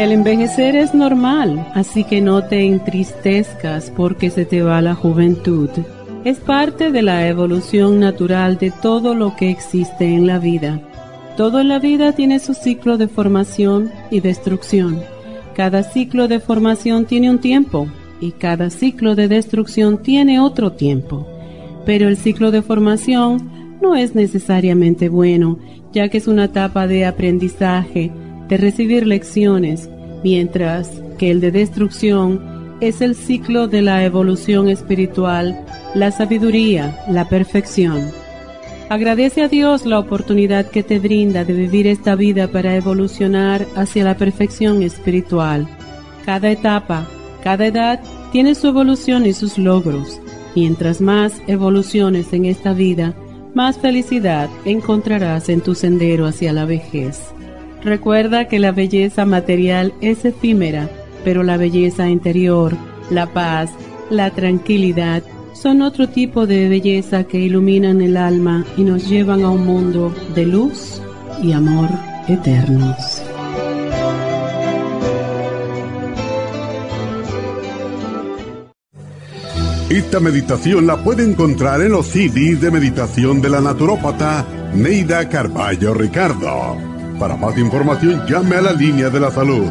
El envejecer es normal, así que no te entristezcas porque se te va la juventud. Es parte de la evolución natural de todo lo que existe en la vida. Todo en la vida tiene su ciclo de formación y destrucción. Cada ciclo de formación tiene un tiempo y cada ciclo de destrucción tiene otro tiempo. Pero el ciclo de formación no es necesariamente bueno, ya que es una etapa de aprendizaje, de recibir lecciones, mientras que el de destrucción es el ciclo de la evolución espiritual, la sabiduría, la perfección. Agradece a Dios la oportunidad que te brinda de vivir esta vida para evolucionar hacia la perfección espiritual. Cada etapa, cada edad tiene su evolución y sus logros. Mientras más evoluciones en esta vida, más felicidad encontrarás en tu sendero hacia la vejez. Recuerda que la belleza material es efímera, pero la belleza interior, la paz, la tranquilidad, son otro tipo de belleza que iluminan el alma y nos llevan a un mundo de luz y amor eternos. Esta meditación la puede encontrar en los CDs de meditación de la naturópata Neida Carballo Ricardo. Para más información llame a la línea de la salud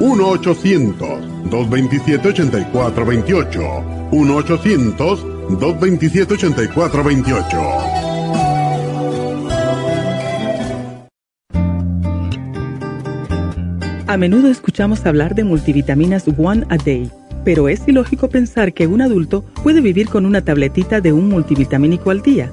1-800-227-8428. 1-800-227-8428. A menudo escuchamos hablar de multivitaminas One a Day, pero es ilógico pensar que un adulto puede vivir con una tabletita de un multivitamínico al día.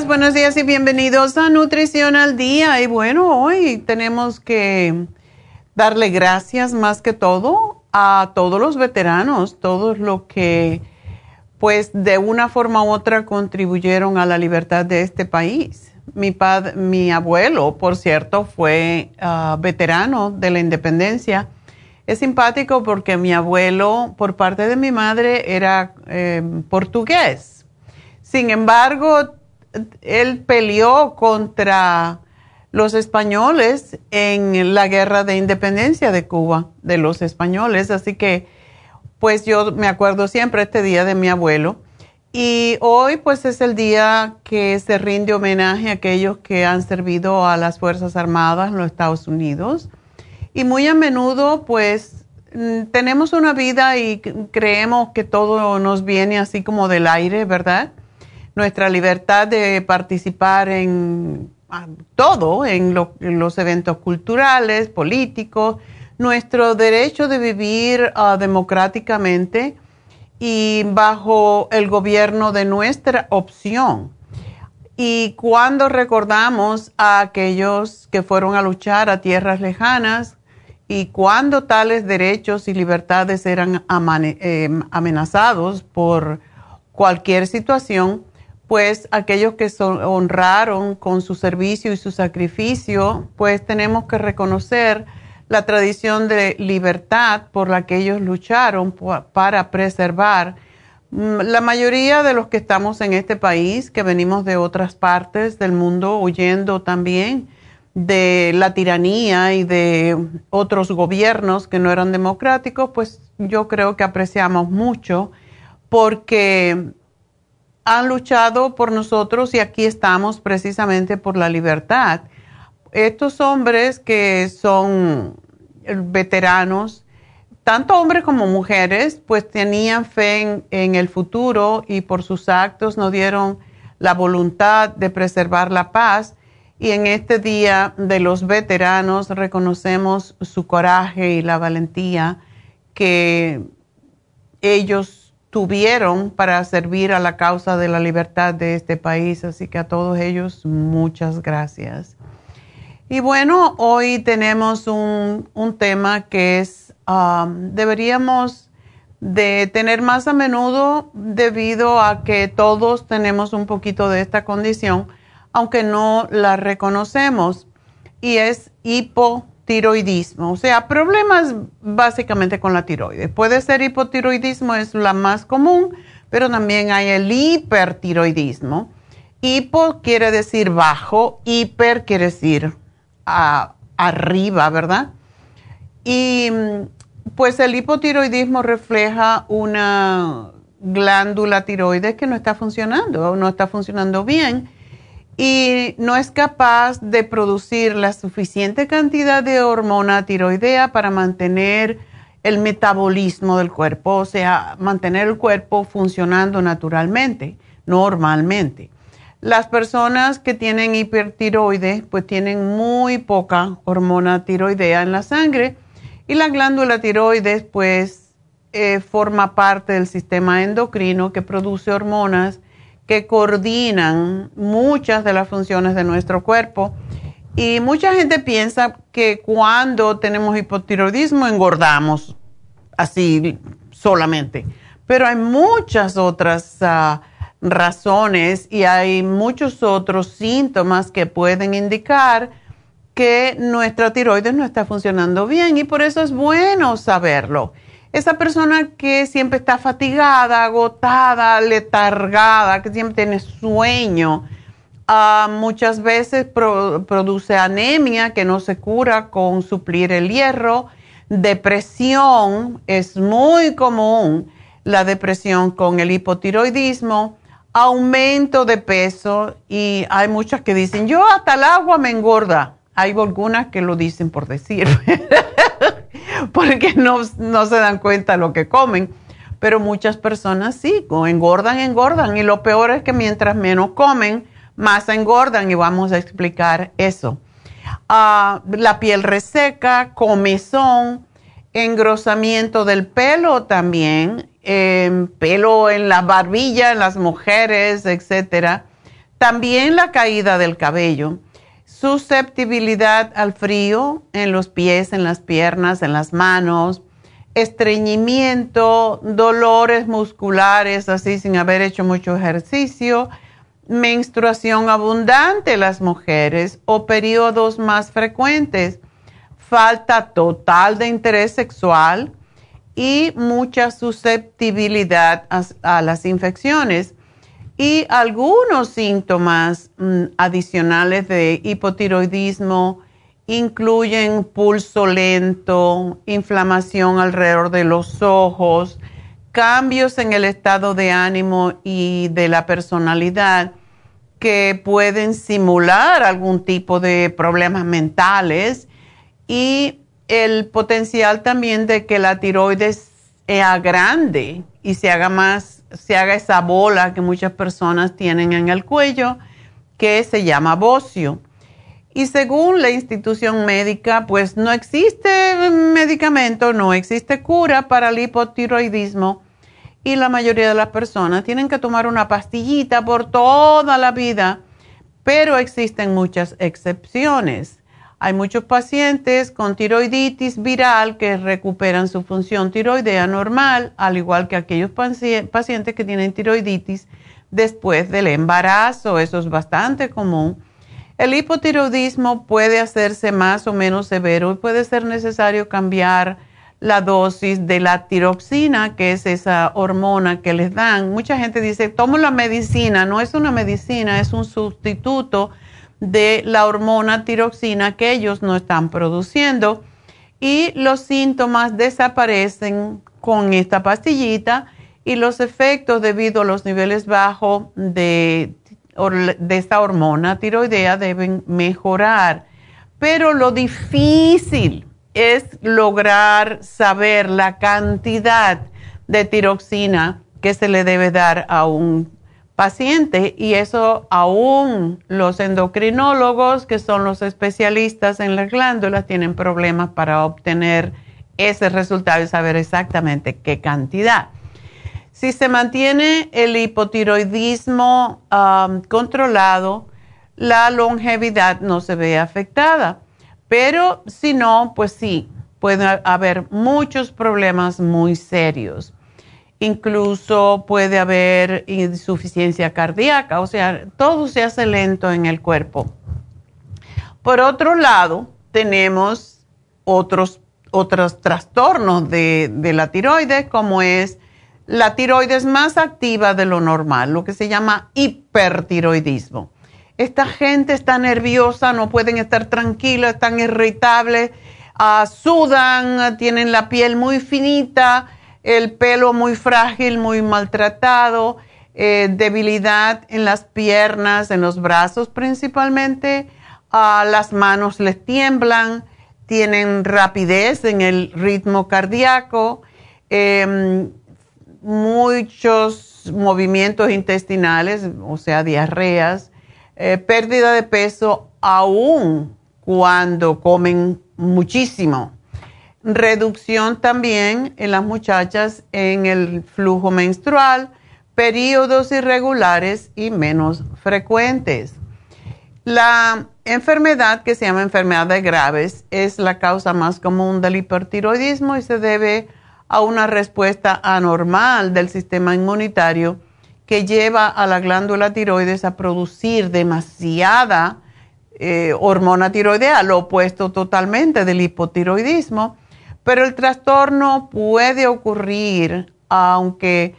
Buenos días y bienvenidos a Nutrición al Día. Y bueno, hoy tenemos que darle gracias más que todo a todos los veteranos, todos los que pues de una forma u otra contribuyeron a la libertad de este país. Mi, mi abuelo, por cierto, fue ah, veterano de la independencia. Es simpático porque mi abuelo, por parte de mi madre, era eh, portugués sin embargo, él peleó contra los españoles en la guerra de independencia de Cuba, de los españoles. Así que, pues yo me acuerdo siempre este día de mi abuelo. Y hoy, pues es el día que se rinde homenaje a aquellos que han servido a las Fuerzas Armadas en los Estados Unidos. Y muy a menudo, pues, mm, tenemos una vida y creemos que todo nos viene así como del aire, ¿verdad? Nuestra libertad de participar en todo, en, los eventos culturales, políticos, nuestro derecho de vivir ah, democráticamente y bajo el gobierno de nuestra opción. Y cuando recordamos a aquellos que fueron a luchar a tierras lejanas y cuando tales derechos y libertades eran eh, amenazados por cualquier situación, pues aquellos que son, honraron con su servicio y su sacrificio, pues tenemos que reconocer la tradición de libertad por la que ellos lucharon para preservar. Mm, la mayoría de los que estamos en este país, que venimos de otras partes del mundo, huyendo también, de la tiranía y de otros gobiernos que no eran democráticos, pues yo creo que apreciamos mucho porque han luchado por nosotros y aquí estamos precisamente por la libertad. Estos hombres que son veteranos, tanto hombres como mujeres, pues tenían fe en, el futuro y por sus actos nos dieron la voluntad de preservar la paz y en este Día de los Veteranos reconocemos su coraje y la valentía que ellos tuvieron para servir a la causa de la libertad de este país. Así que a todos ellos muchas gracias. Y bueno, hoy tenemos un, tema que es, um, deberíamos de tener más a menudo debido a que todos tenemos un poquito de esta condición aunque no la reconocemos, y es hipotiroidismo, o sea, problemas básicamente con la tiroides. Puede ser hipotiroidismo, es la más común, pero también hay el hipertiroidismo. Hipo quiere decir bajo, hiper quiere decir arriba, ¿verdad? Y pues el hipotiroidismo refleja una glándula tiroides que no está funcionando, no está funcionando bien y no es capaz de producir la suficiente cantidad de hormona tiroidea para mantener el metabolismo del cuerpo, o sea, mantener el cuerpo funcionando naturalmente, normalmente. Las personas que tienen hipertiroides pues tienen muy poca hormona tiroidea en la sangre y la glándula tiroides pues eh, forma parte del sistema endocrino que produce hormonas que coordinan muchas de las funciones de nuestro cuerpo. Y mucha gente piensa que cuando tenemos hipotiroidismo engordamos así solamente. Pero hay muchas otras ah, razones y hay muchos otros síntomas que pueden indicar que nuestra tiroides no está funcionando bien y por eso es bueno saberlo esa persona que siempre está fatigada, agotada, letargada, que siempre tiene sueño, ah, muchas veces produce anemia que no se cura con suplir el hierro, depresión, es muy común la depresión con el hipotiroidismo, aumento de peso y hay muchas que dicen, yo hasta el agua me engorda. Hay algunas que lo dicen por decir. porque no, se dan cuenta lo que comen. Pero muchas personas sí, engordan, engordan. Y lo peor es que mientras menos comen, más engordan. Y vamos a explicar eso. Ah, la piel reseca, comezón, engrosamiento del pelo también, em, pelo en la barbilla en las mujeres, etc. También la caída del cabello susceptibilidad al frío en los pies, en las piernas, en las manos, estreñimiento, dolores musculares así sin haber hecho mucho ejercicio, menstruación abundante en las mujeres o periodos más frecuentes, falta total de interés sexual y mucha susceptibilidad a, las infecciones. Y algunos síntomas mm, adicionales de hipotiroidismo incluyen pulso lento, inflamación alrededor de los ojos, cambios en el estado de ánimo y de la personalidad que pueden simular algún tipo de problemas mentales y el potencial también de que la tiroides sea grande y se haga más se haga esa bola que muchas personas tienen en el cuello, que se llama bocio. Y según la institución médica, pues no existe medicamento, no existe cura para el hipotiroidismo y la mayoría de las personas tienen que tomar una pastillita por toda la vida, pero existen muchas excepciones. Hay muchos pacientes con tiroiditis viral que recuperan su función tiroidea normal, al igual que aquellos pacientes que tienen tiroiditis después del embarazo. Eso es bastante común. El hipotiroidismo puede hacerse más o menos severo y puede ser necesario cambiar la dosis de la tiroxina, que es esa hormona que les dan. Mucha gente dice, tomo la medicina. No es una medicina, es un sustituto de la hormona tiroxina que ellos no están produciendo y los síntomas desaparecen con esta pastillita y los efectos debido a los niveles bajos de, de esta hormona tiroidea deben mejorar. Pero lo difícil es lograr saber la cantidad de tiroxina que se le debe dar a un paciente y eso aún los endocrinólogos, que son los especialistas en las glándulas, tienen problemas para obtener ese resultado y saber exactamente qué cantidad. Si se mantiene el hipotiroidismo um, controlado, la longevidad no se ve afectada, pero si no, pues sí, puede haber muchos problemas muy serios incluso puede haber insuficiencia cardíaca, o sea, todo se hace lento en el cuerpo. Por otro lado, tenemos otros, otros trastornos de, la tiroides, como es la tiroides más activa de lo normal, lo que se llama hipertiroidismo. Esta gente está nerviosa, no pueden estar tranquilos, están irritables, ah, sudan, tienen la piel muy finita, el pelo muy frágil, muy maltratado, eh, debilidad en las piernas, en los brazos principalmente, las manos les tiemblan, tienen rapidez en el ritmo cardíaco, em, muchos movimientos intestinales, o sea, diarreas, eh, pérdida de peso aún cuando comen muchísimo reducción también en las muchachas en el flujo menstrual, periodos irregulares y menos frecuentes. La enfermedad que se llama enfermedad de graves es la causa más común del hipertiroidismo y se debe a una respuesta anormal del sistema inmunitario que lleva a la glándula tiroides a producir demasiada eh, hormona tiroidea, lo opuesto totalmente del hipotiroidismo pero el trastorno puede ocurrir, aunque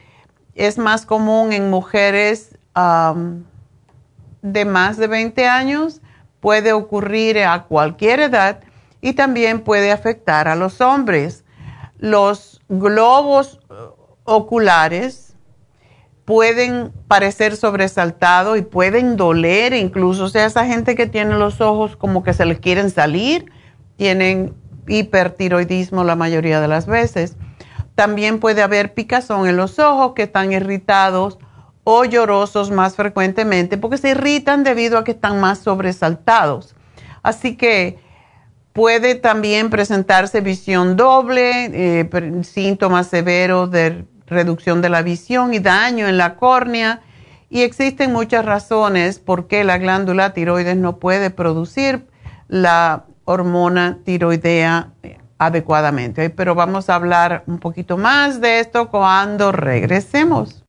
es más común en mujeres de más de 20 años, puede ocurrir a cualquier edad y también puede afectar a los hombres. Los globos uh, oculares pueden parecer sobresaltados y pueden doler incluso, o sea, esa gente que tiene los ojos como que se les quieren salir, tienen hipertiroidismo la mayoría de las veces. También puede haber picazón en los ojos que están irritados o llorosos más frecuentemente porque se irritan debido a que están más sobresaltados. Así que puede también presentarse visión doble, eh, síntomas severos de reducción de la visión y daño en la córnea. Y existen muchas razones por qué la glándula tiroides no puede producir la hormona tiroidea adecuadamente. Pero vamos a hablar un poquito más de esto cuando regresemos.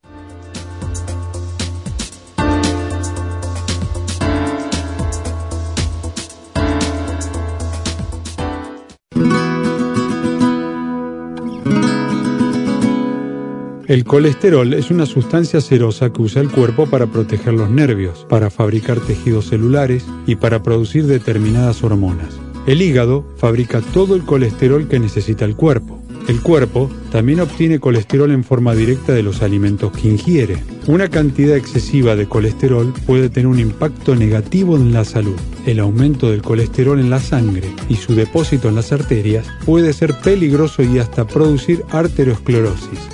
El colesterol es una sustancia serosa que usa el cuerpo para proteger los nervios, para fabricar tejidos celulares y para producir determinadas hormonas. El hígado fabrica todo el colesterol que necesita el cuerpo. El cuerpo también obtiene colesterol en forma directa de los alimentos que ingiere. Una cantidad excesiva de colesterol puede tener un impacto negativo en la salud. El aumento del colesterol en la sangre y su depósito en las arterias puede ser peligroso y hasta producir arteriosclerosis.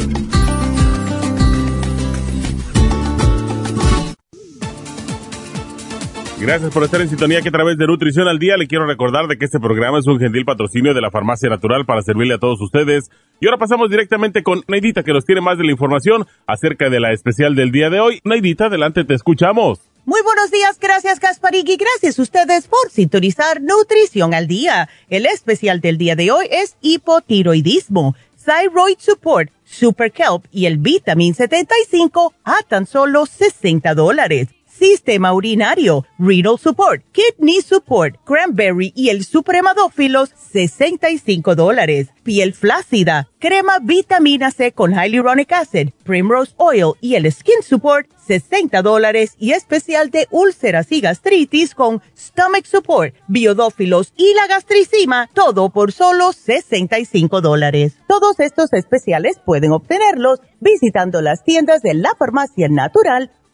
Gracias por estar en sintonía que a través de Nutrición al Día le quiero recordar de que este programa es un gentil patrocinio de la Farmacia Natural para servirle a todos ustedes. Y ahora pasamos directamente con Neidita que nos tiene más de la información acerca de la especial del día de hoy. Neidita, adelante, te escuchamos. Muy buenos días, gracias Gasparig y gracias a ustedes por sintonizar Nutrición al Día. El especial del día de hoy es hipotiroidismo, Thyroid Support, Super Kelp y el Vitamin 75 a tan solo 60 dólares sistema urinario, renal support, kidney support, cranberry y el supremadófilos, 65 dólares. Piel flácida, crema vitamina C con hyaluronic acid, primrose oil y el skin support, 60 dólares y especial de úlceras y gastritis con stomach support, biodófilos y la gastricima, todo por solo 65 dólares. Todos estos especiales pueden obtenerlos visitando las tiendas de la farmacia natural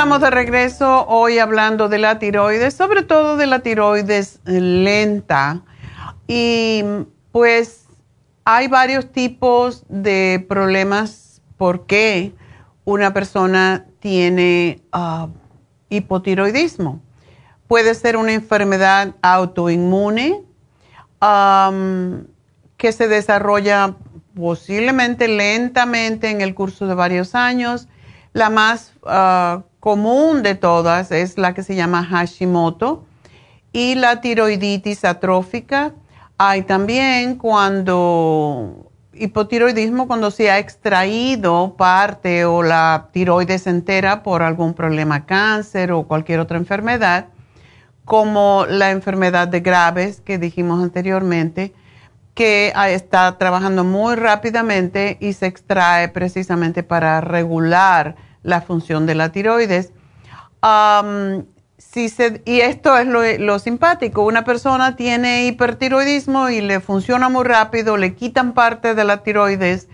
Estamos de regreso hoy hablando de la tiroides, sobre todo de la tiroides lenta. Y pues hay varios tipos de problemas por qué una persona tiene ah, hipotiroidismo. Puede ser una enfermedad autoinmune que se desarrolla posiblemente lentamente en el curso de varios años. La más uh, común de todas es la que se llama Hashimoto y la tiroiditis atrófica. Hay también cuando hipotiroidismo cuando se ha extraído parte o la tiroides entera por algún problema cáncer o cualquier otra enfermedad, como la enfermedad de Graves que dijimos anteriormente, que está trabajando muy rápidamente y se extrae precisamente para regular la función de la tiroides. se, y esto es lo, simpático, una persona tiene hipertiroidismo y le funciona muy rápido, le quitan parte de la tiroides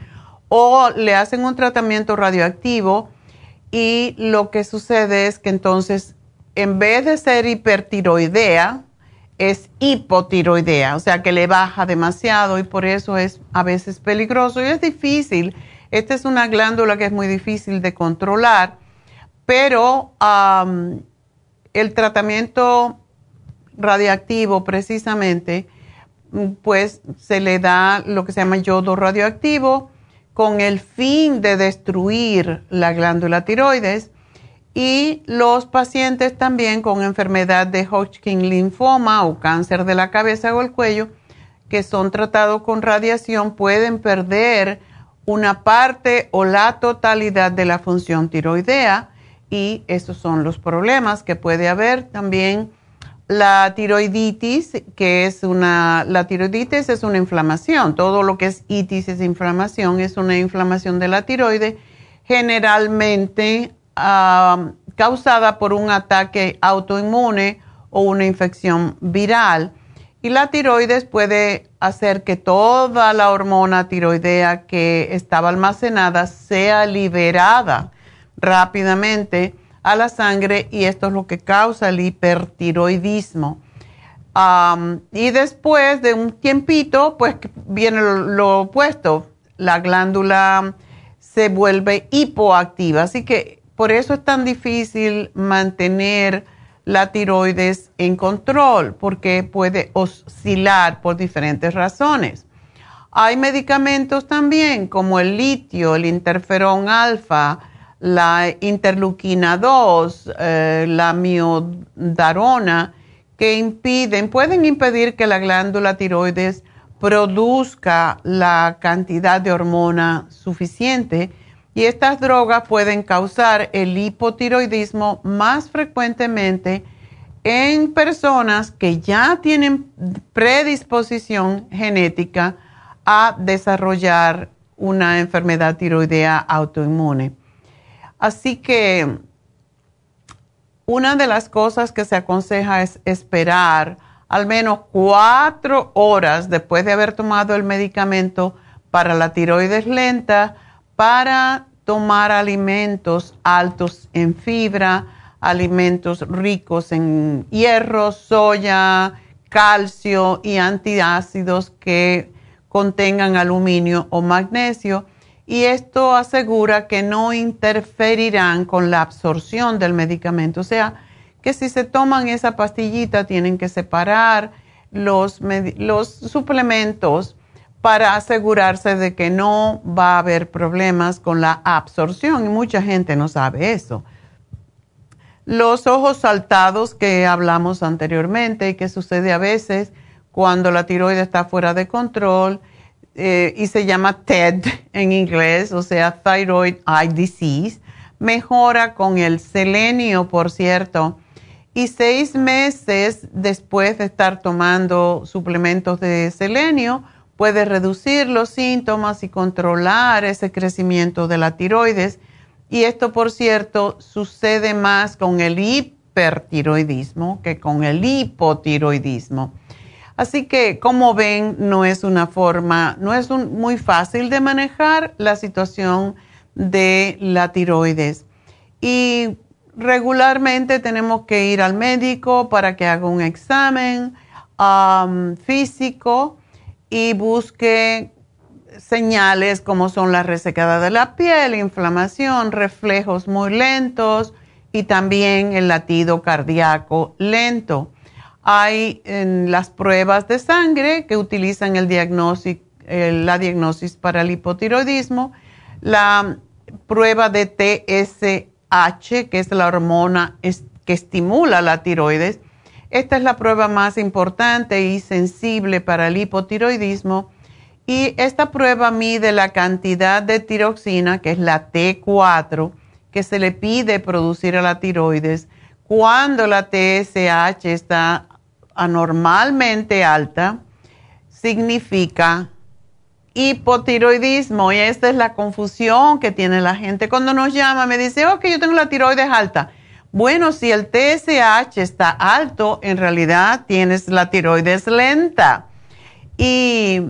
o le hacen un tratamiento radioactivo y lo que sucede es que entonces en vez de ser hipertiroidea, es hipotiroidea, o sea que le baja demasiado y por eso es a veces peligroso y es difícil. Esta es una glándula que es muy difícil de controlar, pero el tratamiento radiactivo precisamente, pues se le da lo que se llama yodo radioactivo con el fin de destruir la glándula tiroides y los pacientes también con enfermedad de Hodgkin linfoma o cáncer de la cabeza o el cuello que son tratados con radiación pueden perder una parte o la totalidad de la función tiroidea y esos son los problemas que puede haber. También la tiroiditis, que es una, la tiroiditis es una inflamación, todo lo que es itis es inflamación, es una inflamación de la tiroide, generalmente causada por un ataque autoinmune o una infección viral. Y la tiroides puede hacer que toda la hormona tiroidea que estaba almacenada sea liberada rápidamente a la sangre y esto es lo que causa el hipertiroidismo. y después de un tiempito, pues viene lo opuesto, la glándula se vuelve hipoactiva. Así que por eso es tan difícil mantener la tiroides en control porque puede oscilar por diferentes razones. Hay medicamentos también como el litio, el interferón alfa, la interleuquina 2, eh, la miodarona, que impiden, pueden impedir que la glándula tiroides produzca la cantidad de hormona suficiente y estas drogas pueden causar el hipotiroidismo más frecuentemente en personas que ya tienen predisposición genética a desarrollar una enfermedad tiroidea autoinmune. Así que una de las cosas que se aconseja es esperar al menos cuatro horas después de haber tomado el medicamento para la tiroides lenta para tomar alimentos altos en fibra, alimentos ricos en hierro, soya, calcio y antiácidos que contengan aluminio o magnesio y esto asegura que no interferirán con la absorción del medicamento. O sea, que si se toman esa pastillita tienen que separar los, los suplementos para asegurarse de que no va a haber problemas con la absorción y mucha gente no sabe eso. Los ojos saltados que hablamos anteriormente y que sucede a veces cuando la tiroides está fuera de control eh, y se llama TED en inglés, o sea, Thyroid Eye Disease, mejora con el selenio, por cierto. Y seis meses después de estar tomando suplementos de selenio, puede reducir los síntomas y controlar ese crecimiento de la tiroides y esto, por cierto, sucede más con el hipertiroidismo que con el hipotiroidismo. Así que, como ven, no es una forma, no es muy fácil de manejar la situación de la tiroides. Y regularmente tenemos que ir al médico para que haga un examen físico y busque señales como son la resecada de la piel, inflamación, reflejos muy lentos y también el latido cardíaco lento. Hay en las pruebas de sangre que utilizan el la diagnosis para el hipotiroidismo, la prueba de TSH, que es la hormona que estimula la tiroides. Esta es la prueba más importante y sensible para el hipotiroidismo y esta prueba mide la cantidad de tiroxina, que es la T4, que se le pide producir a la tiroides cuando la TSH está anormalmente alta, significa hipotiroidismo. Y esta es la confusión que tiene la gente. Cuando nos llama, me dice, ok, yo tengo la tiroides alta. Bueno, si el TSH está alto, en realidad tienes la tiroides lenta. Y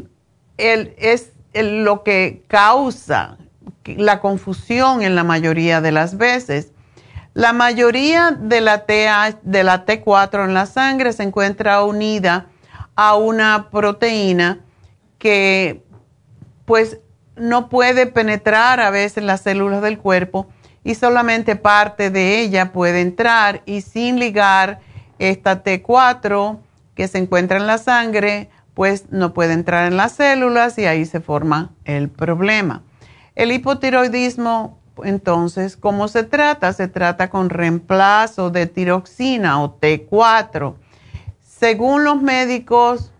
es lo que causa la confusión en la mayoría de las veces. La mayoría de la, de la T4 en la sangre se encuentra unida a una proteína que pues no puede penetrar a veces las células del cuerpo y solamente parte de ella puede entrar y sin ligar esta T4 que se encuentra en la sangre pues no puede entrar en las células y ahí se forma el problema. El hipotiroidismo, entonces, ¿cómo se trata? Se trata con reemplazo de tiroxina o T4. Según los médicos,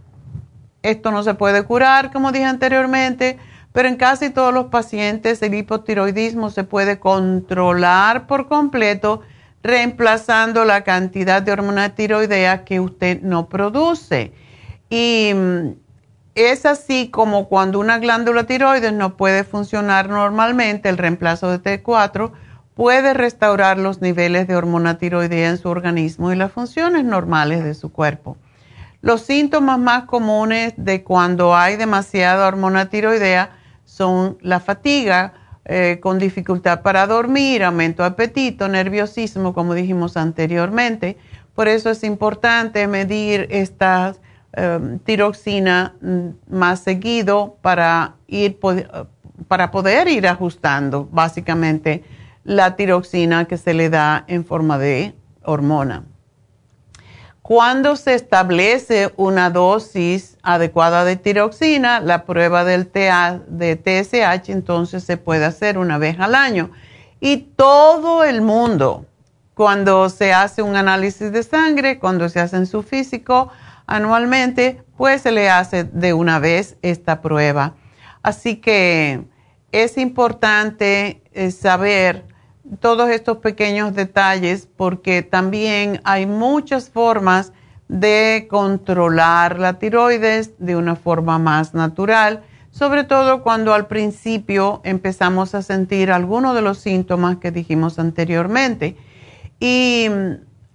esto no se puede curar, como dije anteriormente, pero en casi todos los pacientes el hipotiroidismo se puede controlar por completo reemplazando la cantidad de hormona tiroidea que usted no produce. Y mm, es así como cuando una glándula tiroides no puede funcionar normalmente, el reemplazo de T4 puede restaurar los niveles de hormona tiroidea en su organismo y las funciones normales de su cuerpo. Los síntomas más comunes de cuando hay demasiada hormona tiroidea son la fatiga, eh, con dificultad para dormir, aumento de apetito, nerviosismo, como dijimos anteriormente. Por eso es importante medir estas Em, tiroxina mm, más seguido para, ir, para poder ir ajustando básicamente la tiroxina que se le da en forma de hormona. Cuando se establece una dosis adecuada de tiroxina, la prueba del de TSH entonces se puede hacer una vez al año. Y todo el mundo, cuando se hace un análisis de sangre, cuando se hace en su físico anualmente, pues se le hace de una vez esta prueba. Así que es importante eh, saber todos estos pequeños detalles porque también hay muchas formas de controlar la tiroides de una forma más natural, sobre todo cuando al principio empezamos a sentir algunos de los síntomas que dijimos anteriormente. Y mm,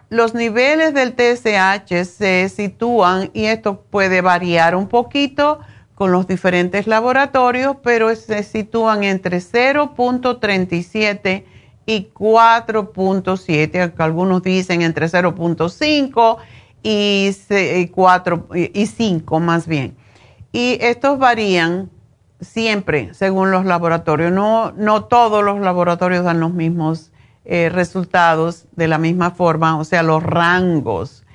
los niveles del TSH se sitúan, y esto puede variar un poquito con los diferentes laboratorios, pero se sitúan entre 0.37 y 4.7, algunos dicen entre 0.5 y 4 y 5 más bien. Y estos varían siempre según los laboratorios. No, no todos los laboratorios dan los mismos eh, resultados de la misma forma, o sea, los rangos.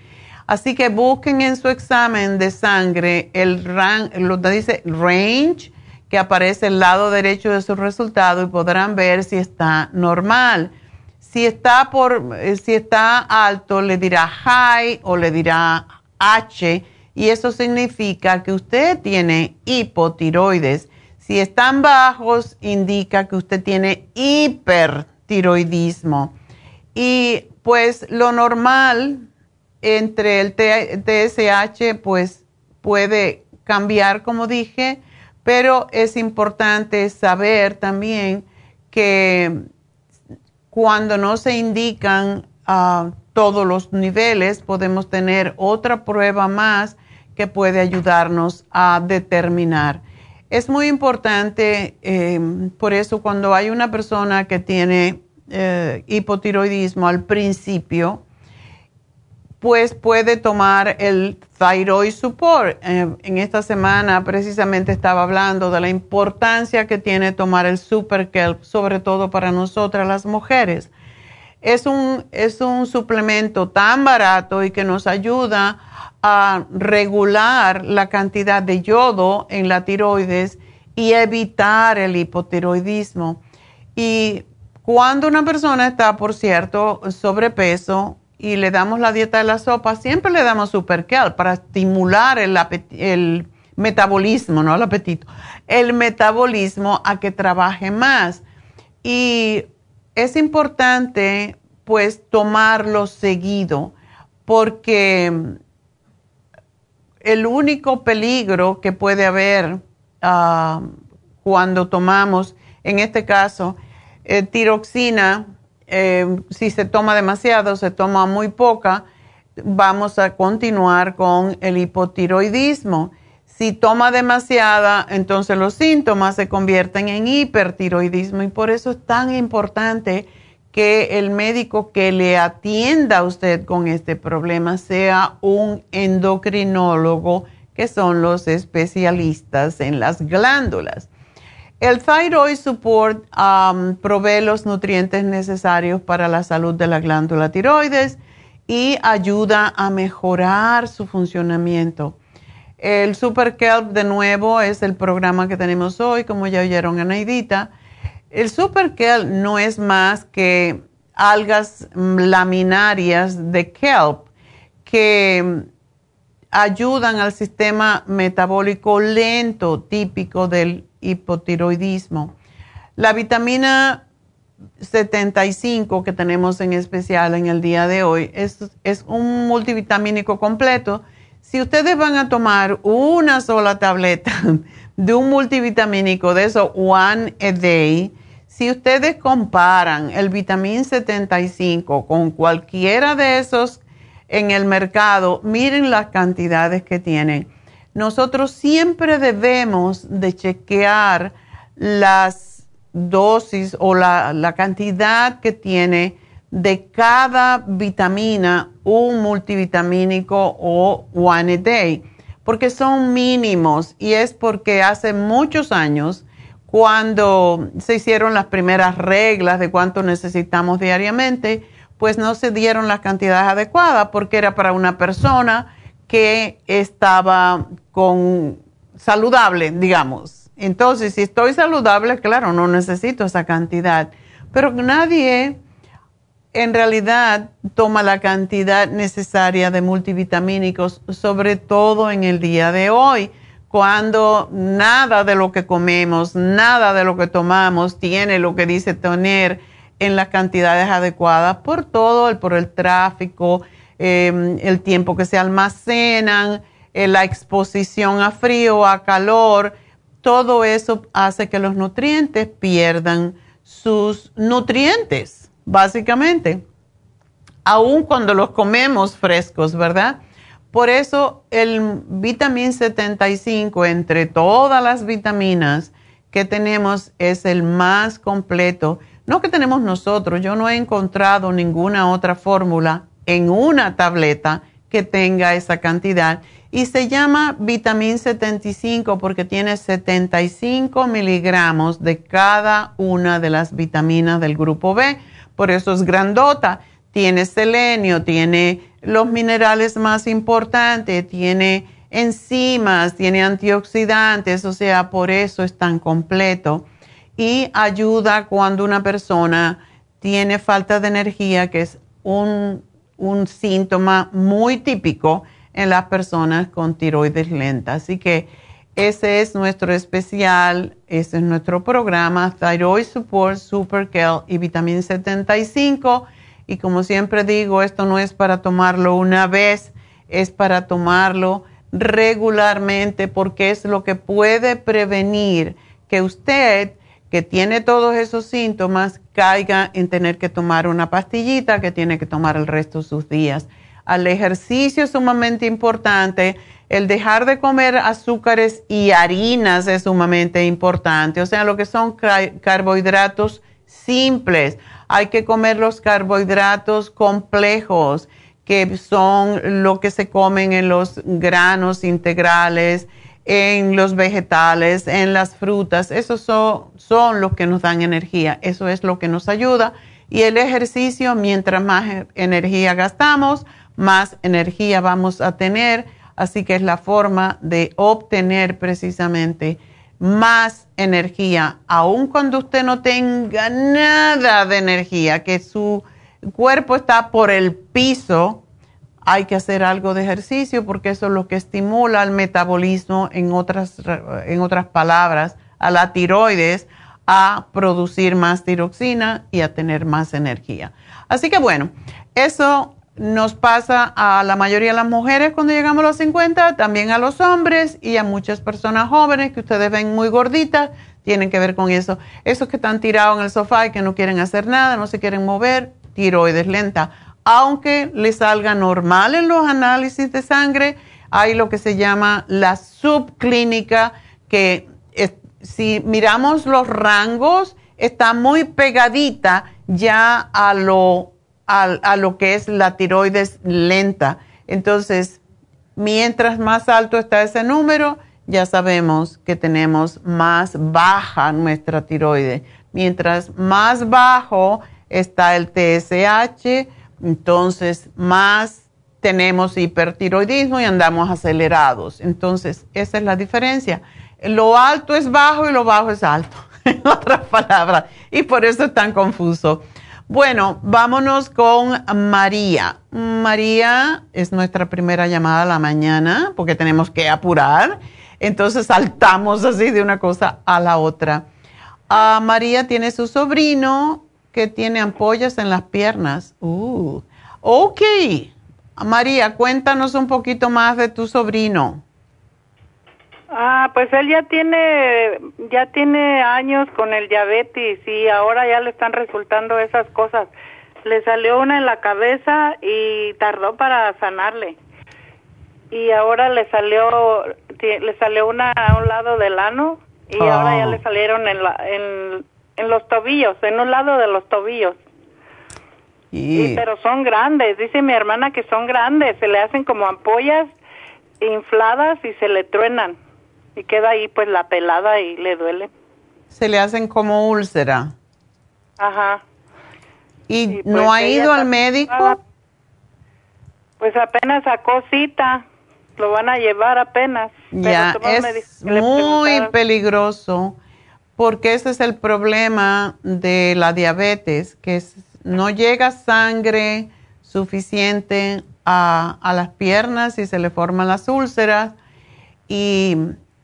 Así que busquen en su examen de sangre el rango, lo que dice range, que aparece al lado derecho de su resultado y podrán ver si está normal. Si está, por, eh, si está alto, le dirá high o le dirá H y eso significa que usted tiene hipotiroides. Si están bajos, indica que usted tiene hipertiroidismo. Y pues lo normal entre el TSH pues puede cambiar, como dije, pero es importante saber también que cuando no se indican ah, todos los niveles, podemos tener otra prueba más que puede ayudarnos a determinar. Es muy importante, em, por eso cuando hay una persona que tiene eh, hipotiroidismo al principio, pues puede tomar el thyroid support. Eh, en esta semana precisamente estaba hablando de la importancia que tiene tomar el super kelp, sobre todo para nosotras las mujeres. Es un, es un suplemento tan barato y que nos ayuda a regular la cantidad de yodo en la tiroides y evitar el hipotiroidismo. Y cuando una persona está, por cierto, sobrepeso, y le damos la dieta de la sopa, siempre le damos supercal para estimular el, metabolismo, no el apetito, el metabolismo a que trabaje más. Y es importante pues tomarlo seguido porque el único peligro que puede haber ah, cuando tomamos, en este caso, eh, tiroxina, eh, si se toma demasiado, se toma muy poca, vamos a continuar con el hipotiroidismo. Si toma demasiada, entonces los síntomas se convierten en hipertiroidismo y por eso es tan importante que el médico que le atienda a usted con este problema sea un endocrinólogo, que son los especialistas en las glándulas. El Thyroid Support um, provee los nutrientes necesarios para la salud de la glándula tiroides y ayuda a mejorar su funcionamiento. El Super Kelp, de nuevo, es el programa que tenemos hoy, como ya oyeron a. El Super Kelp no es más que algas laminarias de kelp que ayudan al sistema metabólico lento típico del hipotiroidismo. La vitamina 75 que tenemos en especial en el día de hoy es, un multivitamínico completo. Si ustedes van a tomar una sola tableta de un multivitamínico de eso, one a day, si ustedes comparan el vitamín 75 con cualquiera de esos en el mercado, miren las cantidades que tienen nosotros siempre debemos de chequear las dosis o la, cantidad que tiene de cada vitamina, un multivitamínico o one a day, porque son mínimos y es porque hace muchos años, cuando se hicieron las primeras reglas de cuánto necesitamos diariamente, pues no se dieron las cantidades adecuadas porque era para una persona que estaba con saludable, digamos. Entonces, si estoy saludable, claro, no necesito esa cantidad. pero nadie en realidad toma la cantidad necesaria de multivitamínicos, sobre todo en el día de hoy, cuando nada de lo que comemos, nada de lo que tomamos tiene lo que dice tener en las cantidades adecuadas por todo, el, por el tráfico, em, el tiempo que se almacenan, eh, la exposición a frío, a calor, todo eso hace que los nutrientes pierdan sus nutrientes básicamente, aun cuando los comemos frescos, ¿verdad? Por eso el vitamín 75 entre todas las vitaminas que tenemos es el más completo. No que tenemos nosotros, yo no he encontrado ninguna otra fórmula en una tableta que tenga esa cantidad y se llama vitamín 75 porque tiene 75 miligramos de cada una de las vitaminas del grupo B por eso es grandota. Tiene selenio, tiene los minerales más importantes, tiene enzimas, tiene antioxidantes, o sea, por eso es tan completo. Y ayuda cuando una persona tiene falta de energía, que es un, un síntoma muy típico en las personas con tiroides lenta. Así que ese es nuestro especial, ese es nuestro programa, Thyroid Support, Super y Vitamina 75. Y como siempre digo, esto no es para tomarlo una vez, es para tomarlo regularmente porque es lo que puede prevenir que usted, que tiene todos esos síntomas, caiga en tener que tomar una pastillita que tiene que tomar el resto de sus días. Al ejercicio es sumamente importante el dejar de comer azúcares y harinas es sumamente importante, o sea, lo que son carbohidratos simples. Hay que comer los carbohidratos complejos, que son lo que se comen en los granos integrales, en los vegetales, en las frutas. Esos son, son los que nos dan energía. Eso es lo que nos ayuda. Y el ejercicio, mientras más energía gastamos, más energía vamos a tener Así que es la forma de obtener precisamente más energía, aun cuando usted no tenga nada de energía, que su cuerpo está por el piso, hay que hacer algo de ejercicio porque eso es lo que estimula el metabolismo, en otras, en otras palabras, a la tiroides a producir más tiroxina y a tener más energía. Así que bueno, eso nos pasa a la mayoría de las mujeres cuando llegamos a los 50, también a los hombres y a muchas personas jóvenes que ustedes ven muy gorditas, tienen que ver con eso. Esos que están tirados en el sofá y que no quieren hacer nada, no se quieren mover, tiroides lenta. Aunque les salga normal en los análisis de sangre, hay lo que se llama la subclínica, que si miramos los rangos, está muy pegadita ya a lo a, lo que es la tiroides lenta. Entonces, mientras más alto está ese número, ya sabemos que tenemos más baja nuestra tiroides. Mientras más bajo está el TSH, entonces más tenemos hipertiroidismo y andamos acelerados. Entonces, esa es la diferencia. Lo alto es bajo y lo bajo es alto, en otras palabras. Y por eso es tan confuso. Bueno, vámonos con María. María es nuestra primera llamada a la mañana porque tenemos que apurar. Entonces saltamos así de una cosa a la otra. Ah, María tiene su sobrino que tiene ampollas en las piernas. Uh, ok. María, cuéntanos un poquito más de tu sobrino. Ah, pues él ya tiene, ya tiene años con el diabetes y ahora ya le están resultando esas cosas. Le salió una en la cabeza y tardó para sanarle. Y ahora le salió, le salió una a un lado del ano y ahora ya le oh. salieron en, la, en, en los tobillos, en un lado de los tobillos. Y... pero son grandes, dice mi hermana que son grandes, se le hacen como ampollas infladas y se le truenan y queda ahí pues la pelada y le duele. Se le hacen como úlcera. Ajá. ¿Y, no pues, ha ido al médico? Pues apenas sacó cita, lo van a llevar apenas. Ya, es muy peligroso porque ese es el problema de la diabetes, que no llega sangre suficiente a, a, las piernas y se le forman las úlceras y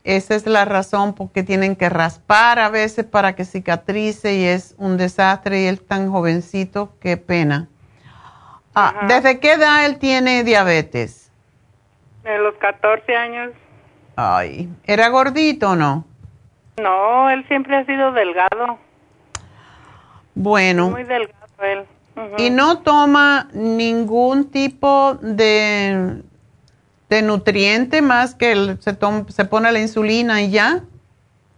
esa es la razón por qué tienen que raspar a veces para que cicatrice y es un desastre y él tan jovencito, qué pena. Ah, ¿Desde qué edad él tiene diabetes? De los 14 años. Ay, ¿era gordito o no? No, él siempre ha sido delgado. Bueno. Muy delgado él. ¿Y no toma ningún tipo de, de nutriente más que se, se pone la insulina y ya?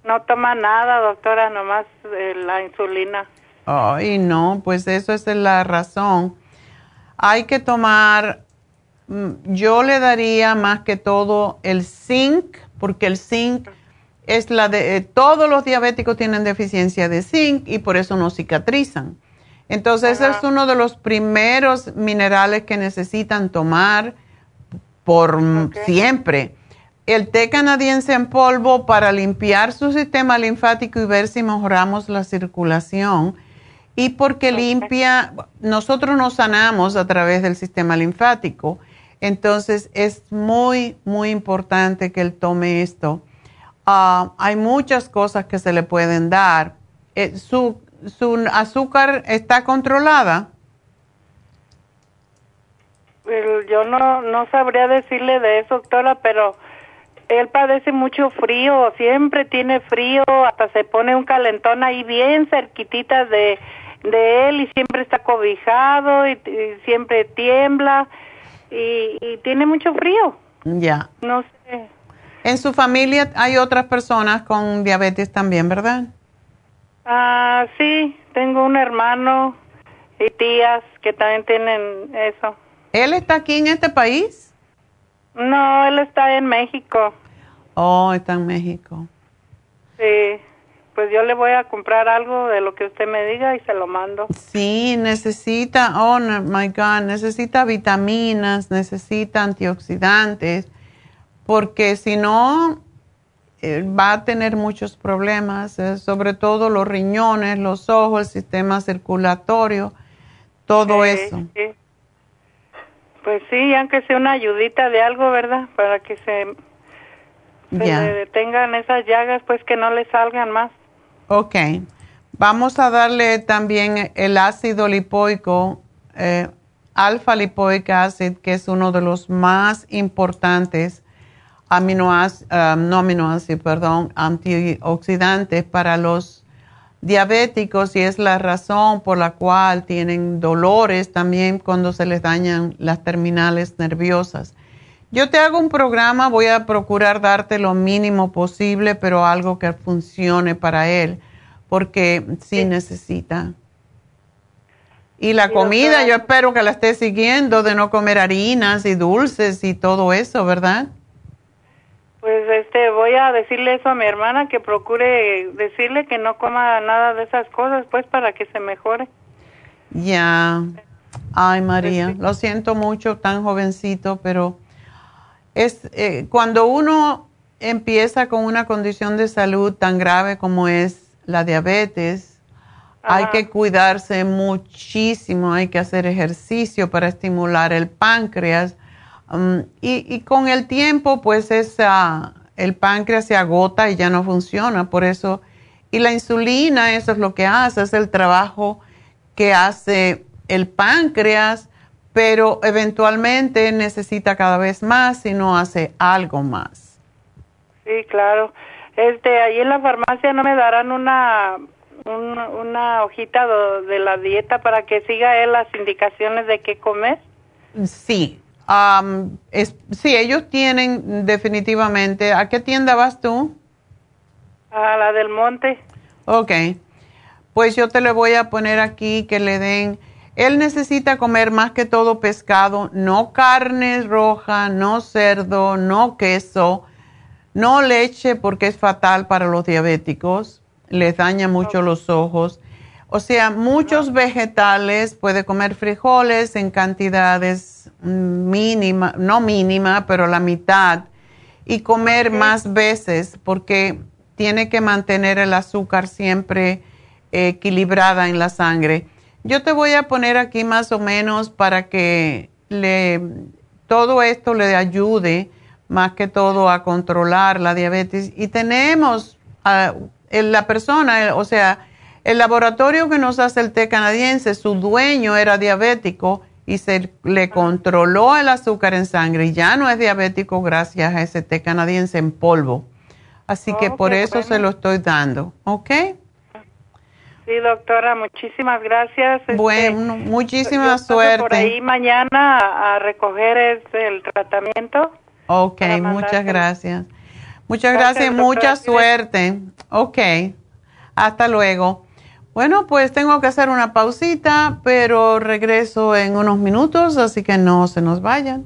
No toma nada, doctora, nomás eh, la insulina. Ay, no, pues eso es la razón. Hay que tomar, mm, yo le daría más que todo el zinc, porque el zinc es la de, eh, todos los diabéticos tienen deficiencia de zinc y por eso no cicatrizan. Entonces, ese es uno de los primeros minerales que necesitan tomar por siempre. El té canadiense en polvo para limpiar su sistema linfático y ver si mejoramos la circulación. Y porque limpia, nosotros nos sanamos a través del sistema linfático. Entonces, es muy, muy importante que él tome esto. Ah, hay muchas cosas que se le pueden dar. Eh, su, ¿Su azúcar está controlada? Yo no, no sabría decirle de eso, doctora, pero él padece mucho frío, siempre tiene frío, hasta se pone un calentón ahí bien cerquitita de, de él y siempre está cobijado y, siempre tiembla y, y, tiene mucho frío. Ya. No sé. En su familia hay otras personas con diabetes también, ¿verdad? Ah, sí, tengo un hermano y tías que también tienen eso. ¿Él está aquí en este país? No, él está en México. Oh, está en México. Sí, pues yo le voy a comprar algo de lo que usted me diga y se lo mando. Sí, necesita, oh my God, necesita vitaminas, necesita antioxidantes porque si no, eh, va a tener muchos problemas, eh, sobre todo los riñones, los ojos, el sistema circulatorio, todo eso. Pues sí, aunque sea una ayudita de algo, ¿verdad? Para que se, detengan esas llagas, pues que no le salgan más. Ok. Vamos a darle también el ácido lipoico, eh, alfa lipoic acid, que es uno de los más importantes aminoácidos, um, no aminoácidos, perdón, antioxidantes para los diabéticos y es la razón por la cual tienen dolores también cuando se les dañan las terminales nerviosas. Yo te hago un programa, voy a procurar darte lo mínimo posible, pero algo que funcione para él, porque sí, necesita. Y la comida, yo espero que la esté siguiendo de no comer harinas y dulces y todo eso, ¿verdad? Pues este, voy a decirle eso a mi hermana que procure decirle que no coma nada de esas cosas, pues para que se mejore. Ya. Ay, María, pues lo siento mucho, tan jovencito, pero es eh, cuando uno empieza con una condición de salud tan grave como es la diabetes, hay que cuidarse muchísimo, hay que hacer ejercicio para estimular el páncreas Um, y, con el tiempo, pues esa, el páncreas se agota y ya no funciona. Por eso, y la insulina, eso es lo que hace, es el trabajo que hace el páncreas, pero eventualmente necesita cada vez más y no hace algo más. Sí, claro. Este, ahí en la farmacia no me darán una, una hojita de la dieta para que siga él las indicaciones de qué comer. Sí, sí, ellos tienen definitivamente. ¿A qué tienda vas tú? A la del monte. Ok. Pues yo te le voy a poner aquí que le den. Él necesita comer más que todo pescado, no carne roja, no cerdo, no queso, no leche porque es fatal para los diabéticos, les daña mucho los ojos. O sea, muchos vegetales, puede comer frijoles en cantidades mínima, no mínima, pero la mitad, y comer más veces, porque tiene que mantener el azúcar siempre equilibrada en la sangre. Yo te voy a poner aquí más o menos para que le, todo esto le ayude más que todo a controlar la diabetes. Y tenemos a, la persona, o sea, el laboratorio que nos hace el té canadiense, su dueño era diabético y se le controló el azúcar en sangre y ya no es diabético gracias a ese té canadiense en polvo. Así que por eso se lo estoy dando, ¿ok? Sí, doctora, muchísimas gracias. Este, bueno, muchísima suerte. Por ahí mañana a recoger el tratamiento. Ok, muchas gracias. Muchas gracias, y mucha suerte. Ok, hasta luego. Bueno, pues tengo que hacer una pausita, pero regreso en unos minutos, así que no se nos vayan.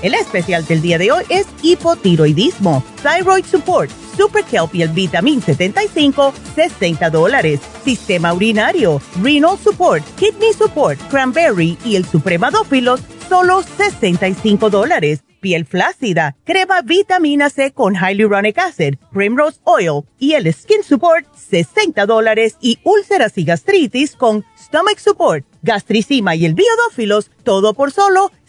El especial del día de hoy es hipotiroidismo, thyroid support, super kelp y el vitamin 75, 60 dólares. Sistema urinario, renal support, kidney support, cranberry y el supremadófilos, solo 65 dólares. Piel flácida, crema vitamina C con hyaluronic acid, primrose oil y el skin support, 60 dólares. Y úlceras y gastritis con stomach support, gastricima y el biodófilos, todo por solo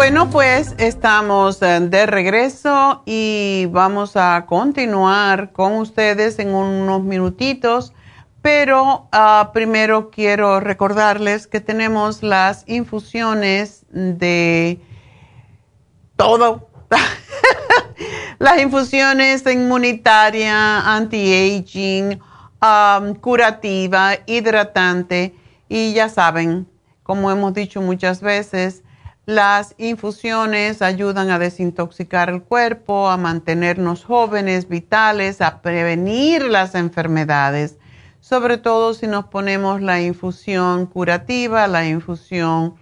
Bueno, pues estamos eh, de regreso y vamos a continuar con ustedes en unos minutitos, pero ah, primero quiero recordarles que tenemos las infusiones de todo. las infusiones inmunitaria, anti-aging, curativa, hidratante y ya saben, como hemos dicho muchas veces, las infusiones ayudan a desintoxicar el cuerpo, a mantenernos jóvenes, vitales, a prevenir las enfermedades, sobre todo si nos ponemos la infusión curativa, la infusión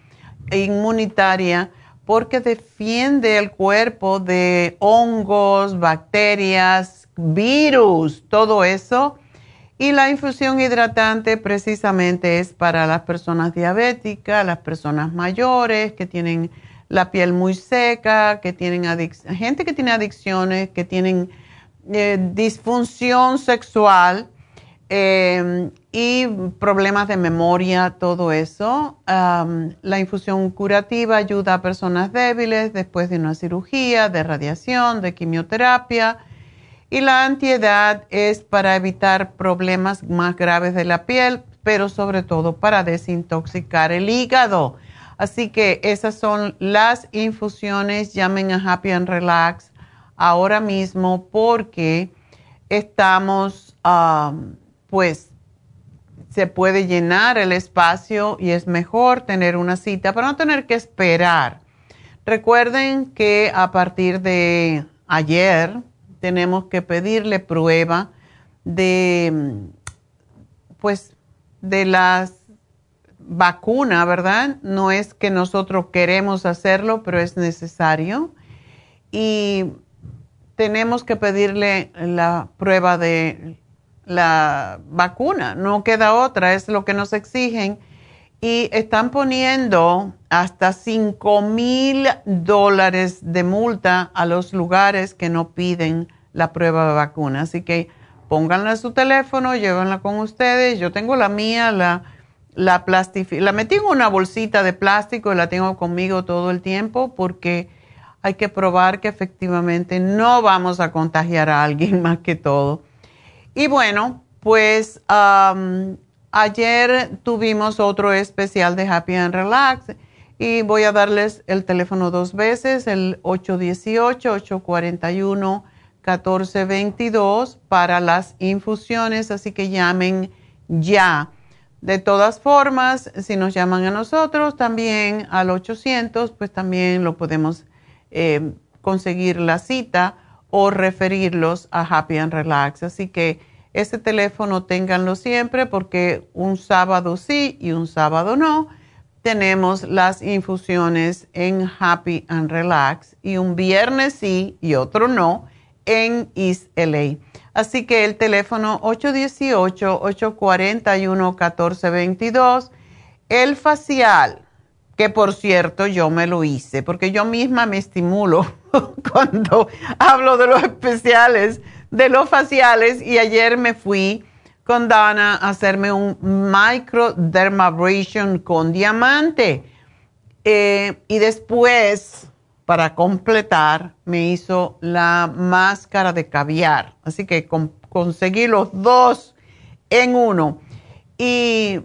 inmunitaria, porque defiende el cuerpo de hongos, bacterias, virus, todo eso y la infusión hidratante precisamente es para las personas diabéticas, las personas mayores que tienen la piel muy seca, que tienen gente que tiene adicciones, que tienen eh, disfunción sexual eh, y problemas de memoria, todo eso. la infusión curativa ayuda a personas débiles después de una cirugía, de radiación, de quimioterapia. Y la antiedad es para evitar problemas más graves de la piel, pero sobre todo para desintoxicar el hígado. Así que esas son las infusiones. Llamen a Happy and Relax ahora mismo porque estamos, pues, se puede llenar el espacio y es mejor tener una cita para no tener que esperar. Recuerden que a partir de ayer tenemos que pedirle prueba de, pues, de las vacuna, ¿verdad? No es que nosotros queremos hacerlo, pero es necesario. Y tenemos que pedirle la prueba de la vacuna, no queda otra, es lo que nos exigen. Y están poniendo hasta 5 mil dólares de multa a los lugares que no piden la prueba de vacuna. Así que pónganla en su teléfono, llévenla con ustedes. Yo tengo la mía, la la la metí en una bolsita de plástico y la tengo conmigo todo el tiempo porque hay que probar que efectivamente no vamos a contagiar a alguien más que todo. Y bueno, pues ayer tuvimos otro especial de Happy and Relax y voy a darles el teléfono dos veces, el 818-841-1422 para las infusiones, así que llamen ya. De todas formas, si nos llaman a nosotros también al 800, pues también lo podemos eh, conseguir la cita o referirlos a Happy and Relax. Así que ese teléfono ténganlo siempre porque un sábado sí y un sábado no. Tenemos las infusiones en Happy and Relax y un viernes sí y otro no en East LA. Así que el teléfono 818-841-1422. El facial, que por cierto yo me lo hice, porque yo misma me estimulo cuando hablo de los especiales, de los faciales, y ayer me fui con Dana a hacerme un microdermabrasion con diamante. Eh, y después para completar, me hizo la máscara de caviar. Así que conseguí los dos en uno. Y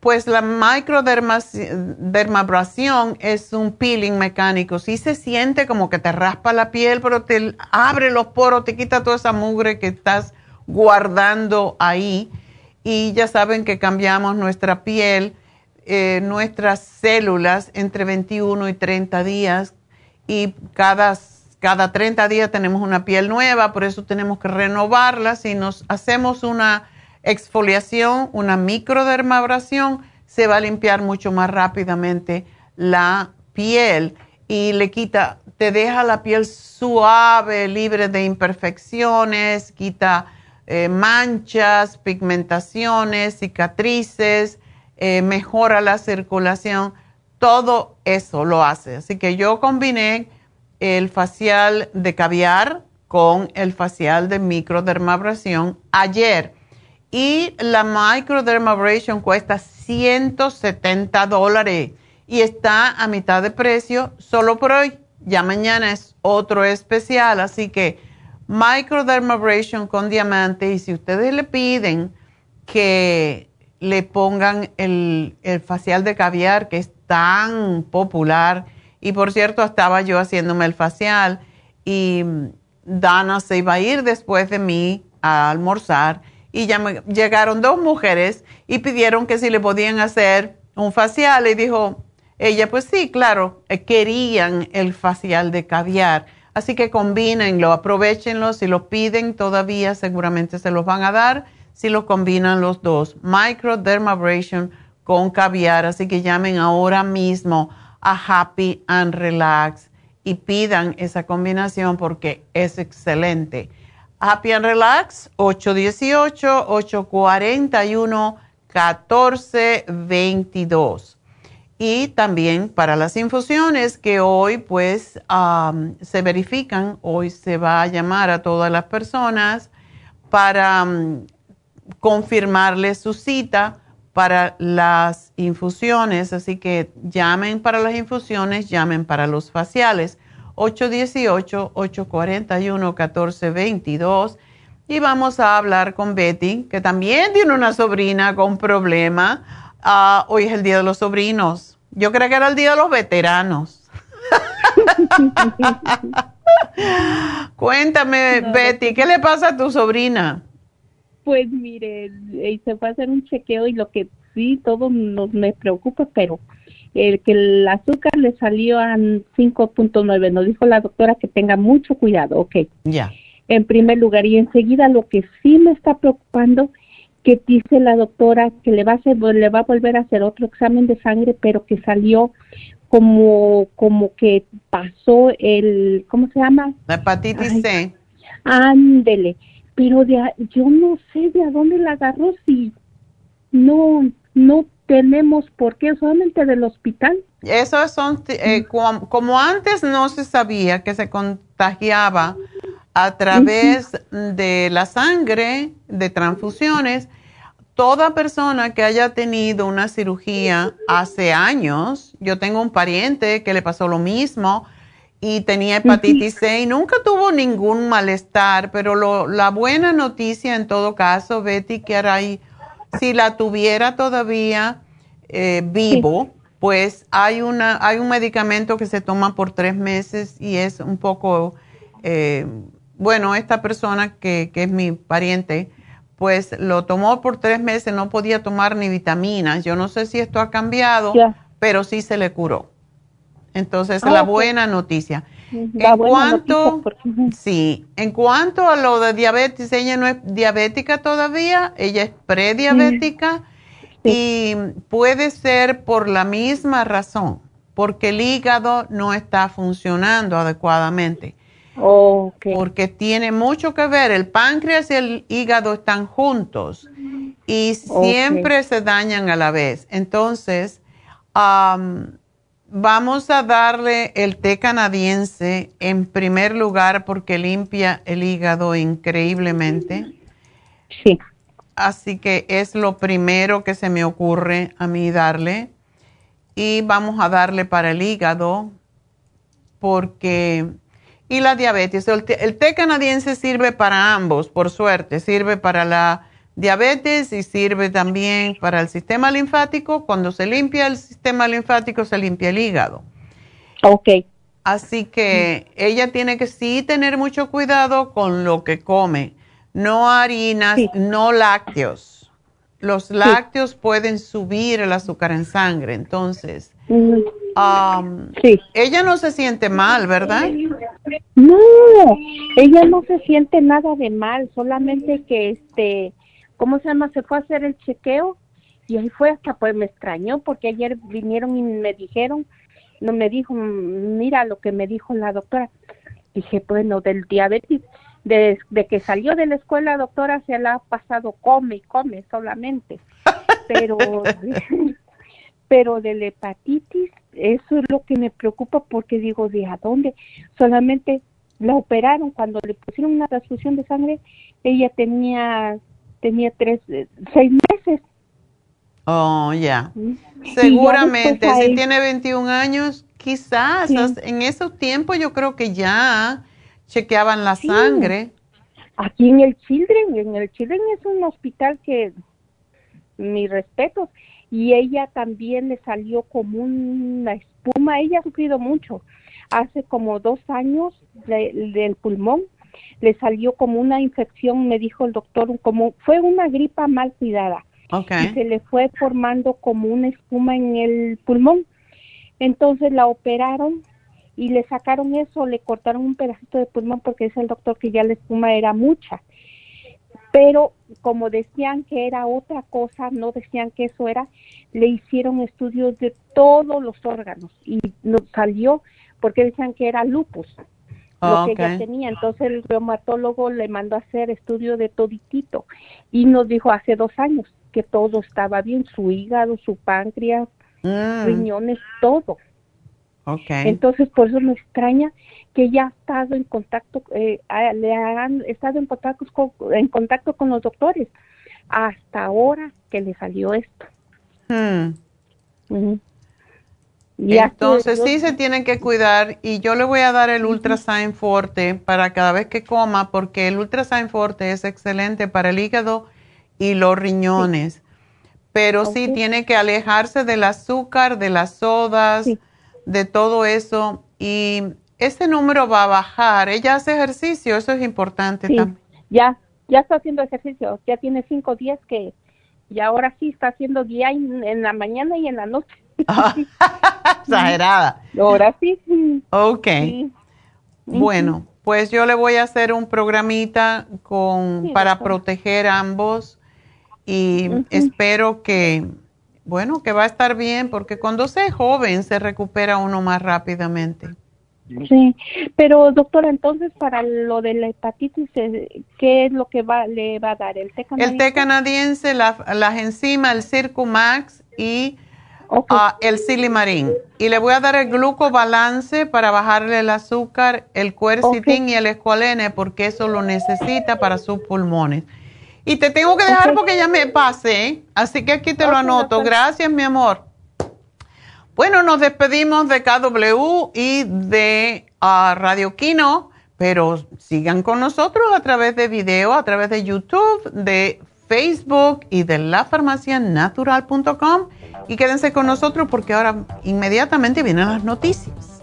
pues la microdermabrasión es un peeling mecánico. Sí se siente como que te raspa la piel, pero te abre los poros, te quita toda esa mugre que estás guardando ahí. Y ya saben que cambiamos nuestra piel, eh, nuestras células entre 21 y 30 días y cada, cada 30 días tenemos una piel nueva, por eso tenemos que renovarla. Si nos hacemos una exfoliación, una microdermabrasión, se va a limpiar mucho más rápidamente la piel y le quita, te deja la piel suave, libre de imperfecciones, quita eh, manchas, pigmentaciones, cicatrices, eh, mejora la circulación todo eso lo hace. Así que yo combiné el facial de caviar con el facial de microdermabrasión ayer. Y la microdermabrasion cuesta 170 dólares y está a mitad de precio solo por hoy. Ya mañana es otro especial, así que microdermabrasion con diamante y si ustedes le piden que le pongan el, el facial de caviar, que es tan popular. Y por cierto, estaba yo haciéndome el facial y Dana se iba a ir después de mí a almorzar y ya me llegaron dos mujeres y pidieron que si le podían hacer un facial y dijo ella, pues sí, claro, eh, querían el facial de caviar. Así que combínenlo, aprovechenlo, si lo piden todavía seguramente se los van a dar si lo combinan los dos. Microdermabrasion con caviar, así que llamen ahora mismo a Happy and Relax y pidan esa combinación porque es excelente. Happy and Relax 818-841-1422. y también para las infusiones que hoy pues se verifican, hoy se va a llamar a todas las personas para confirmarles su cita para las infusiones, así que llamen para las infusiones, llamen para los faciales. 818-841-1422 y vamos a hablar con Betty, que también tiene una sobrina con problema. Ah, hoy es el Día de los Sobrinos. Yo creo que era el Día de los Veteranos. Cuéntame, Betty, ¿qué le pasa a tu sobrina? Pues mire, se fue a hacer un chequeo y lo que sí, todo nos me preocupa, pero el que el azúcar le salió a 5.9, nos dijo la doctora que tenga mucho cuidado, ok. Ya. En primer lugar, y enseguida lo que sí me está preocupando, que dice la doctora que le va a hacer, le va a volver a hacer otro examen de sangre, pero que salió como, como que pasó el, ¿cómo se llama? La hepatitis C. Ándele pero de, yo no sé de a dónde la agarró si no no tenemos por qué solamente del hospital. Eso son eh, como, antes no se sabía que se contagiaba a través de la sangre, de transfusiones. Toda persona que haya tenido una cirugía hace años, yo tengo un pariente que le pasó lo mismo, y tenía hepatitis C y nunca tuvo ningún malestar, pero lo, la buena noticia en todo caso, Betty, que ahí, si la tuviera todavía eh, vivo, pues hay, una, hay un medicamento que se toma por tres meses y es un poco, eh, bueno, esta persona que, que es mi pariente, pues lo tomó por tres meses, no podía tomar ni vitaminas. Yo no sé si esto ha cambiado, pero sí se le curó. Entonces, la buena noticia. En cuanto, sí, en cuanto a lo de diabetes, ella no es diabética todavía, ella es prediabética y puede ser por la misma razón, porque el hígado no está funcionando adecuadamente. Porque tiene mucho que ver, el páncreas y el hígado están juntos y siempre se dañan a la vez. Entonces, Vamos a darle el té canadiense en primer lugar porque limpia el hígado increíblemente. Sí. Así que es lo primero que se me ocurre a mí darle. Y vamos a darle para el hígado porque... Y la diabetes. El té, el té canadiense sirve para ambos, por suerte. Sirve para la diabetes y sirve también para el sistema linfático. Cuando se limpia el sistema linfático, se limpia el hígado. Ok. Así que ella tiene que sí tener mucho cuidado con lo que come. No harinas, no lácteos. Los lácteos pueden subir el azúcar en sangre. Entonces, um, ella no se siente mal, ¿verdad? No, ella no se siente nada de mal, solamente que este ¿cómo se llama? Se fue a hacer el chequeo y ahí fue hasta pues me extrañó porque ayer vinieron y me dijeron, no me dijo, mira lo que me dijo la doctora. Dije, bueno, del diabetes, de, que salió de la escuela, doctora, se la ha pasado come y come solamente. Pero, pero del hepatitis, eso es lo que me preocupa porque digo, ¿de a dónde? Solamente la operaron cuando le pusieron una transfusión de sangre, ella tenía tenía tres, eh, seis meses. Oh, ya. Seguramente, si tiene 21 años, quizás en esos tiempos yo creo que ya chequeaban la sangre. Aquí en el Children, en el Children es un hospital que, mi respeto, y ella también le salió como una espuma, ella ha sufrido mucho. Hace como dos años del pulmón le salió como una infección, me dijo el doctor, como fue una gripa mal cuidada. Y se le fue formando como una espuma en el pulmón. Entonces la operaron y le sacaron eso, le cortaron un pedacito de pulmón porque dice el doctor que ya la espuma era mucha. Pero como decían que era otra cosa, no decían que eso era, le hicieron estudios de todos los órganos y nos salió porque decían que era lupus lo que ella tenía. Entonces el reumatólogo le mandó a hacer estudio de toditito y nos dijo hace dos años que todo estaba bien, su hígado, su páncreas, mm. riñones, todo. Okay. Entonces, por eso me extraña que ya ha estado en contacto, eh, le han estado en contacto, con, en contacto con los doctores hasta ahora que le salió esto. Hmm. Y Entonces sí se tienen que cuidar y yo le voy a dar el Ultrasign Forte para cada vez que coma porque el Ultrasign Forte es excelente para el hígado y los riñones. Pero sí tiene que alejarse del azúcar, de las sodas, de todo eso y ese número va a bajar. Ella hace ejercicio, eso es importante también. Ya, ya está haciendo ejercicio, ya tiene cinco días que y ahora sí está haciendo día en la mañana y en la noche. Exagerada. Ahora sí. Ok. Bueno, pues yo le voy a hacer un programita con para proteger ambos y espero que, bueno, que va a estar bien porque cuando se es joven se recupera uno más rápidamente. Sí, pero doctora, entonces para lo de la hepatitis, eh, ¿qué es lo que va, le va a dar? ¿El té canadiense? El té canadiense, la, las enzimas, el Circumax y Ah, el silimarín. Y le voy a dar el glucobalance para bajarle el azúcar, el quercitin y el escualene, porque eso lo necesita para sus pulmones. Y te tengo que dejar porque ya me pasé, así que aquí te lo anoto. Gracias, mi amor. Bueno, nos despedimos de KW y de ah, Radio Kino, pero sigan con nosotros a través de video, a través de YouTube, de Facebook y de lafarmacianatural.com y quédense con nosotros porque ahora inmediatamente vienen las noticias.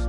días.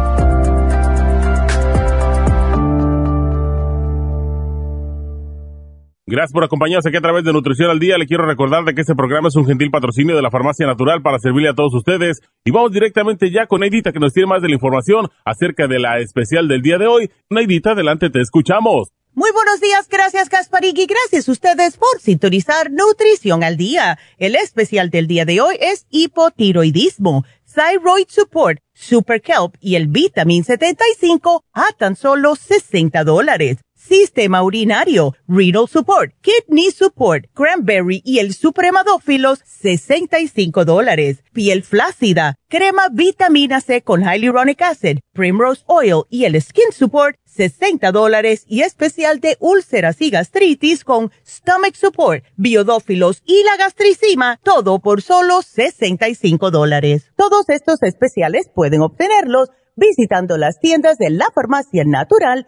Gracias por acompañarnos aquí a través de Nutrición al Día. Le quiero recordar de que este programa es un gentil patrocinio de la Farmacia Natural para servirle a todos ustedes. Y vamos directamente ya con Neidita que nos tiene más de la información acerca de la especial del día de hoy. Neidita, adelante, te escuchamos. Muy buenos días, gracias Gasparig y gracias a ustedes por sintonizar Nutrición al Día. El especial del día de hoy es hipotiroidismo, Thyroid Support, Super Kelp y el Vitamin 75 a tan solo 60 dólares sistema urinario, renal support, kidney support, cranberry y el supremadófilos, 65 dólares. Piel flácida, crema vitamina C con hyaluronic acid, primrose oil y el skin support, 60 dólares y especial de úlceras y gastritis con stomach support, biodófilos y la gastricima, todo por solo 65 dólares. Todos estos especiales pueden obtenerlos visitando las tiendas de la farmacia natural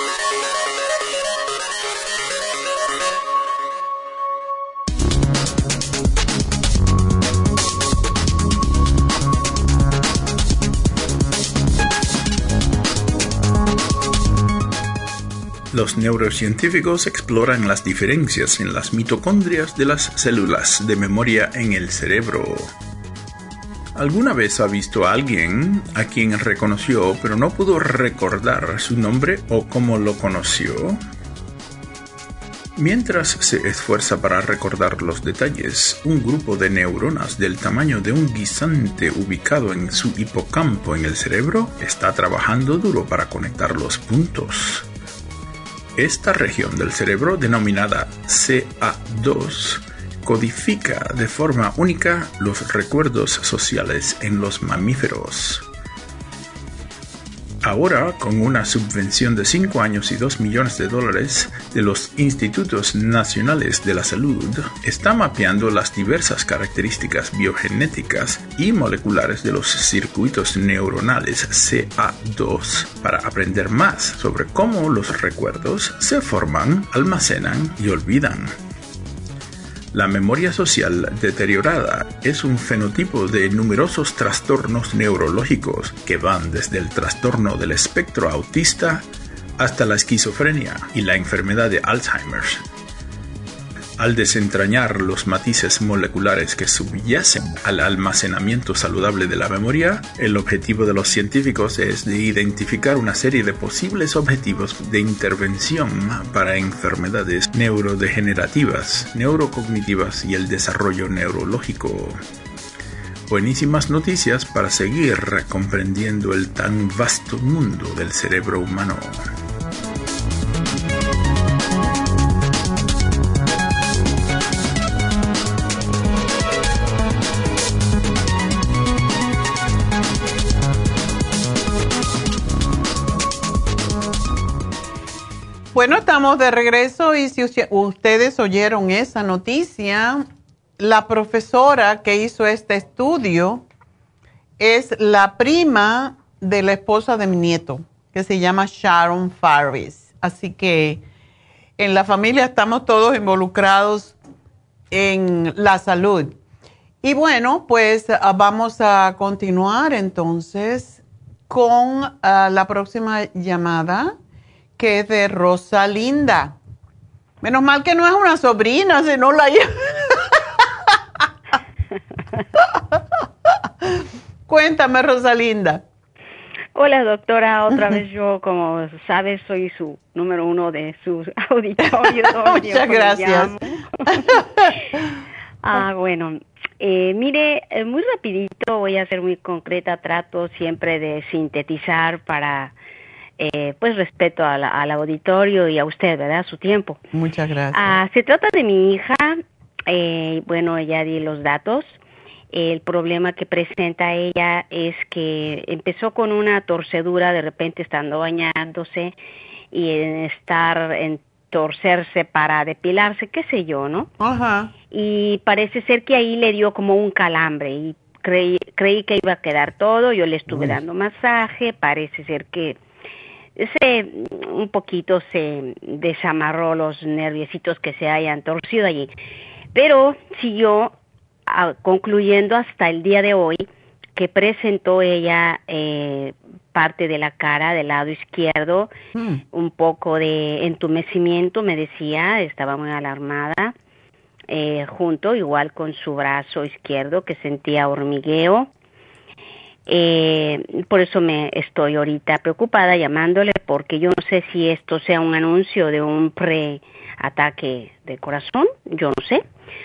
Los neurocientíficos exploran las diferencias en las mitocondrias de las células de memoria en el cerebro. ¿Alguna vez ha visto a alguien a quien reconoció pero no pudo recordar su nombre o cómo lo conoció? Mientras se esfuerza para recordar los detalles, un grupo de neuronas del tamaño de un guisante ubicado en su hipocampo en el cerebro está trabajando duro para conectar los puntos. Esta región del cerebro, denominada CA2, codifica de forma única los recuerdos sociales en los mamíferos. Ahora, con una subvención de 5 años y 2 millones de dólares de los Institutos Nacionales de la Salud, está mapeando las diversas características biogenéticas y moleculares de los circuitos neuronales CA2 para aprender más sobre cómo los recuerdos se forman, almacenan y olvidan. La memoria social deteriorada es un fenotipo de numerosos trastornos neurológicos que van desde el trastorno del espectro autista hasta la esquizofrenia y la enfermedad de Alzheimer al desentrañar los matices moleculares que subyacen al almacenamiento saludable de la memoria, el objetivo de los científicos es de identificar una serie de posibles objetivos de intervención para enfermedades neurodegenerativas, neurocognitivas y el desarrollo neurológico. Buenísimas noticias para seguir comprendiendo el tan vasto mundo del cerebro humano. Bueno, estamos de regreso y si ustedes oyeron esa noticia, la profesora que hizo este estudio es la prima de la esposa de mi nieto, que se llama Sharon Farris. Así que en la familia estamos todos involucrados en la salud. Y bueno, pues ah, vamos a continuar entonces con ah, la próxima llamada que es de Rosalinda. Menos mal que no es una sobrina, si no la Cuéntame, Rosalinda. Hola, doctora. Otra vez yo, como sabes, soy su número uno de sus auditorios. Muchas gracias. ah, bueno. Eh, mire, eh, muy rapidito, voy a ser muy concreta. Trato siempre de sintetizar para eh, pues respeto al auditorio y a usted, ¿verdad? Su tiempo. Muchas gracias. Ah, se trata de mi hija, eh, bueno, ya di los datos. El problema que presenta ella es que empezó con una torcedura de repente estando bañándose y en estar en torcerse para depilarse, qué sé yo, ¿no? Ajá. Y parece ser que ahí le dio como un calambre y creí, creí que iba a quedar todo, yo le estuve dando masaje, parece ser que se un poquito se desamarró los nerviecitos que se hayan torcido allí. Pero siguió ah, concluyendo hasta el día de hoy que presentó ella eh, parte de la cara del lado izquierdo, hmm. un poco de entumecimiento, me decía, estaba muy alarmada, eh, junto igual con su brazo izquierdo que sentía hormigueo eh, por eso me estoy ahorita preocupada llamándole porque yo no sé si esto sea un anuncio de un pre-ataque de corazón, yo no sé,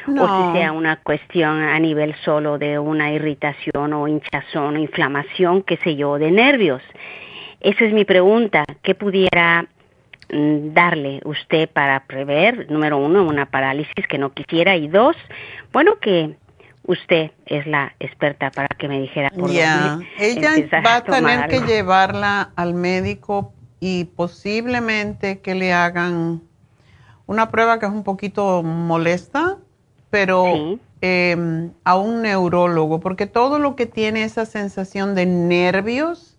o si sea una cuestión a nivel solo de una irritación o hinchazón o inflamación, qué sé yo, de nervios. Esa es mi pregunta, ¿qué pudiera mm, darle usted para prever, número uno, una parálisis que no quisiera y dos, bueno, que usted es la experta para que me dijera por dónde ella va a tener que llevarla al médico y posiblemente que le hagan una prueba que es un poquito molesta, pero eh, a un neurólogo, porque todo lo que tiene esa sensación de nervios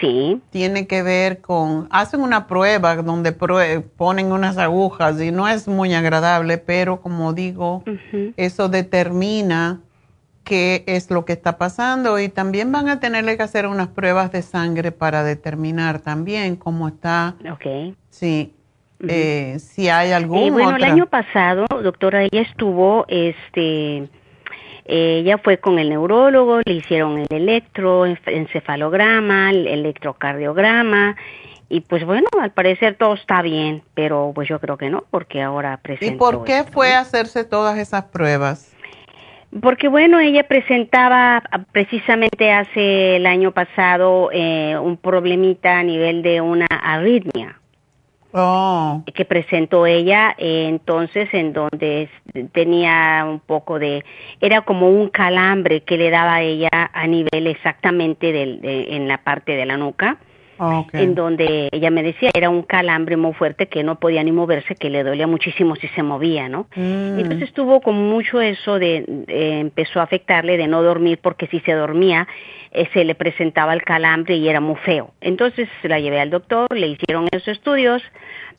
sí. tiene que ver con, hacen una prueba donde prue- ponen unas agujas y no es muy agradable, pero como digo, eso determina qué es lo que está pasando y también van a tenerle que hacer unas pruebas de sangre para determinar también cómo está, Ok. sí, eh, si hay algún Eh, bueno, el año pasado, doctora, ella estuvo, este, ella fue con el neurólogo, le hicieron el electroencefalograma, el electrocardiograma, y pues bueno, al parecer todo está bien, pero pues yo creo que no, porque ahora ¿Y presentó. por qué fue a hacerse todas esas pruebas? Porque bueno, ella presentaba ah, precisamente hace el año pasado eh, un problemita a nivel de una arritmia. Oh, que presentó ella, eh, entonces en donde tenía un poco de, era como un calambre que le daba a ella a nivel exactamente del, de- en la parte de la nuca, ok. en donde ella me decía era un calambre muy fuerte que no podía ni moverse, que le dolía muchísimo si se movía, ¿no? Mm. Entonces tuvo como mucho eso de, de- empezó a afectarle de no dormir porque si se dormía eh, se le presentaba el calambre y era muy feo. Entonces la llevé al doctor, le hicieron esos estudios,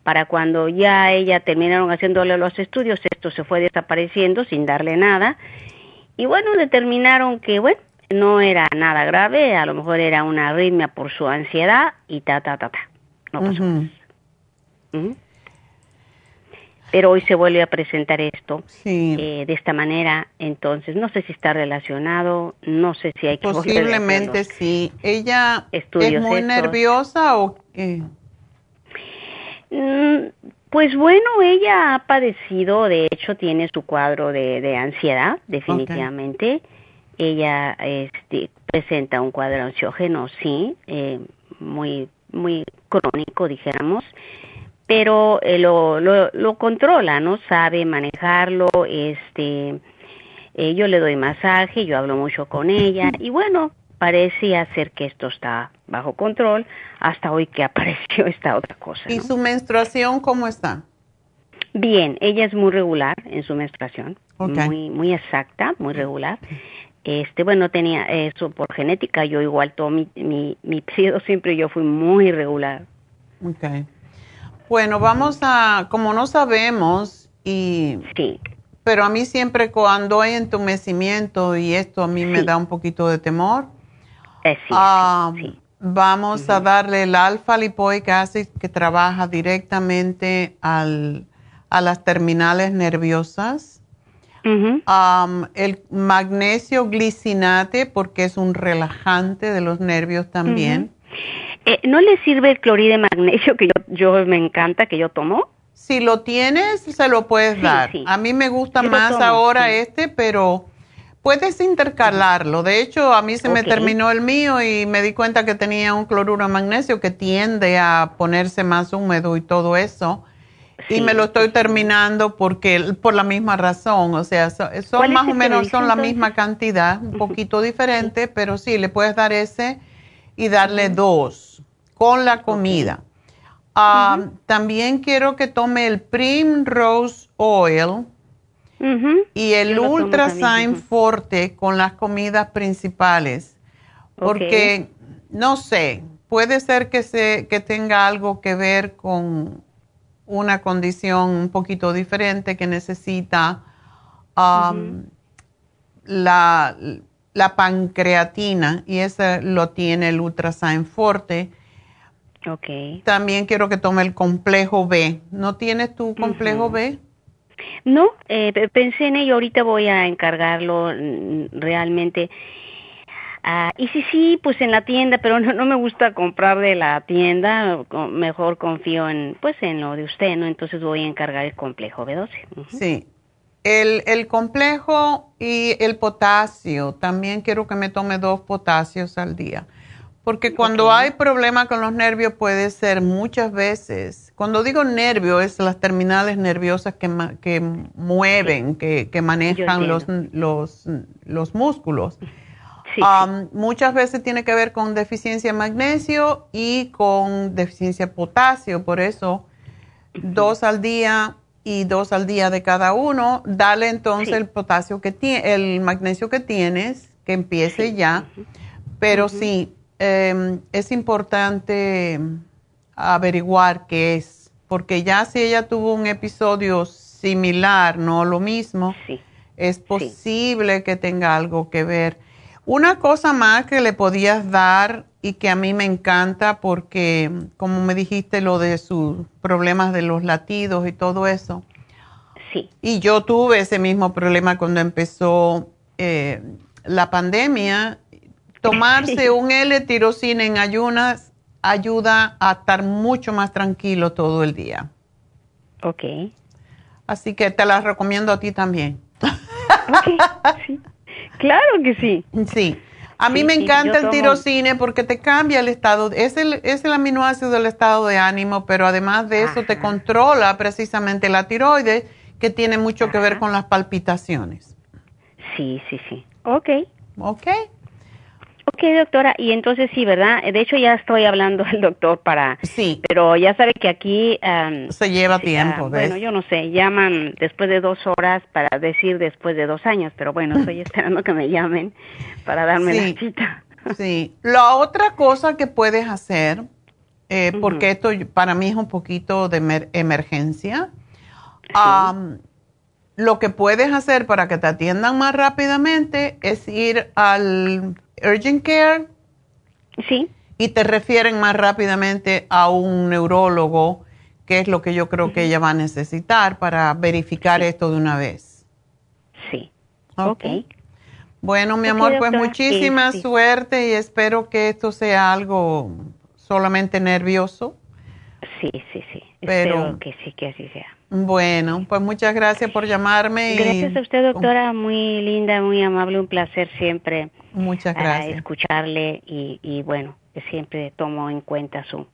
para cuando ya ella terminaron haciéndole los estudios, esto se fue desapareciendo sin darle nada. Y bueno, determinaron que, bueno, no era nada grave, a lo mejor era una arritmia por su ansiedad y ta, ta, ta, ta. No pasó. Ujú. Pero hoy se vuelve a presentar esto Sí. eh, de esta manera, entonces no sé si está relacionado, no sé si hay que Posiblemente sí. ¿Ella estudios es muy estos. nerviosa o qué? Mm, Pues bueno, ella ha padecido, de hecho tiene su cuadro de, de ansiedad, definitivamente. Ella este, presenta un cuadro ansiógeno, sí, eh, muy, muy crónico, dijéramos, pero eh, lo, lo, lo controla, ¿no? Sabe manejarlo, este, eh, yo le doy masaje, yo hablo mucho con ella y bueno, parece ser que esto está bajo control hasta hoy que apareció esta otra cosa. ¿Y su menstruación cómo está? Bien, ella es muy regular en su menstruación, Ok. muy muy exacta, muy regular. Este, bueno, tenía eso por genética, yo igual todo mi mi mi periodo siempre yo fui muy regular. Okay. Bueno, vamos a, como no sabemos, y sí. pero a mí siempre cuando hay entumecimiento y esto a mí me da un poquito de temor. Eh, sí, Ah, Vamos a darle el alfa lipoic acid que trabaja directamente al, a las terminales nerviosas. El magnesio glicinate porque es un relajante de los nervios también. Eh, ¿No le sirve el cloride de magnesio que yo, yo me encanta que yo tomo? Si lo tienes, se lo puedes Sí, dar. sí. A mí me gusta Yo más tomo, ahora sí. este, pero puedes intercalarlo. De hecho, a mí se me terminó el mío y me di cuenta que tenía un cloruro de magnesio que tiende a ponerse más húmedo y todo eso. Y me lo estoy terminando porque por la misma razón, o sea, so- son ¿Cuál es más o menos son la misma cantidad, un poquito diferente, pero sí, le puedes dar ese y darle dos con la comida. Ah, También quiero que tome el Primrose Oil y el Ultrasign. Forte con las comidas principales. Porque, no sé, puede ser que, se, que tenga algo que ver con una condición un poquito diferente que necesita um, la, la pancreatina y ese lo tiene el Ultrasign Forte. Ok. También quiero que tome el complejo B. ¿No tienes tu complejo B? No, eh, pe- pensé en ello, ahorita voy a encargarlo mm, realmente. Ah, y sí, sí, pues en la tienda, pero no, no me gusta comprar de la tienda, mejor confío en, pues en lo de usted, ¿no? Entonces voy a encargar el complejo B12. Ujú. Sí. El, el complejo y el potasio. También quiero que me tome dos potasios al día. Porque cuando hay problema con los nervios puede ser muchas veces, cuando digo nervio es las terminales nerviosas que, que mueven, que, que, manejan los, los, los, músculos. Um, muchas veces tiene que ver con deficiencia de magnesio y con deficiencia de potasio, por eso dos al día y dos al día de cada uno, dale entonces el potasio que tiene, el magnesio que tienes, que empiece ya, pero sí, Em, es importante averiguar qué es, porque ya si ella tuvo un episodio similar, no lo mismo, es posible que tenga algo que ver. Una cosa más que le podías dar y que a mí me encanta porque, como me dijiste, lo de sus problemas de los latidos y todo eso. Sí. Y yo tuve ese mismo problema cuando empezó eh, la pandemia Tomarse un L-tirocina en ayunas ayuda a estar mucho más tranquilo todo el día. Ok. Así que te las recomiendo a ti también. sí. Claro que sí. Sí. A mí me encanta el tirocine porque te cambia el estado, es el, es el aminoácido del estado de ánimo, pero además de eso te controla precisamente la tiroides, que tiene mucho que ver con las palpitaciones. Sí, sí, sí. Ok. Ok. Ok, doctora, y entonces sí, ¿verdad? De hecho ya estoy hablando al doctor para... Sí. Pero ya sabe que aquí... Se lleva tiempo, ¿ves? Bueno, yo no sé, llaman después de dos horas para decir después de dos años, pero bueno, estoy esperando que me llamen para darme la cita. Sí. La otra cosa que puedes hacer, eh, porque esto para mí es un poquito de emergencia, lo que puedes hacer para que te atiendan más rápidamente es ir al urgent care. Sí. Y te refieren más rápidamente a un neurólogo, que es lo que yo creo que ella va a necesitar para verificar esto de una vez. Sí. Ok. Bueno, mi amor, pues muchísima suerte y espero que esto sea algo solamente nervioso. Sí, sí, sí. Espero que sí, que así sea. Bueno, pues muchas gracias por llamarme. Gracias a usted, doctora, muy linda, muy amable, un placer siempre. Muchas gracias. escucharle y, y bueno, siempre tomo en cuenta su,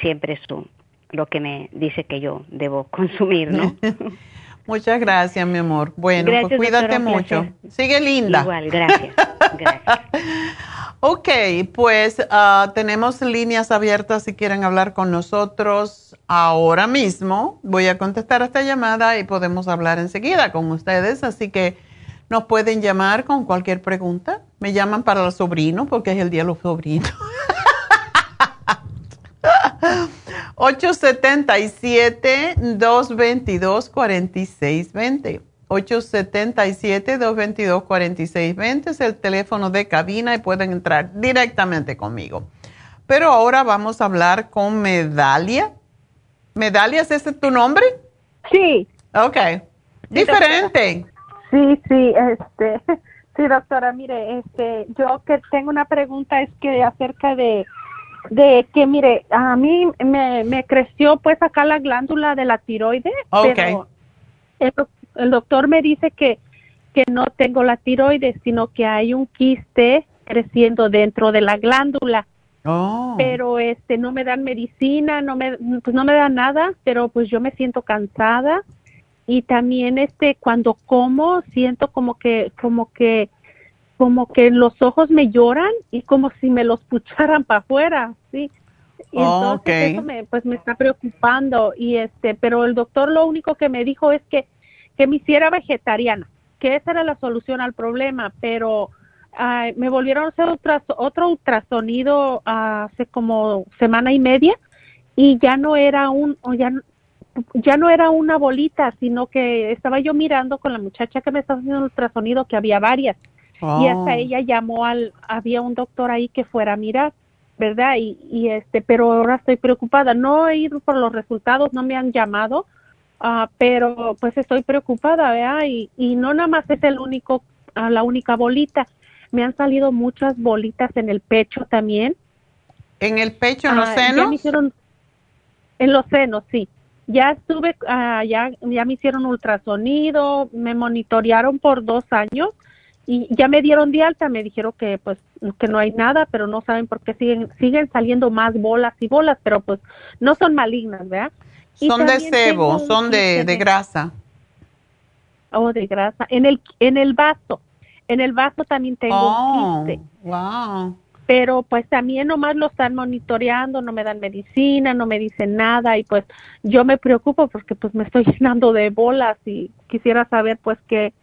siempre su, lo que me dice que yo debo consumir, ¿no? Muchas gracias, mi amor. Bueno, pues cuídate mucho. Sigue linda. Igual, gracias. gracias. ok, pues ah, tenemos líneas abiertas si quieren hablar con nosotros ahora mismo. Voy a contestar esta llamada y podemos hablar enseguida con ustedes. Así que nos pueden llamar con cualquier pregunta. Me llaman para los sobrinos porque es el día de los sobrinos. 877-222-4620. 877-222-4620 es el teléfono de cabina y pueden entrar directamente conmigo. Pero ahora vamos a hablar con Medalia. ¿Medalia es ese tu nombre? Sí. Ok. Diferente. Sí, sí, este, sí, doctora, mire, este, yo que tengo una pregunta es que acerca de de que mire, a mí me, me creció pues acá la glándula de la tiroides, pero el, doctor me dice que, que no tengo la tiroides, sino que hay un quiste creciendo dentro de la glándula. Oh. Pero este no me dan medicina, no me pues no me dan nada, pero pues yo me siento cansada y también este cuando como siento como que como que como que los ojos me lloran y como si me los pucharan para afuera, ¿sí? Y entonces eso me, pues me está preocupando y este, pero el doctor lo único que me dijo es que, que me hiciera vegetariana, que esa era la solución al problema, pero me volvieron a hacer otro ultrasonido hace como semana y media y ya no era un, ya, ya no era una bolita, sino que estaba yo mirando con la muchacha que me estaba haciendo el ultrasonido que había varias y hasta oh. ella llamó al, había un doctor ahí que fuera a mirar, ¿verdad? Y, y este, pero ahora estoy preocupada, no he ido por los resultados, no me han llamado, uh, pero pues estoy preocupada, ¿verdad? Y, y no nada más es el único, uh, la única bolita, me han salido muchas bolitas en el pecho también. ¿En el pecho, en los senos? Me hicieron, en los senos, sí. Ya estuve, ya, ya me hicieron ultrasonido, me monitorearon por dos años y ya me dieron de alta, me dijeron que pues que no hay nada, pero no saben por qué siguen siguen saliendo más bolas y bolas, pero pues no son malignas, ¿verdad? son de sebo, son de, de, grasa. Oh, de grasa. En el en el vaso, en el vaso también tengo oh, Wow. Pero pues también nomás lo están monitoreando, no me dan medicina, no me dicen nada y pues yo me preocupo porque pues me estoy llenando de bolas y quisiera saber pues qué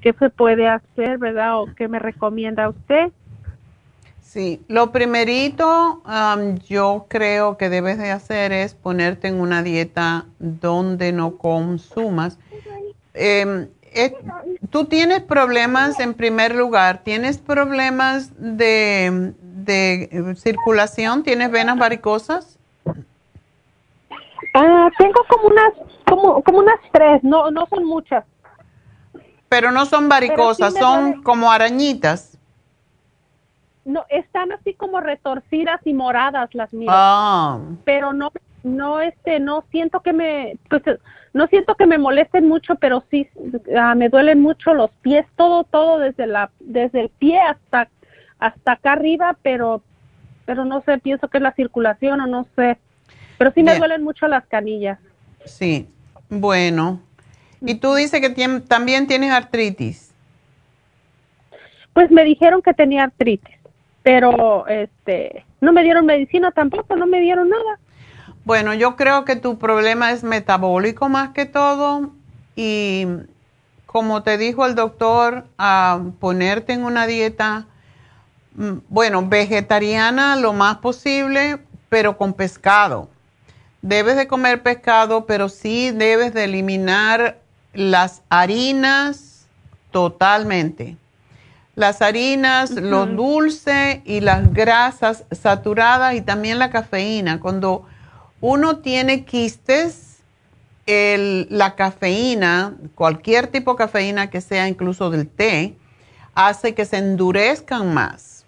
qué se puede hacer, ¿verdad? O qué me recomienda usted. Sí, lo primerito yo creo que debes de hacer es ponerte en una dieta donde no consumas. Eh, ¿Tú tienes problemas en primer lugar? ¿Tienes problemas de, de circulación? ¿Tienes venas varicosas? Ah, tengo como unas, como, como unas tres, no, no son muchas. Pero no son varicosas, son como arañitas. No, están así como retorcidas y moradas las mías. Ah. Pero no, no, este, no siento que me, pues, no siento que me molesten mucho, pero sí ah, me duelen mucho los pies, todo, todo desde la, desde el pie hasta, hasta acá arriba, pero, pero no sé, pienso que es la circulación o no sé, pero sí me duelen mucho las canillas. Sí, bueno. Y tú dices que también tienes artritis. Pues me dijeron que tenía artritis, pero este, no me dieron medicina tampoco, no me dieron nada. Bueno, yo creo que tu problema es metabólico más que todo y como te dijo el doctor, a ponerte en una dieta, mm, bueno, vegetariana lo más posible, pero con pescado. Debes de comer pescado, pero sí debes de eliminar las harinas totalmente. Las harinas, los dulces y las grasas saturadas y también la cafeína. Cuando uno tiene quistes, la cafeína, cualquier tipo de cafeína que sea, incluso del té, hace que se endurezcan más.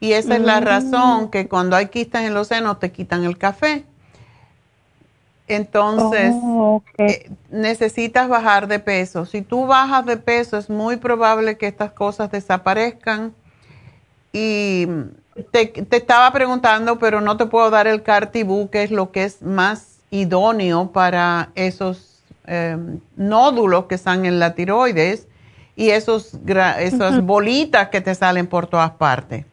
Y esa es la mm. razón que cuando hay quistes en los senos te quitan el café. Entonces, oh, eh, necesitas bajar de peso. Si tú bajas de peso, es muy probable que estas cosas desaparezcan. Y te, estaba preguntando, pero no te puedo dar el Cartibú, que es lo que es más idóneo para esos em, nódulos que están en la tiroides y esos, esas bolitas que te salen por todas partes.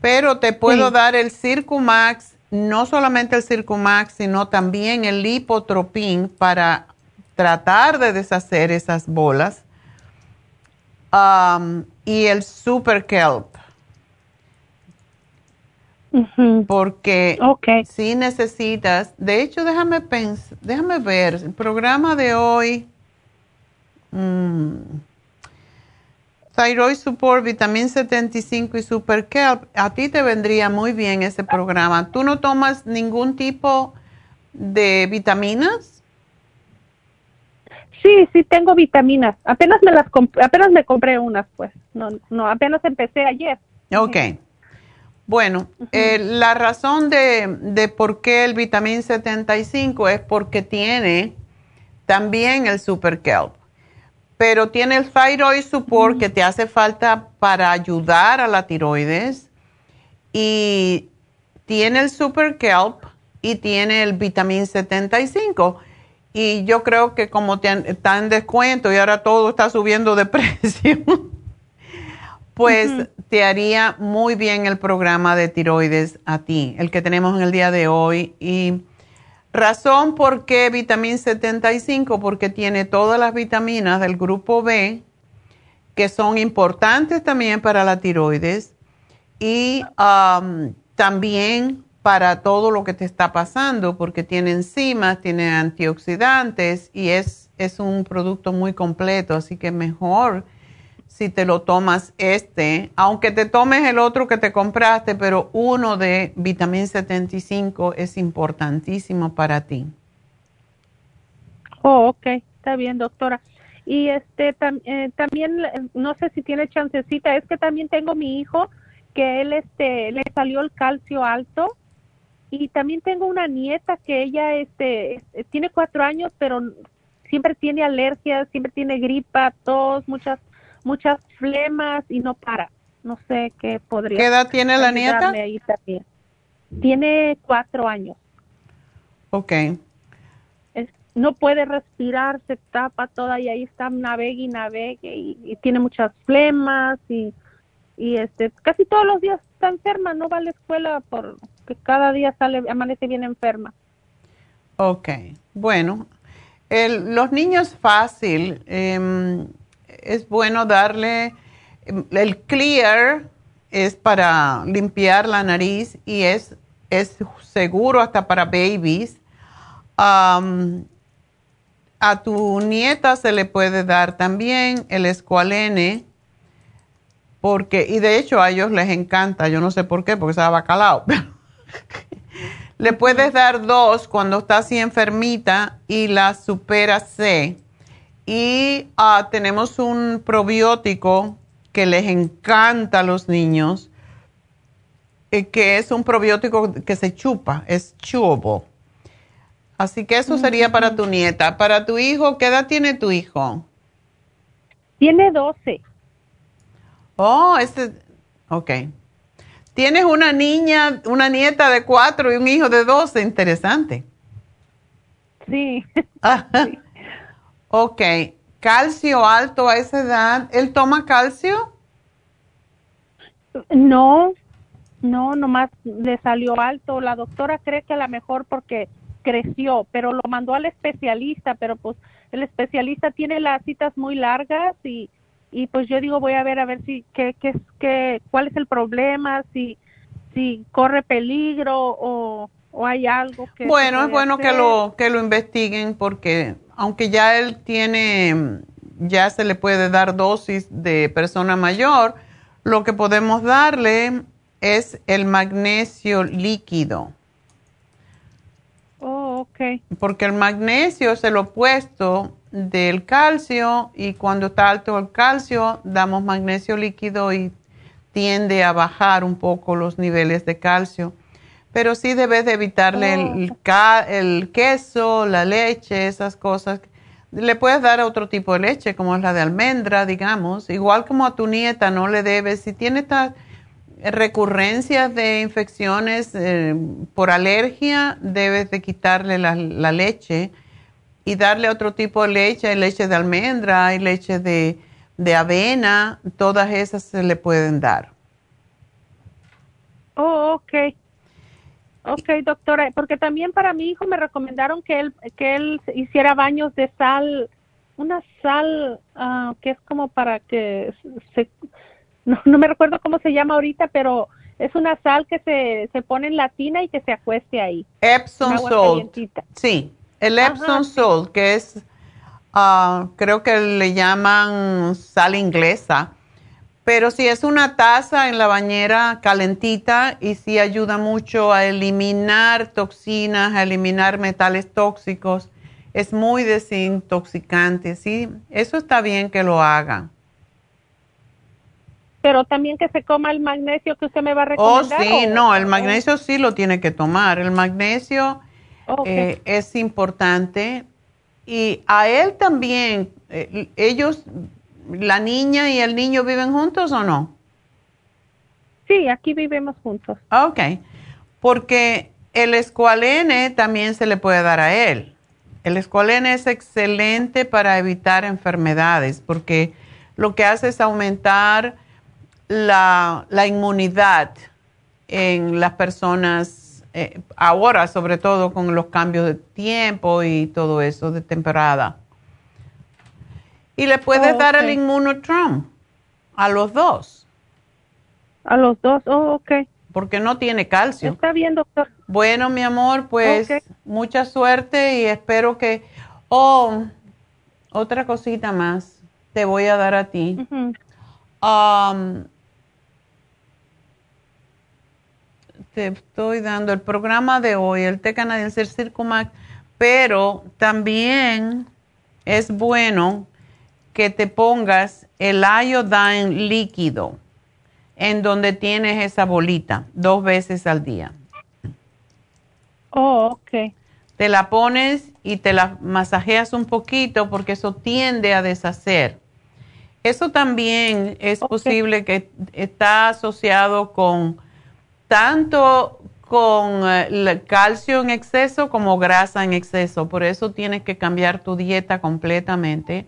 Pero te puedo dar el Circumax, no solamente el Circumax, sino también el Lipotropin para tratar de deshacer esas bolas. y el Super Kelp porque si necesitas, de hecho déjame pensar, déjame ver, el programa de hoy, mm, Thyroid Support, Vitamin 75 y Super Kelp, a ti te vendría muy bien ese programa. ¿Tú no tomas ningún tipo de vitaminas? Sí, sí tengo vitaminas. Apenas me las apenas me compré unas, pues. No, no, apenas empecé ayer. Ok. Bueno, eh, la razón de, por qué el vitamín 75 es porque tiene también el super kelp, pero tiene el thyroid support que te hace falta para ayudar a la tiroides y tiene el super kelp y tiene el vitamín 75 y yo creo que como está en descuento y ahora todo está subiendo de precio pues te haría muy bien el programa de tiroides a ti, el que tenemos en el día de hoy. Y razón por qué vitamina 75, porque tiene todas las vitaminas del grupo B, que son importantes también para la tiroides y um, también para todo lo que te está pasando, porque tiene enzimas, tiene antioxidantes y es, es un producto muy completo, así que mejor si te lo tomas este, aunque te tomes el otro que te compraste, pero uno de vitamina 75 es importantísimo para ti. Oh, ok, está bien, doctora. Y este eh, también no sé si tiene chancecita, es que también tengo mi hijo que él este le salió el calcio alto y también tengo una nieta que ella este tiene cuatro años pero siempre tiene alergias, siempre tiene gripa, tos, muchas muchas flemas y no para. No sé qué podría. ¿Qué edad tiene la nieta? Ahí también. Tiene cuatro años. Ok. no puede respirar, se tapa toda y ahí está navegue y navegue y, tiene muchas flemas y, y este casi todos los días está enferma, no va a la escuela porque cada día sale amanece bien enferma. Ok, bueno, el, los niños fácil, em, es bueno darle em, el clear es para limpiar la nariz y es, es seguro hasta para babies. a tu nieta se le puede dar también el escualene, porque, y de hecho a ellos les encanta, yo no sé por qué, porque estaba bacalao. le puedes dar dos cuando está así enfermita y la supera C. Y ah, tenemos un probiótico que les encanta a los niños, eh, que es un probiótico que se chupa, es chewable. Así que eso sería para tu nieta. Para tu hijo, ¿qué edad tiene tu hijo? Tiene 12. Oh, este, ok. Tienes una niña, una nieta de 4 y un hijo de 12, interesante. Sí. Ok calcio alto a esa edad, ¿él toma calcio? No, no, nomás le salió alto. La doctora cree que a lo mejor porque creció, pero lo mandó al especialista, pero pues el especialista tiene las citas muy largas y, y pues yo digo voy a ver a ver si qué qué qué cuál es el problema, si si corre peligro o, o hay algo que Bueno, es bueno que lo que lo investiguen porque aunque ya él tiene, ya se le puede dar dosis de persona mayor, lo que podemos darle es el magnesio líquido. Oh, ok. Porque el magnesio es el opuesto del calcio y cuando está alto el calcio damos magnesio líquido y tiende a bajar un poco los niveles de calcio pero sí debes de evitarle el, oh. el, queso, la leche, esas cosas. Le puedes dar otro tipo de leche, como es la de almendra, digamos. Igual como a tu nieta no le debes, si tiene estas recurrencias de infecciones eh, por alergia, debes de quitarle la, la, leche y darle otro tipo de leche. Hay leche de almendra, hay leche de, de avena, todas esas se le pueden dar. Oh, ok. Ok, doctora, porque también para mi hijo me recomendaron que él, que él hiciera baños de sal, una sal ah, que es como para que se, no, me recuerdo cómo se llama ahorita, pero es una sal que se, se pone en la tina y que se acueste ahí. Epsom salt. Sí, el Epsom salt, que es, ah, creo que le llaman sal inglesa pero si es una taza en la bañera calentita y si ayuda mucho a eliminar toxinas, a eliminar metales tóxicos, es muy desintoxicante, ¿sí? Eso está bien que lo haga. Pero también que se coma el magnesio que usted me va a recomendar. Oh, sí, no, el magnesio sí lo tiene que tomar. El magnesio eh, es importante. Y a él también, eh, ellos ¿La niña y el niño viven juntos o no? Sí, aquí vivimos juntos. Ok, porque el escualene también se le puede dar a él. El escualene es excelente para evitar enfermedades porque lo que hace es aumentar la, inmunidad en las personas, eh, ahora sobre todo con los cambios de tiempo y todo eso de temporada. Y le puedes oh, dar el inmunotrom a los dos. A los dos, oh, ok. Porque no tiene calcio. Está bien, doctor. Bueno, mi amor, pues mucha suerte y espero que... Oh, otra cosita más te voy a dar a ti. Um, te estoy dando el programa de hoy, el té canadiense Circumax, pero también es bueno que te pongas el iodine líquido en donde tienes esa bolita dos veces al día. Oh, ok. Te la pones y te la masajeas un poquito porque eso tiende a deshacer Eso también es posible que está asociado con tanto con eh, el calcio en exceso como grasa en exceso. Por eso tienes que cambiar tu dieta completamente.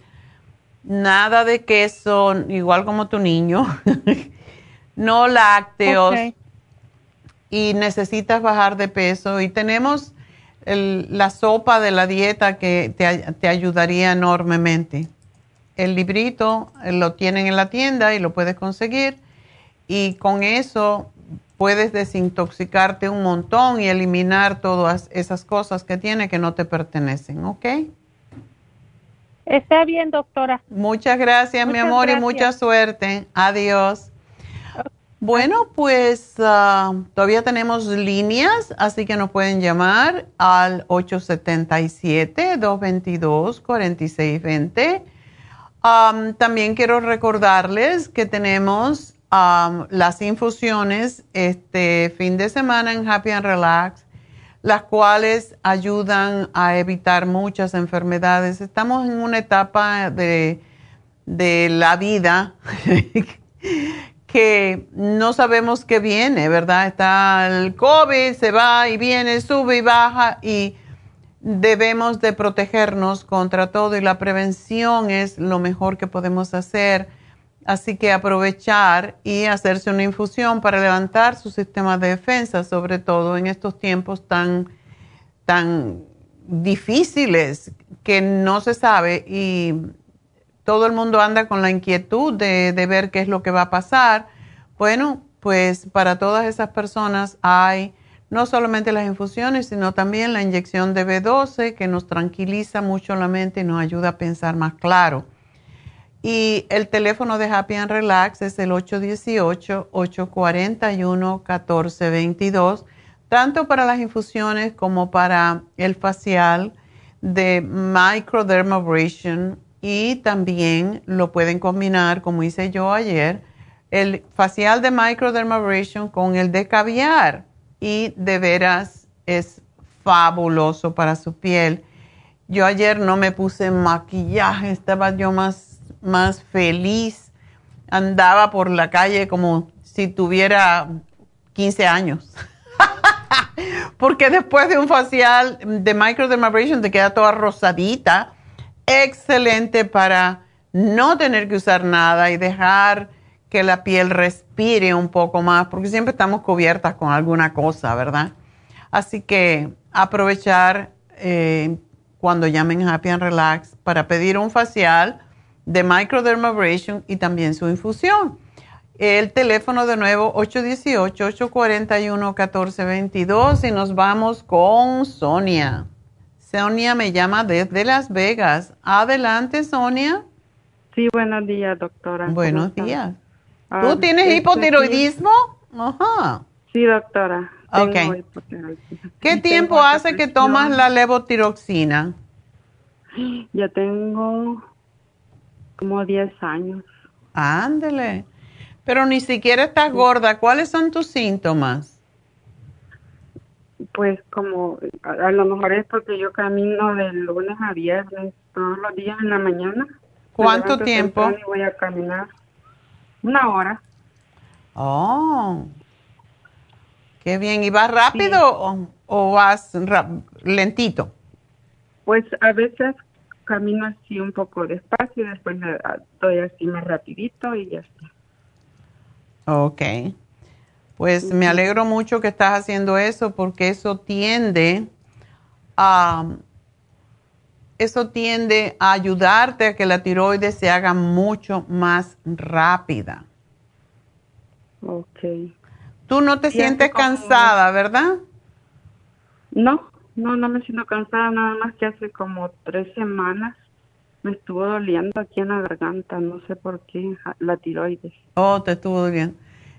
Nada de queso, igual como tu niño. no lácteos. Y necesitas bajar de peso. Y tenemos la sopa de la dieta que te, te ayudaría enormemente. El librito eh, lo tienen en la tienda y lo puedes conseguir. Y con eso puedes desintoxicarte un montón y eliminar todas esas cosas que tiene que no te pertenecen, ¿ok? Está bien, doctora. Muchas gracias, mi amor, y mucha suerte. Adiós. Bueno, pues ah, todavía tenemos líneas, así que nos pueden llamar al 877-222-4620. también quiero recordarles que tenemos las infusiones este fin de semana en Happy and Relax, las cuales ayudan a evitar muchas enfermedades. Estamos en una etapa de, de la vida que no sabemos qué viene, ¿verdad? Está el COVID, se va y viene, sube y baja y debemos de protegernos contra todo y la prevención es lo mejor que podemos hacer Así que aprovechar y hacerse una infusión para levantar su sistema de defensa, sobre todo en estos tiempos tan, tan difíciles que no se sabe y todo el mundo anda con la inquietud de, de ver qué es lo que va a pasar. Bueno, pues para todas esas personas hay no solamente las infusiones, sino también la inyección de B12 que nos tranquiliza mucho la mente y nos ayuda a pensar más claro. Y el teléfono de Happy and Relax es el 818-841-1422, tanto para las infusiones como para el facial de microdermabrasion y también lo pueden combinar, como hice yo ayer, el facial de microdermabrasion con el de caviar y de veras es fabuloso para su piel. Yo ayer no me puse maquillaje, estaba yo más más feliz. Andaba por la calle como si tuviera 15 años. Porque después de un facial de microdermabrasion te queda toda rosadita. Excelente para no tener que usar nada y dejar que la piel respire un poco más, porque siempre estamos cubiertas con alguna cosa, ¿verdad? Así que aprovechar eh, cuando llamen Happy and Relax para pedir un facial de microdermabrasion y también su infusión. El teléfono de nuevo 818-841-1422 y nos vamos con Sonia. Sonia me llama desde Las Vegas. Adelante, Sonia. Sí, buenos días, doctora. Buenos días. Ah, ¿Tú tienes este, hipotiroidismo? Ajá. Sí, doctora. Ok. ¿Qué tiempo hace que tomas la levotiroxina? Ya tengo como 10 años. Ándele. Pero ni siquiera estás gorda. ¿Cuáles son tus síntomas? Pues como, a, lo mejor es porque yo camino de lunes a viernes, todos los días en la mañana. ¿Cuánto tiempo? voy a caminar una hora. Oh, qué bien. ¿Y vas rápido o, o, vas lentito? Pues a veces camino así un poco despacio, y después me doy así más rapidito y ya está. Ok. Pues me alegro mucho que estás haciendo eso porque eso tiende a eso tiende a ayudarte a que la tiroides se haga mucho más rápida. Ok. Tú no te sientes cansada, ¿verdad? No, no, no me siento cansada, nada más que hace como tres semanas me estuvo doliendo aquí en la garganta, no sé por qué, la tiroides. Oh, te estuvo doliendo.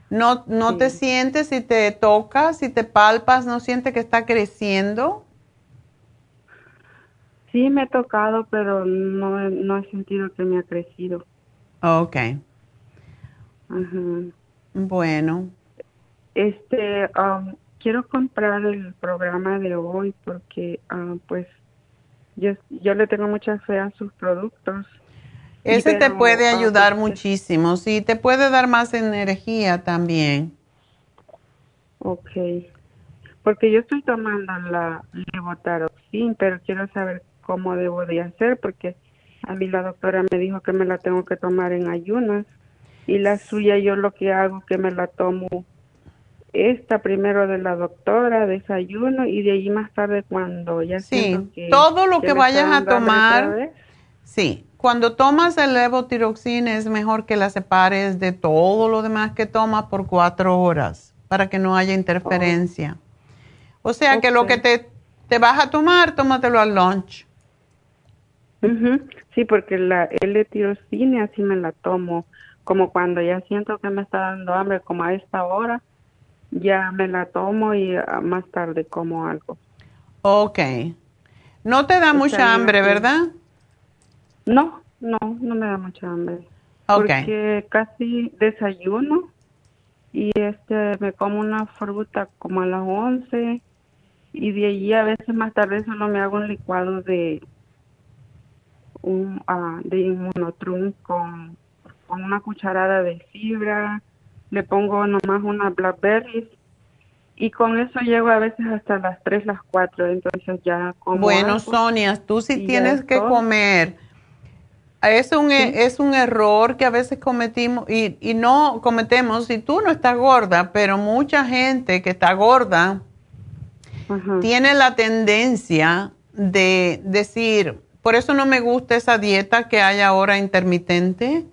¿No, no te sientes si te tocas, si te palpas, no sientes que está creciendo? Sí, me he tocado, pero no, no he sentido que me ha crecido. Ok. Bueno. Este, um, quiero comprar el programa de hoy porque ah, pues yo, yo le tengo mucha fe a sus productos. Ese te puede ayudar muchísimo, sí, te puede dar más energía también. Ok, porque yo estoy tomando la levotaroxin, pero quiero saber cómo debo de hacer, porque a mí la doctora me dijo que me la tengo que tomar en ayunas y la suya yo lo que hago que me la tomo esta primero de la doctora, desayuno y de allí más tarde cuando ya sí, todo lo que, vayas a tomar, sí, cuando tomas el levotiroxina es mejor que la separes de todo lo demás que tomas por cuatro horas para que no haya interferencia. O sea que lo que te, te vas a tomar, tómatelo al lunch. Sí, porque la L-tirocina así me la tomo, como cuando ya siento que me está dando hambre, como a esta hora, ya me la tomo y ah, más tarde como algo. Ok. No te da mucha hambre, ¿verdad? No, no, no me da mucha hambre. Porque casi desayuno y este me como una fruta como a las 11 y de allí a veces más tarde solo me hago un licuado de un uh, de inmunotrum con, con una cucharada de fibra le pongo nomás una blackberries y con eso llego a veces hasta las 3, las 4, entonces ya como Bueno, Sonia, tú sí tienes que comer. Es un, e, es un error que a veces cometimos y, y no cometemos si tú no estás gorda, pero mucha gente que está gorda tiene la tendencia de decir, por eso no me gusta esa dieta que hay ahora intermitente,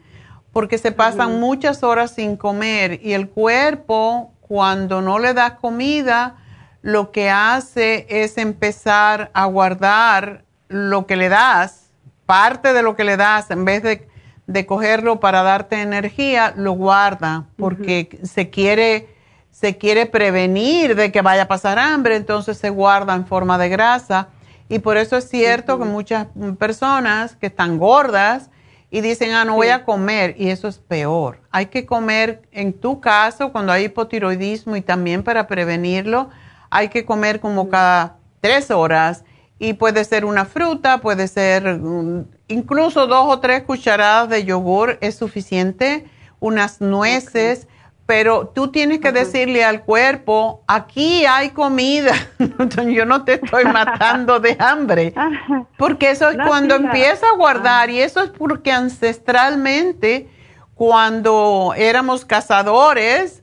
porque se pasan muchas horas sin comer y el cuerpo cuando no le das comida, lo que hace es empezar a guardar lo que le das, parte de lo que le das, en vez de, cogerlo para darte energía, lo guarda porque se quiere se quiere prevenir de que vaya a pasar hambre, entonces se guarda en forma de grasa. Y por eso es cierto que muchas personas que están gordas y dicen, ah, no voy a comer, y eso es peor. Hay que comer, en tu caso, cuando hay hipotiroidismo y también para prevenirlo, hay que comer como cada tres horas y puede ser una fruta, puede ser mm, incluso dos o tres cucharadas de yogur es suficiente, unas nueces pero tú tienes que decirle al cuerpo, aquí hay comida, yo no te estoy matando de hambre, porque eso es cuando empieza a guardar y eso es porque ancestralmente cuando éramos cazadores,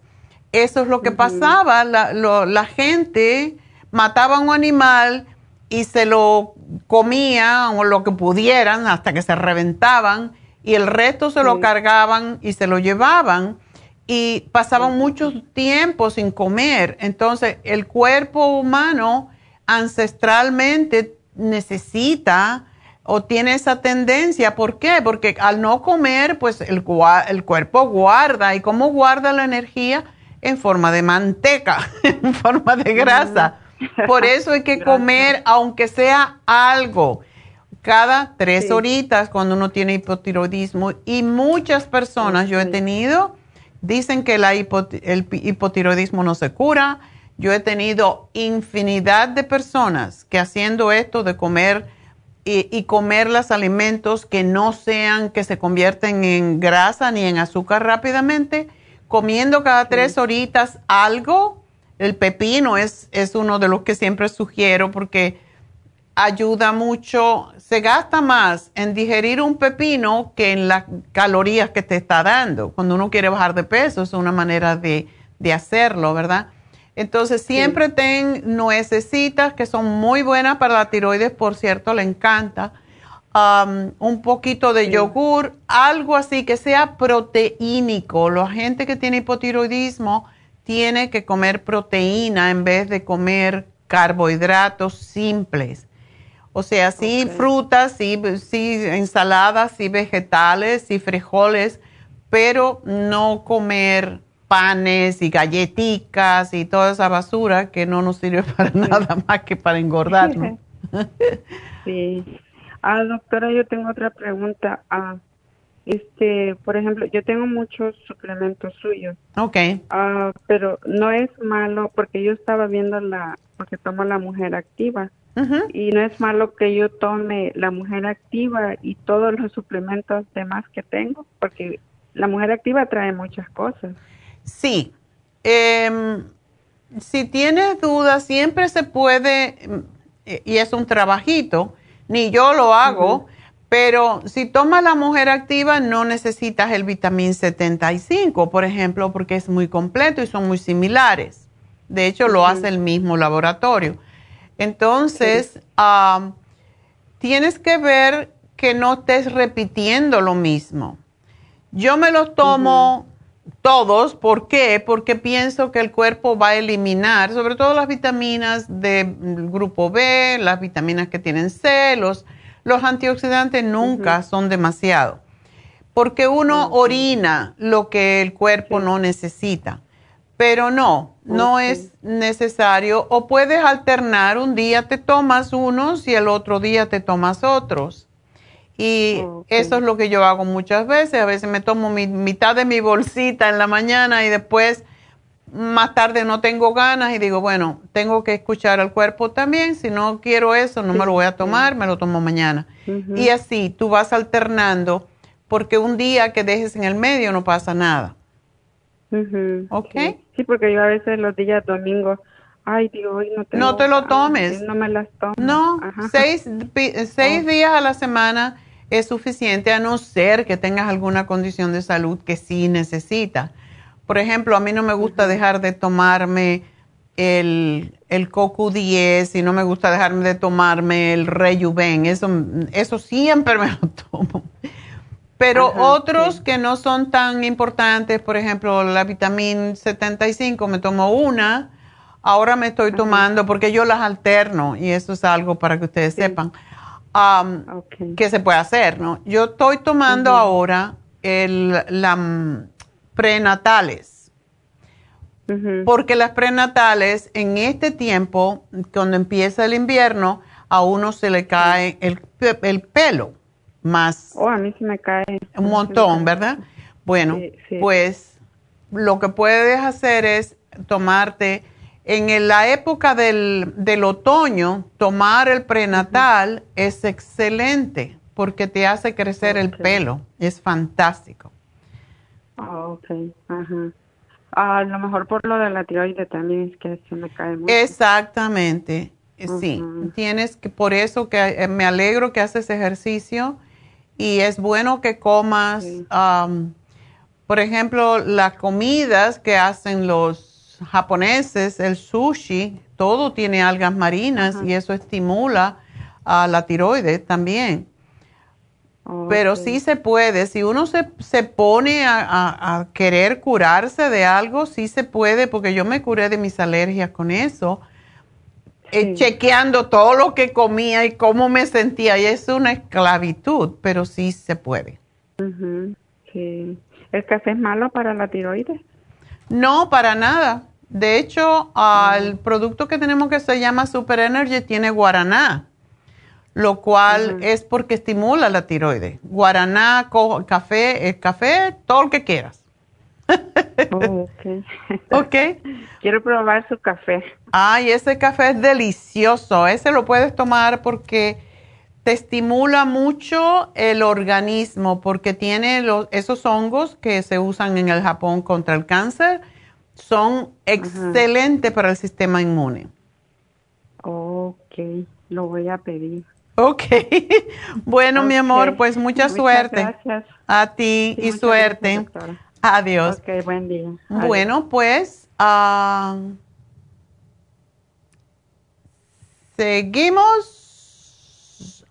eso es lo que pasaba, la, la gente mataba a un animal y se lo comía o lo que pudieran hasta que se reventaban y el resto se lo cargaban y se lo llevaban y pasaban mucho tiempo sin comer. Entonces, el cuerpo humano ancestralmente necesita o tiene esa tendencia. ¿Por qué? Porque al no comer, pues el, el cuerpo guarda. ¿Y cómo guarda la energía? En forma de manteca, en forma de grasa. Por eso hay que comer, aunque sea algo, cada tres horitas cuando uno tiene hipotiroidismo. Y muchas personas, yo he tenido Dicen que la el hipotiroidismo no se cura. Yo he tenido infinidad de personas que haciendo esto de comer y, comer los alimentos que no sean, que se convierten en grasa ni en azúcar rápidamente, comiendo cada tres horitas algo. El pepino es, es uno de los que siempre sugiero porque ayuda mucho, se gasta más en digerir un pepino que en las calorías que te está dando. Cuando uno quiere bajar de peso, es una manera de, hacerlo, ¿verdad? Entonces, siempre ten nuecesitas que son muy buenas para la tiroides, por cierto, le encanta. Um, un poquito de yogur, algo así que sea proteínico. La gente que tiene hipotiroidismo tiene que comer proteína en vez de comer carbohidratos simples. O sea, sí frutas, sí, sí ensaladas, sí vegetales, sí frijoles, pero no comer panes y galletitas y toda esa basura que no nos sirve para nada más que para engordar, ¿no? sí. Ah, doctora, yo tengo otra pregunta. Ah, este, por ejemplo, yo tengo muchos suplementos suyos. Ok. Ah, pero no es malo porque yo estaba viendo la, porque tomo la mujer activa Y no es malo que yo tome la mujer activa y todos los suplementos demás que tengo, porque la mujer activa trae muchas cosas. Sí. Em, si tienes dudas, siempre se puede, eh, y es un trabajito, ni yo lo hago, pero si tomas la mujer activa no necesitas el vitamín 75, por ejemplo, porque es muy completo y son muy similares. De hecho, lo hace el mismo laboratorio. Entonces, tienes que ver que no estés repitiendo lo mismo. Yo me los tomo todos, ¿por qué? Porque pienso que el cuerpo va a eliminar, sobre todo las vitaminas del grupo B, las vitaminas que tienen C, los, antioxidantes nunca son demasiado, porque uno orina lo que el cuerpo no necesita, pero no, no es necesario, o puedes alternar, un día te tomas unos y el otro día te tomas otros. Y eso es lo que yo hago muchas veces. A veces me tomo mi, mitad de mi bolsita en la mañana y después más tarde no tengo ganas y digo, bueno, tengo que escuchar al cuerpo también. Si no quiero eso, no me lo voy a tomar, me lo tomo mañana. Y así tú vas alternando porque un día que dejes en el medio no pasa nada. ¿Ok? Sí. porque yo a veces los días domingos, ay Dios, hoy no No te lo tomes. no me las tomo. No, seis, seis oh. días a la semana es suficiente a no ser que tengas alguna condición de salud que sí necesita. Por ejemplo, a mí no me gusta dejar de tomarme el, el CoQ10 y no me gusta dejarme de tomarme el Rejuven. Eso, eso siempre me lo tomo. Pero otros que no son tan importantes, por ejemplo, la vitamina 75, me tomo una. Ahora me estoy tomando porque yo las alterno y eso es algo para que ustedes sepan um, que se puede hacer, ¿no? Yo estoy tomando ahora el, la mm, prenatales. Porque las prenatales en este tiempo, cuando empieza el invierno, a uno se le cae el, el pelo más. Oh, a mí se me cae. Un montón, ¿verdad? Bueno, pues lo que puedes hacer es tomarte en la época del, otoño, tomar el prenatal es excelente porque te hace crecer el pelo. Es fantástico. Ah, ok, ajá. A lo mejor por lo de la tiroides también es que se me cae mucho. Exactamente, sí. Tienes que, por eso que eh, me alegro que haces ejercicio y es bueno que comas, por ejemplo, las comidas que hacen los japoneses, el sushi, todo tiene algas marinas y eso estimula a la tiroides también. Pero sí se puede, si uno se, se pone a, querer curarse de algo, sí se puede, porque yo me curé de mis alergias con eso, eh, chequeando todo lo que comía y cómo me sentía, y es una esclavitud, pero sí se puede. Sí. ¿El café es malo para la tiroides? No, para nada. De hecho, el producto que tenemos que se llama Super Energy tiene guaraná, lo cual es porque estimula la tiroides. Guaraná, café, el café, todo lo que quieras. Oh, ok. Quiero probar su café. Ay, ese café es delicioso. Ese lo puedes tomar porque te estimula mucho el organismo, porque tiene los, esos hongos que se usan en el Japón contra el cáncer son excelentes para el sistema inmune. Ok, lo voy a pedir. Ok, bueno mi amor, pues mucha suerte. Gracias. A ti y suerte. Adiós. Ok, buen día. Bueno, pues ah, seguimos.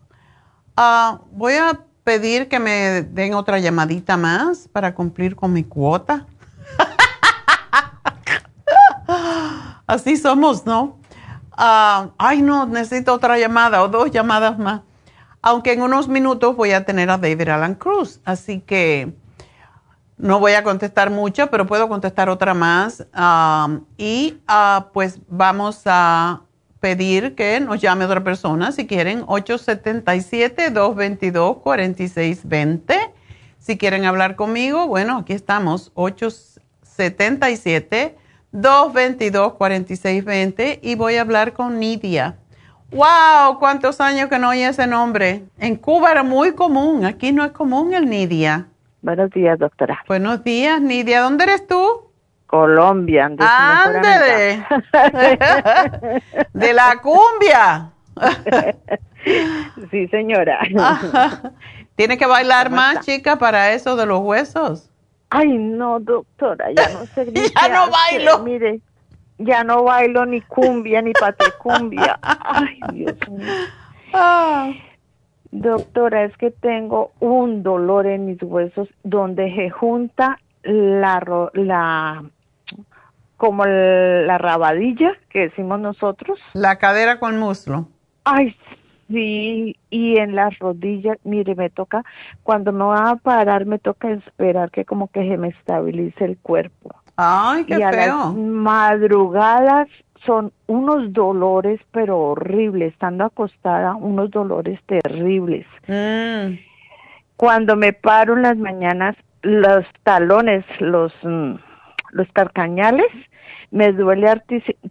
Ah, voy a pedir que me den otra llamadita más para cumplir con mi cuota. Así somos, ¿no? Ah, ay, no, necesito otra llamada o dos llamadas más. Aunque en unos minutos voy a tener a David Alan Cruz, así que no voy a contestar mucho, pero puedo contestar otra más. Y ah, pues vamos a pedir que nos llame otra persona, si quieren, 877-222-4620. Si quieren hablar conmigo, bueno, aquí estamos, 877 222-4620 y voy a hablar con Nidia. Wow, cuántos años que no oye ese nombre. En Cuba era muy común, aquí no es común el Nidia. Buenos días, doctora. Buenos días, Nidia. ¿Dónde eres tú? Colombia. Ándele. de la cumbia. sí, señora. ¿Tiene que bailar más, chica, para eso de los huesos? Ay, no, doctora, ya no sé. ya no bailo. Mire, ya no bailo ni cumbia ni patecumbia. Ay, Dios mío. Ah. Doctora, es que tengo un dolor en mis huesos donde se junta la, la como la rabadilla que decimos nosotros. La cadera con muslo. Ay, sí, y en las rodillas, mire, me toca, cuando me va a parar, me toca esperar que como que se me estabilice el cuerpo. Ay, qué y a feo. Las madrugadas son unos dolores, pero horribles, estando acostada, unos dolores terribles. Mm. Cuando me paro en las mañanas, los talones, los, mm, los carcañales, me duele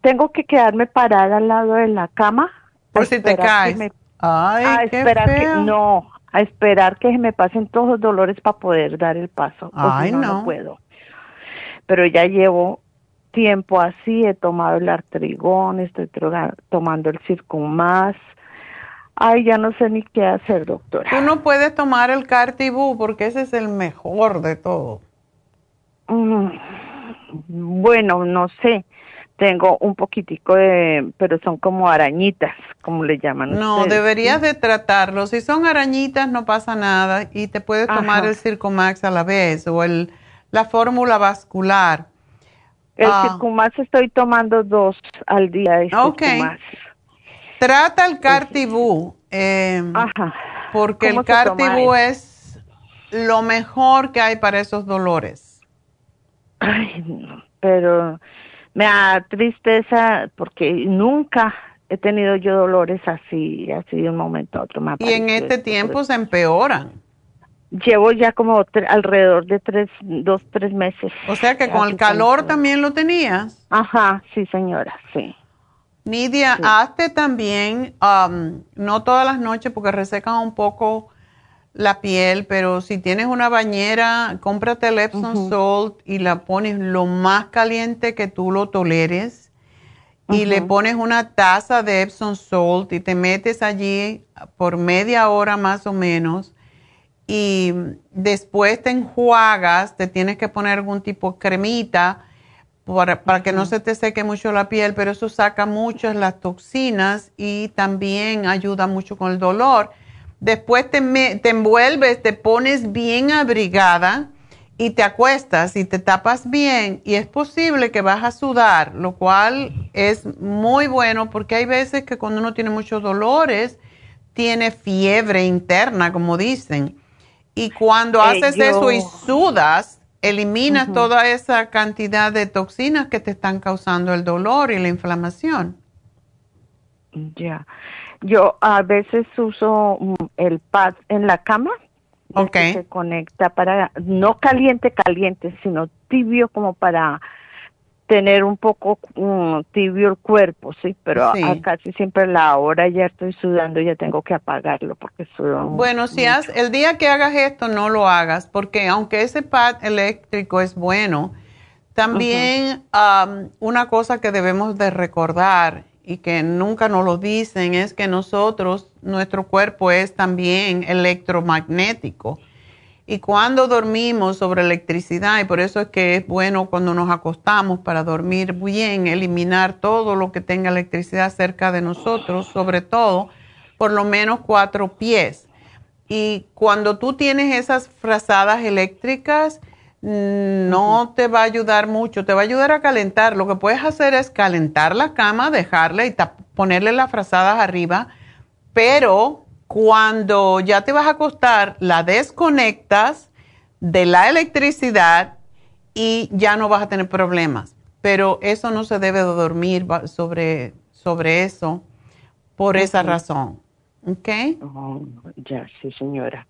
Tengo que quedarme parada al lado de la cama. Por si te caes. Ay, a esperar que no, a esperar que se me pasen todos los dolores para poder dar el paso. Ay, no, no puedo. Pero ya llevo tiempo así, he tomado el artrigón, estoy tomando el circumás. Ay, ya no sé ni qué hacer, doctora. Tú no puedes tomar el Cartibú porque ese es el mejor de todo. Mm, bueno, no sé. Tengo un poquitico de, pero son como arañitas, como le llaman. No, deberías de tratarlo. Si son arañitas no pasa nada y te puedes tomar el Circumax a la vez o el, la fórmula vascular. El ah. Circumax estoy tomando dos al día de Trata el Cartibú. Eh, Porque el Cartibú es lo mejor que hay para esos dolores. Ay, pero me da tristeza porque nunca he tenido yo dolores así, así de un momento a otro. y en este tiempo se empeoran. Llevo ya como alrededor de tres, dos, tres meses. O sea que con el calor también lo tenías. Ajá, sí señora, sí. Nidia, hazte también, um, no todas las noches porque resecan un poco la piel, pero si tienes una bañera, cómprate el Epsom Salt y la pones lo más caliente que tú lo toleres y le pones una taza de Epsom Salt y te metes allí por media hora más o menos y después te enjuagas, te tienes que poner algún tipo de cremita para, para que no se te seque mucho la piel, pero eso saca muchas las toxinas y también ayuda mucho con el dolor Después te, te envuelves, te pones bien abrigada y te acuestas y te tapas bien y es posible que vas a sudar, lo cual es muy bueno porque hay veces que cuando uno tiene muchos dolores, tiene fiebre interna, como dicen. Y cuando eh, haces eso y sudas, eliminas toda esa cantidad de toxinas que te están causando el dolor y la inflamación. Ya. Yo a veces uso mm, el pad en la cama. Que se conecta para, no caliente, caliente, sino tibio como para tener un poco mm, tibio el cuerpo, sí, pero casi siempre la hora ya estoy sudando, ya tengo que apagarlo porque sudo. Bueno, si has, el día que hagas esto no lo hagas porque aunque ese pad eléctrico es bueno, también una cosa que debemos de recordar y que nunca nos lo dicen es que nosotros, nuestro cuerpo es también electromagnético. Y cuando dormimos sobre electricidad, y por eso es que es bueno cuando nos acostamos para dormir bien, eliminar todo lo que tenga electricidad cerca de nosotros, sobre todo por lo menos cuatro pies. Y cuando tú tienes esas frazadas eléctricas, no te va a ayudar mucho, te va a ayudar a calentar. Lo que puedes hacer es calentar la cama, dejarle y ponerle las frazadas arriba, pero cuando ya te vas a acostar, la desconectas de la electricidad y ya no vas a tener problemas. Pero eso no se debe de dormir sobre, sobre eso por esa razón. ¿Ok? Oh, ya, sí, señora.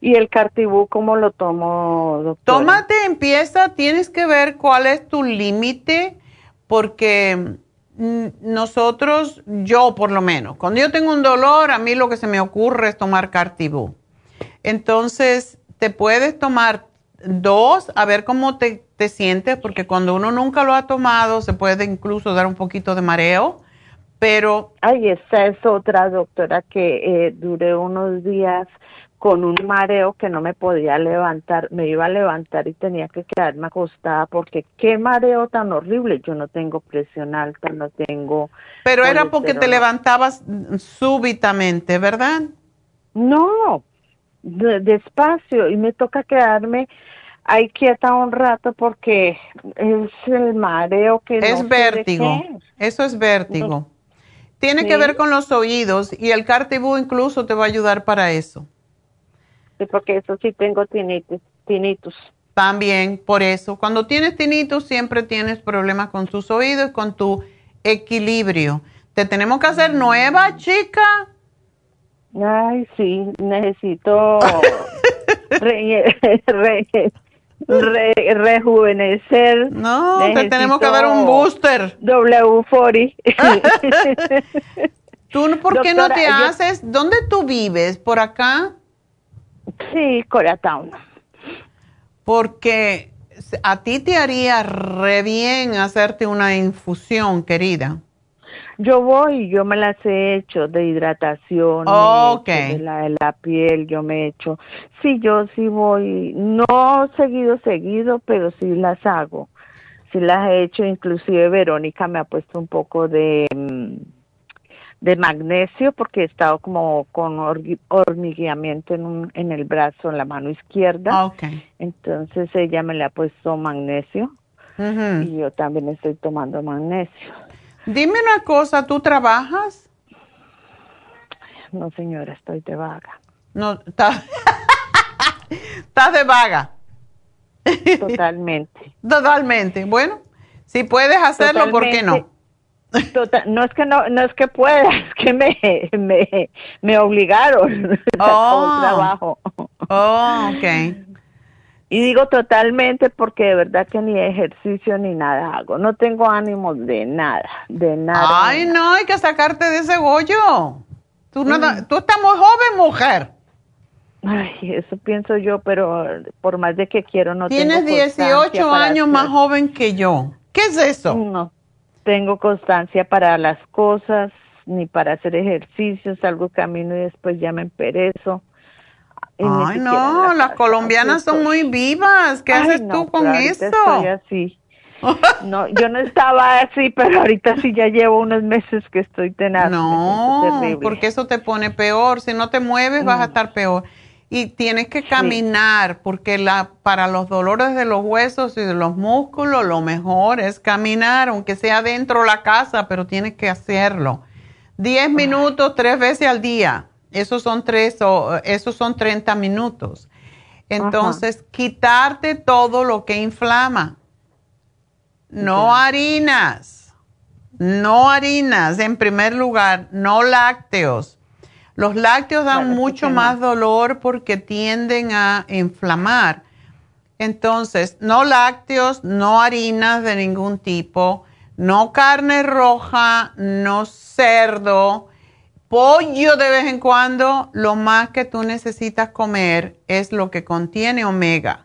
¿Y el cartibú cómo lo tomo, doctora? Tómate, empieza, tienes que ver cuál es tu límite, porque nosotros, yo por lo menos, cuando yo tengo un dolor, a mí lo que se me ocurre es tomar Cartibú. Entonces, te puedes tomar dos, a ver cómo te, te, sientes, porque cuando uno nunca lo ha tomado, se puede incluso dar un poquito de mareo, pero... Ay, esa es otra doctora que eh, unos días con un mareo que no me podía levantar, me iba a levantar y tenía que quedarme acostada porque qué mareo tan horrible, yo no tengo presión alta, no tengo... Pero era porque te levantabas súbitamente, ¿verdad? No, despacio y me toca quedarme ahí quieta un rato porque es el mareo que... Es vértigo, eso es vértigo. Tiene que ver con los oídos y el cartibú incluso te va a ayudar para eso. Sí, porque eso sí tengo tinnitus. tinnitus. También, por eso. Cuando tienes tinnitus siempre tienes problemas con tus oídos con tu equilibrio. Te tenemos que hacer nueva, chica. Ay, sí, necesito rejuvenecer. No, te tenemos que dar un booster. W40. ¿Tú por qué no te haces? ¿Dónde tú vives? ¿Por acá? Sí, Coratown. Porque a ti te haría re bien hacerte una infusión, querida. Yo voy, yo me las he hecho de hidratación, de, la, de la piel, yo me he hecho. Sí, yo sí voy, no seguido, seguido, pero sí las hago. Sí las he hecho, inclusive Verónica me ha puesto un poco de... De magnesio porque he estado como con hormigueamiento en, un, en el brazo, en la mano izquierda. Ah, okay. Entonces ella me le ha puesto magnesio y yo también estoy tomando magnesio. Dime una cosa, ¿tú trabajas? No, señora, estoy de vaga. No, estás de vaga. Totalmente. Totalmente. Bueno, si puedes hacerlo, ¿por qué no? Total, no es que no, no es que pueda, es que me, me, me obligaron oh. trabajo. Oh, ok. Y digo totalmente porque de verdad que ni ejercicio ni nada hago. No tengo ánimos de nada, de nada. Ay, no, hay que sacarte de ese bollo. Tú, mm. tú estás muy joven, mujer. Ay, eso pienso yo, pero por más de que quiero no Tienes tengo 18 años más joven que yo. ¿Qué es eso? No, tengo constancia para las cosas, ni para hacer ejercicios, salgo camino y después ya me emperezo. Ay, no, las colombianas son muy vivas. ¿Qué haces tú con eso? Estoy así. No, yo no estaba así, pero ahorita sí ya llevo unos meses que estoy tenaz. No, porque eso te pone peor. Si no te mueves, vas a mm. estar peor y tienes que caminar porque la, para los dolores de los huesos y de los músculos lo mejor es caminar, aunque sea dentro de la casa, pero tienes que hacerlo. Diez minutos tres veces al día, esos son, tres, o, esos son 30 minutos. Entonces, quitarte todo lo que inflama. No harinas, no harinas en primer lugar, no lácteos los lácteos dan mucho más dolor porque tienden a inflamar. Entonces, no lácteos, no harinas de ningún tipo, no carne roja, no cerdo, pollo de vez en cuando. Lo más que tú necesitas comer es lo que contiene omega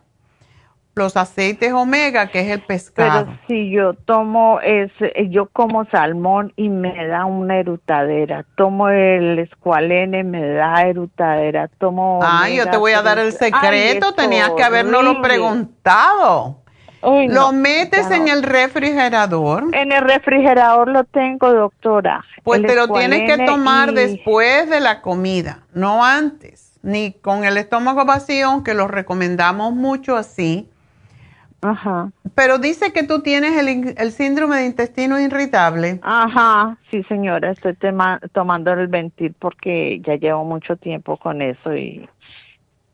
los aceites omega, que es el pescado. Pero si yo tomo, es, yo como salmón y me da una erutadera, tomo el escualene, me da erutadera, tomo... Ay, yo te voy a dar el secreto, tenías que habernoslo preguntado. ¿Lo metes en el refrigerador? En el refrigerador lo tengo, doctora. Pues te lo tienes que tomar después de la comida, no antes, ni con el estómago vacío, aunque lo recomendamos mucho así Ajá. Pero dice que tú tienes el, el síndrome de intestino irritable. Ajá, sí señora, estoy tomando el Ventil porque ya llevo mucho tiempo con eso y,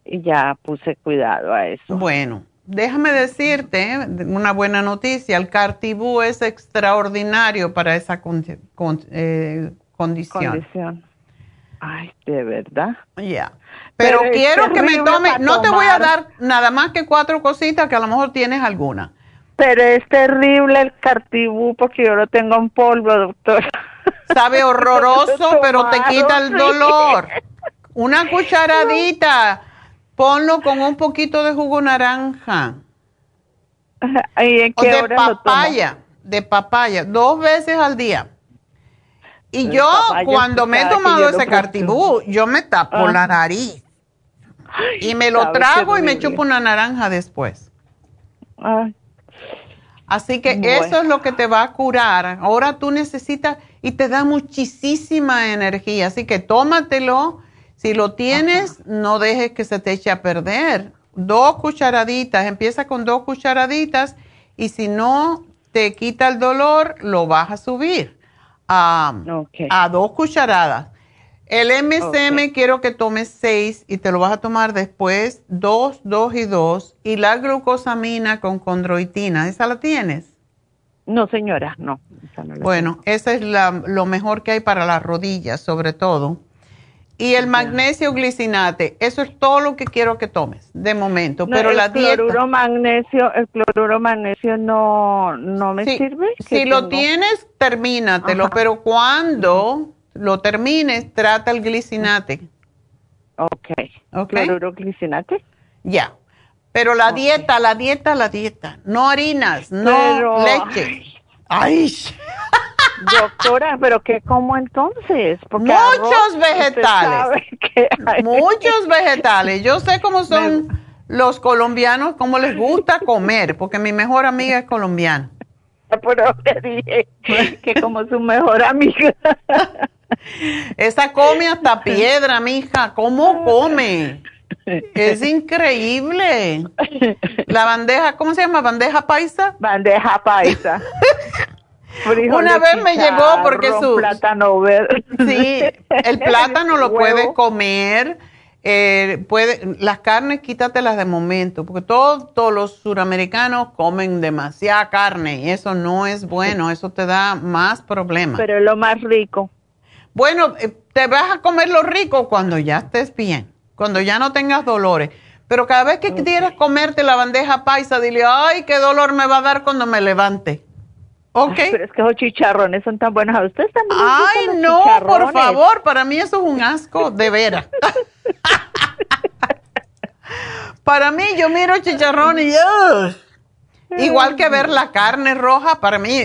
y ya puse cuidado a eso. Bueno, déjame decirte una buena noticia, el Cartibú es extraordinario para esa eh, condición. Condición. Ay, de verdad. Ya. Pero, quiero que me tome, no te voy a dar nada más que cuatro cositas que a lo mejor tienes alguna. Pero es terrible el cartibú porque yo lo tengo en polvo, doctor. Sabe horroroso, pero te quita el dolor. Una cucharadita. Ponlo con un poquito de jugo naranja. ¿Y en qué o de papaya, de papaya, dos veces al día. Y yo, cuando me he tomado ese cartibú, yo me tapo ah. la nariz. Y me lo trago y me chupo una naranja después. Así que eso es lo que te va a curar. Ahora tú necesitas y te da muchísima energía. Así que tómatelo. Si lo tienes, no dejes que se te eche a perder. Dos cucharaditas, empieza con dos cucharaditas y si no te quita el dolor, lo vas a subir a, a dos cucharadas. El MSM quiero que tomes seis y te lo vas a tomar después dos, dos y dos. Y la glucosamina con condroitina, ¿esa la tienes? No, señora, no. bueno, esa es la, lo mejor que hay para las rodillas, sobre todo. Y el magnesio glicinate, eso es todo lo que quiero que tomes de momento. pero la dieta. Cloruro magnesio, el cloruro magnesio no, no me sirve. Si lo tienes, termínatelo, pero cuando lo termines, trata el glicinate. Ok. okay. ¿Cloruro glicinate? Ya. Pero la dieta, la dieta, la dieta. No harinas, no leche. Ay. Doctora, pero ¿qué como entonces? Muchos vegetales. Muchos vegetales. Yo sé cómo son los colombianos, cómo les gusta comer, porque mi mejor amiga es colombiana. Pero te dije que como su mejor amiga. Esa come hasta piedra, mija. ¿Cómo come? Es increíble. La bandeja, ¿cómo se llama? ¿Bandeja paisa? Bandeja paisa. Una vez me llegó porque su plátano verde. Sí, el plátano lo puedes comer. Eh, puede, las carnes quítatelas de momento, porque todos, todos los suramericanos comen demasiada carne y eso no es bueno, eso te da más problemas. Pero es lo más rico. Bueno, eh, te vas a comer lo rico cuando ya estés bien, cuando ya no tengas dolores. Pero cada vez que quieras comerte la bandeja paisa, dile, ay, qué dolor me va a dar cuando me levante. Ok. Pero es que esos chicharrones son tan buenos. ¿A ustedes también Ay, no, por favor, para mí eso es un asco, de veras. para mí, yo miro chicharrón y igual que ver la carne roja, para mí,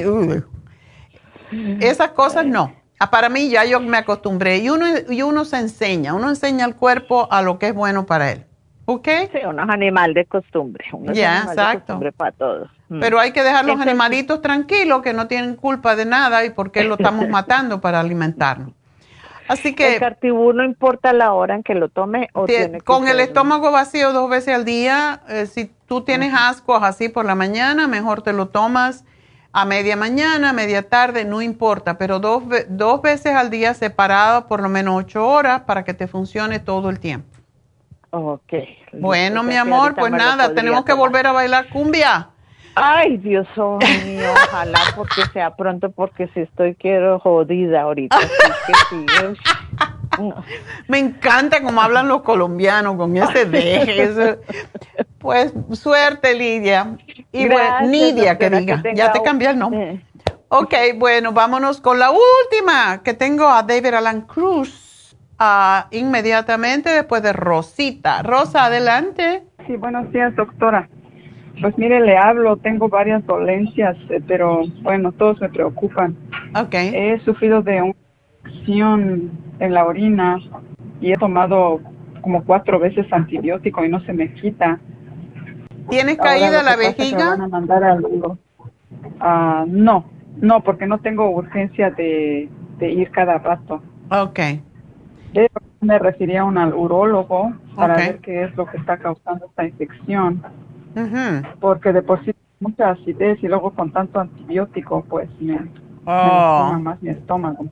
esas cosas no. Ah, para mí ya yo me acostumbré y uno, y uno se enseña, uno enseña al cuerpo a lo que es bueno para él. ¿Ok? Sí, uno es animal de costumbre. ya, exacto. para todos. Mm. Pero hay que dejar los animalitos tranquilos que no tienen culpa de nada y por qué lo estamos matando para alimentarnos. Así que... ¿El cartibú no importa la hora en que lo tome? O tiene con el estómago vacío dos veces al día, eh, si tú tienes ascos así por la mañana, mejor te lo tomas a media mañana, media tarde, no importa, pero dos, dos veces al día separado por lo menos ocho horas para que te funcione todo el tiempo. Ok. Bueno, mi amor, pues nada, tenemos que volver a bailar cumbia. Ay, Dios mío, ojalá porque sea pronto, porque si estoy quiero jodida ahorita. Me encanta cómo hablan los colombianos con ese deje. Pues suerte, Lidia. Y bueno, Nidia, que diga. ya te cambié el nombre. Ok, bueno, vámonos con la última, que tengo a David Alan Cruz uh, inmediatamente después de Rosita. Rosa, adelante. Sí, buenos días, doctora. Pues mire, le hablo, tengo varias dolencias, eh, pero bueno, todos me preocupan. Ok. He sufrido de una infección en la orina y he tomado como cuatro veces antibiótico y no se me quita. ¿Tienes caída la vejiga? Van a mandar ah, no, no, porque no tengo urgencia de, ir cada rato. Ok. me refería a un urólogo para ver qué es lo que está causando esta infección. Porque de por sí mucha acidez y luego con tanto antibiótico, pues me, oh. más mi estómago.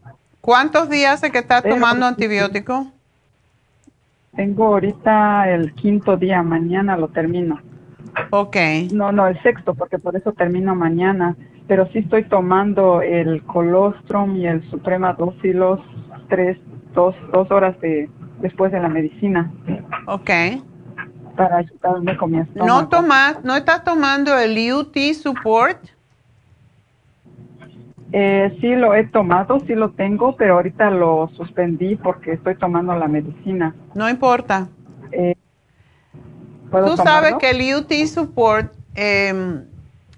¿Cuántos días hace que estás tomando antibiótico? Tengo ahorita el quinto día, mañana lo termino. Ok. No, no, el sexto, porque por eso termino mañana. Pero sí estoy tomando el colostrum y el suprema dócilos tres, dos, dos horas de, después de la medicina. Ok. para ayudarme con mi estómago. ¿No, tomas, ¿No estás tomando el UT Support? Eh, sí, lo he tomado, sí lo tengo, pero ahorita lo suspendí porque estoy tomando la medicina. No importa. Eh, Tú sabes que el UT Support em,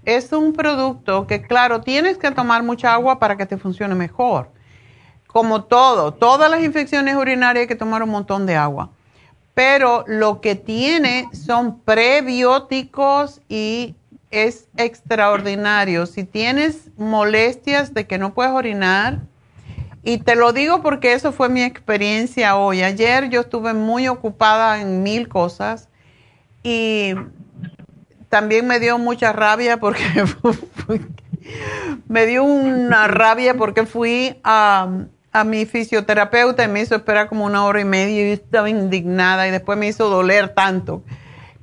es un producto que, claro, tienes que tomar mucha agua para que te funcione mejor. Como todo, todas las infecciones urinarias hay que tomar un montón de agua. Pero lo que tiene son prebióticos y es extraordinario. Si tienes molestias de que no puedes orinar, y te lo digo porque eso fue mi experiencia hoy. Ayer yo estuve muy ocupada en mil cosas y también me dio mucha rabia porque me dio una rabia porque fui a, a, mi fisioterapeuta y me hizo esperar como una hora y media y estaba indignada y después me hizo doler tanto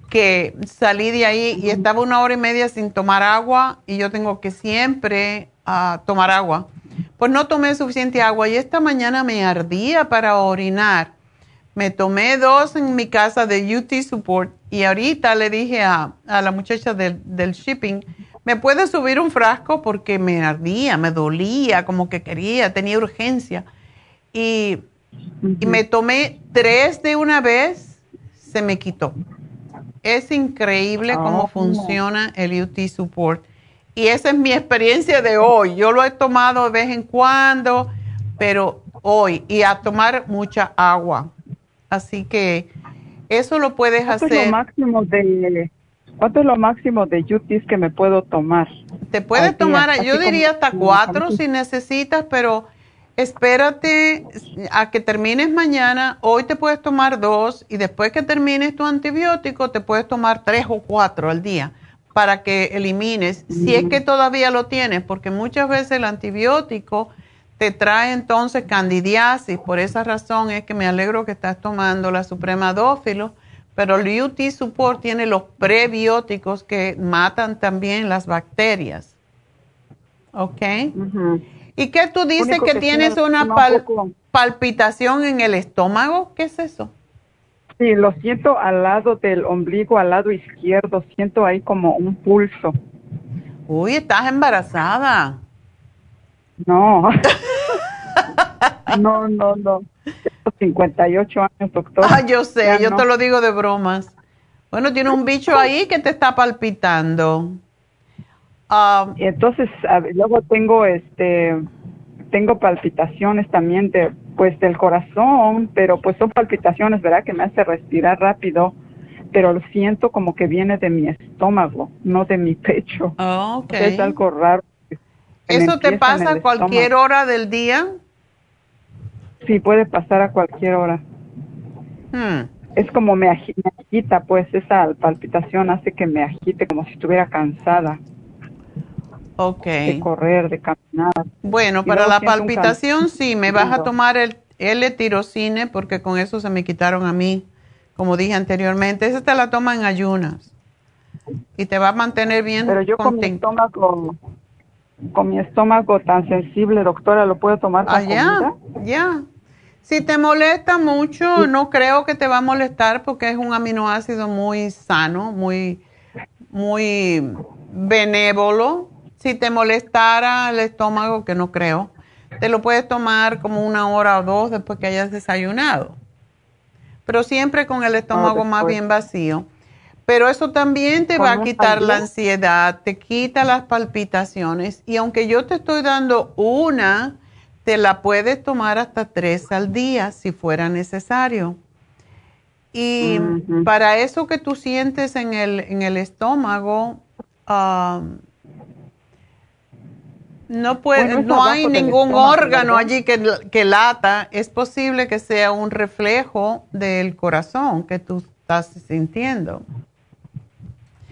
que salí de ahí y estaba una hora y media sin tomar agua y yo tengo que siempre uh, tomar agua. Pues no tomé suficiente agua y esta mañana me ardía para orinar. Me tomé dos en mi casa de UT Support y ahorita le dije a, a la muchacha del, del shipping, ¿me puede subir un frasco? Porque me ardía, me dolía, como que quería, tenía urgencia. Y, y me tomé tres de una vez, se me quitó. Es increíble cómo ah. funciona el UT Support. Y esa es mi experiencia de hoy. Yo lo he tomado de vez en cuando, pero hoy. Y a tomar mucha agua. Así que eso lo puedes hacer. Es lo máximo de, ¿Cuánto es lo máximo de UTs que me puedo tomar? Te puedes tomar, yo diría hasta cuatro si necesitas, pero espérate a que termines mañana. Hoy te puedes tomar dos y después que termines tu antibiótico te puedes tomar tres o cuatro al día para que elimines, si es que todavía lo tienes, porque muchas veces el antibiótico te trae entonces candidiasis. Por esa razón es que me alegro que estás tomando la Suprema Dófilo, pero el UT Support tiene los prebióticos que matan también las bacterias. ¿Ok? ¿Y qué tú dices que, tienes una palpitación en el estómago? ¿Qué es eso? Sí, lo siento al lado del ombligo, al lado izquierdo, siento ahí como un pulso. Uy, estás embarazada. No. no, no, no. Tengo 58 años, doctor. Ah, yo sé, yo te lo digo de bromas. Bueno, tiene un bicho ahí que te está palpitando. Um, y entonces, luego tengo este tengo palpitaciones también de pues del corazón, pero pues son palpitaciones, ¿verdad? Que me hace respirar rápido, pero lo siento como que viene de mi estómago, no de mi pecho. Oh, Es algo raro. ¿Eso te pasa a cualquier hora del día? Sí, puede pasar a cualquier hora. Hmm. Es como me, agita, pues esa palpitación hace que me agite como si estuviera cansada. Ok. De correr, de caminar. Bueno, para la palpitación sí, me vas a tomar el L-tirocine porque con eso se me quitaron a mí, como dije anteriormente. Esa te la toma en ayunas y te va a mantener bien Pero yo con mi estómago con mi estómago tan sensible, doctora, ¿lo puedo tomar con ah, ya, ya. Si te molesta mucho, no creo que te va a molestar porque es un aminoácido muy sano, muy, muy benévolo. Si te molestara el estómago, que no creo, te lo puedes tomar como una hora o dos después que hayas desayunado. Pero siempre con el estómago más bien vacío. Pero eso también te va a quitar la ansiedad, te quita las palpitaciones y aunque yo te estoy dando una, te la puedes tomar hasta tres al día si fuera necesario. Y para eso que tú sientes en el, en el estómago, um, no, puede, no hay ningún órgano allí que, que lata. Es posible que sea un reflejo del corazón que tú estás sintiendo.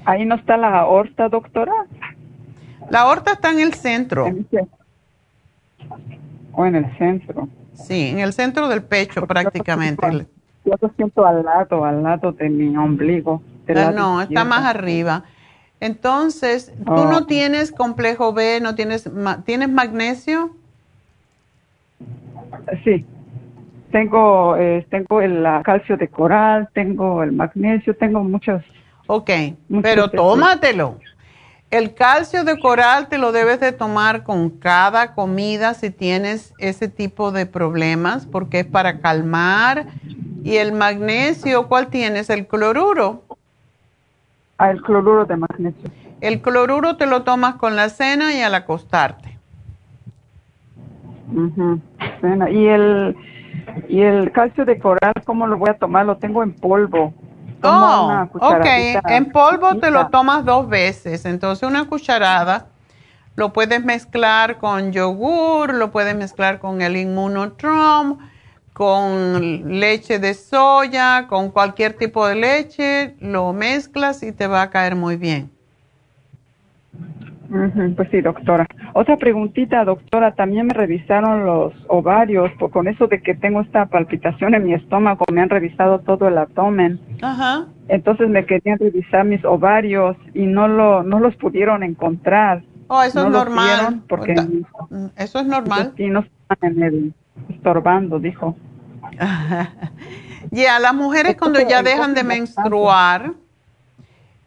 Ahí no está la aorta, doctora. La aorta está en el centro. O en el centro. Sí, en el centro del pecho prácticamente. Yo lo siento al lado, al lado de mi ombligo. Ah, no, está más arriba. Entonces, ¿tú no oh. tienes complejo B, no tienes, tienes magnesio? Sí. tengo, eh, tengo el calcio de coral, tengo el magnesio, tengo muchas. Ok, pero tómatelo. El calcio de coral te lo debes de tomar con cada comida si tienes ese tipo de problemas, porque es para calmar. Y el magnesio, ¿cuál tienes? ¿El cloruro? El cloruro de magnesio. El cloruro te lo tomas con la cena y al acostarte. Y el y el calcio de coral, ¿cómo lo voy a tomar? Lo tengo en polvo. Oh, ok. En polvo te lo tomas dos veces. Entonces, una cucharada lo puedes mezclar con yogur, lo puedes mezclar con el inmunotrom, con leche de soya, con cualquier tipo de leche. Lo mezclas y te va a caer muy bien. Pues sí, doctora. Otra preguntita, doctora. También me revisaron los ovarios, por, con eso de que tengo esta palpitación en mi estómago, me han revisado todo el abdomen. Ajá. Entonces me querían revisar mis ovarios y no lo, no los pudieron encontrar. Oh, eso es normal. Porque mm, eso es normal. Y no están en el estorbando, dijo. Ya, las mujeres cuando ya dejan de menstruar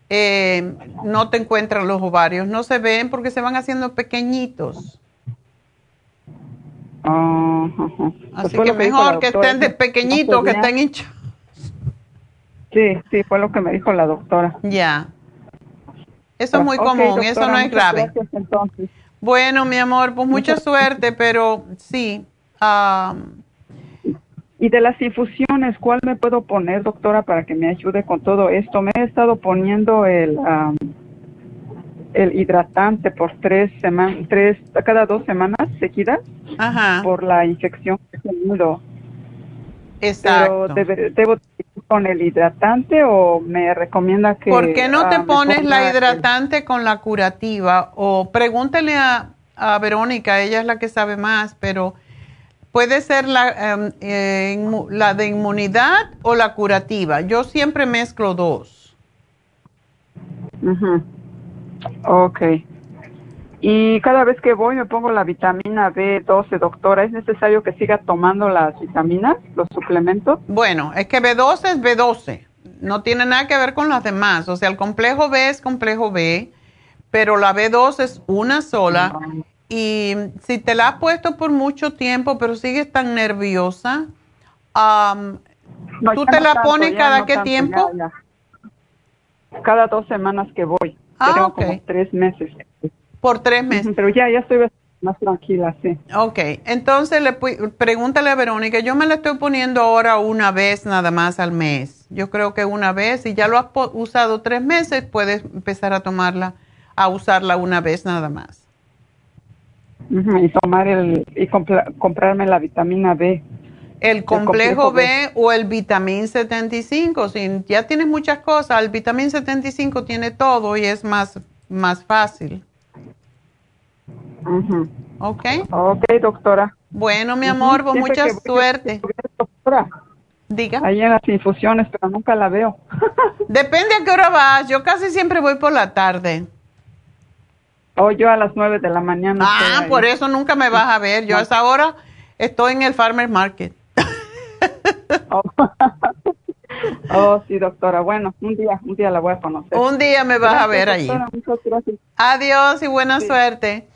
eh, no te encuentran los ovarios, no se ven porque se van haciendo pequeñitos. Así que mejor que estén de pequeñitos, que estén hinchados. Sí, sí, fue lo que me dijo la doctora. Ya. Eso es muy común, eso no es grave. Bueno, mi amor, pues mucha suerte, pero sí. Y de las infusiones, ¿cuál me puedo poner, doctora, para que me ayude con todo esto? Me he estado poniendo el, el hidratante por tres semanas, tres, cada dos semanas seguidas, Ajá. por la infección que he tenido. Exacto. Pero ¿Debo con el hidratante o me recomienda que... ¿Por qué no te pones la hidratante con la curativa? O pregúntale a, a Verónica, ella es la que sabe más, pero Puede ser la, em, eh, la de inmunidad o la curativa. Yo siempre mezclo dos. Ok. Y cada vez que voy me pongo la vitamina B12, doctora. ¿Es necesario que siga tomando las vitaminas, los suplementos? Bueno, es que B12 es B12. No tiene nada que ver con las demás. O sea, el complejo B es complejo B, pero la B12 es una sola. Y si te la has puesto por mucho tiempo, pero sigues tan nerviosa, ¿tú te la pones cada qué tiempo? Cada dos semanas que voy. Ah, como tres meses. Por tres meses. Pero ya, ya estoy más tranquila, sí. Ok, entonces le pregúntale a Verónica, yo me la estoy poniendo ahora una vez nada más al mes. Yo creo que una vez, si ya lo has usado tres meses, puedes empezar a tomarla, a usarla una vez nada más y tomar el y comprarme la vitamina B. El complejo, B, o el vitamín 75. Si ya tienes muchas cosas, el vitamín 75 tiene todo y es más, más fácil. ¿Ok? Ok, doctora. Bueno, mi amor, con pues mucha suerte. Doctora. Diga. Ahí en las infusiones, pero nunca la veo. Depende a qué hora vas. Yo casi siempre voy por la tarde. O yo a las nueve de la mañana. Ah, por eso nunca me vas a ver. Yo a esa hora estoy en el Farmer Market. Oh. oh. sí, doctora. Bueno, un día, un día la voy a conocer. Un día me vas a ver allí. Adiós y buena suerte.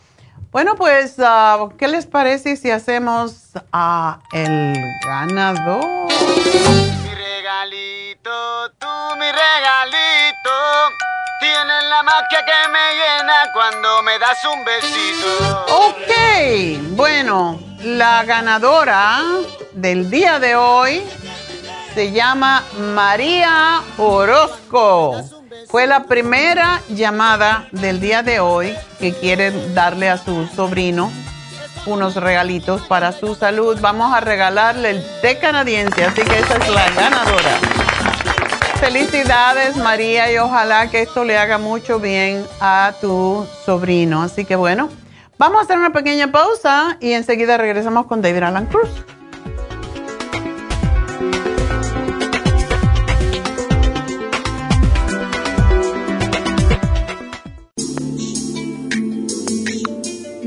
Bueno, pues, uh, ¿qué les parece si hacemos a el ganador? Mi regalito, tú mi regalito Tienes la magia que me llena cuando me das un besito. Ok, bueno, la ganadora del día de hoy se llama María Orozco. Fue la primera llamada del día de hoy que quiere darle a su sobrino unos regalitos para su salud. Vamos a regalarle el té canadiense, así que esa es la ganadora. Felicidades María y ojalá que esto le haga mucho bien a tu sobrino. Así que bueno, vamos a hacer una pequeña pausa y enseguida regresamos con David Alan Cruz.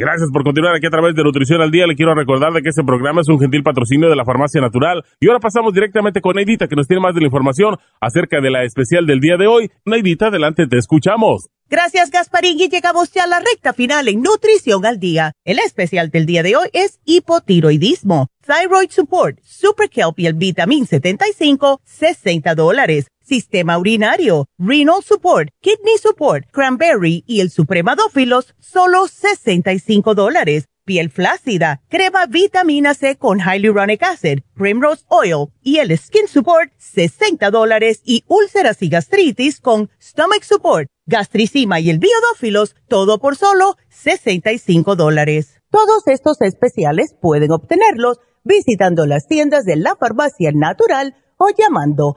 Gracias por continuar aquí a través de Nutrición al Día. Le quiero recordar de que este programa es un gentil patrocinio de la Farmacia Natural. Y ahora pasamos directamente con Neidita, que nos tiene más de la información acerca de la especial del día de hoy. Neidita, adelante, te escuchamos. Gracias, Gasparín, y llegamos ya a la recta final en Nutrición al Día. El especial del día de hoy es hipotiroidismo, Thyroid Support, Super Kelp y el Vitamin 75, 60 dólares. Sistema urinario, Renal Support, Kidney Support, Cranberry y el Supremadófilos, solo 65 dólares piel flácida, crema vitamina C con Hyaluronic Acid, Primrose Oil y el Skin Support, 60 dólares y úlceras y gastritis con Stomach Support, gastricima y el biodófilos, todo por solo 65 dólares. Todos estos especiales pueden obtenerlos visitando las tiendas de la farmacia natural o llamando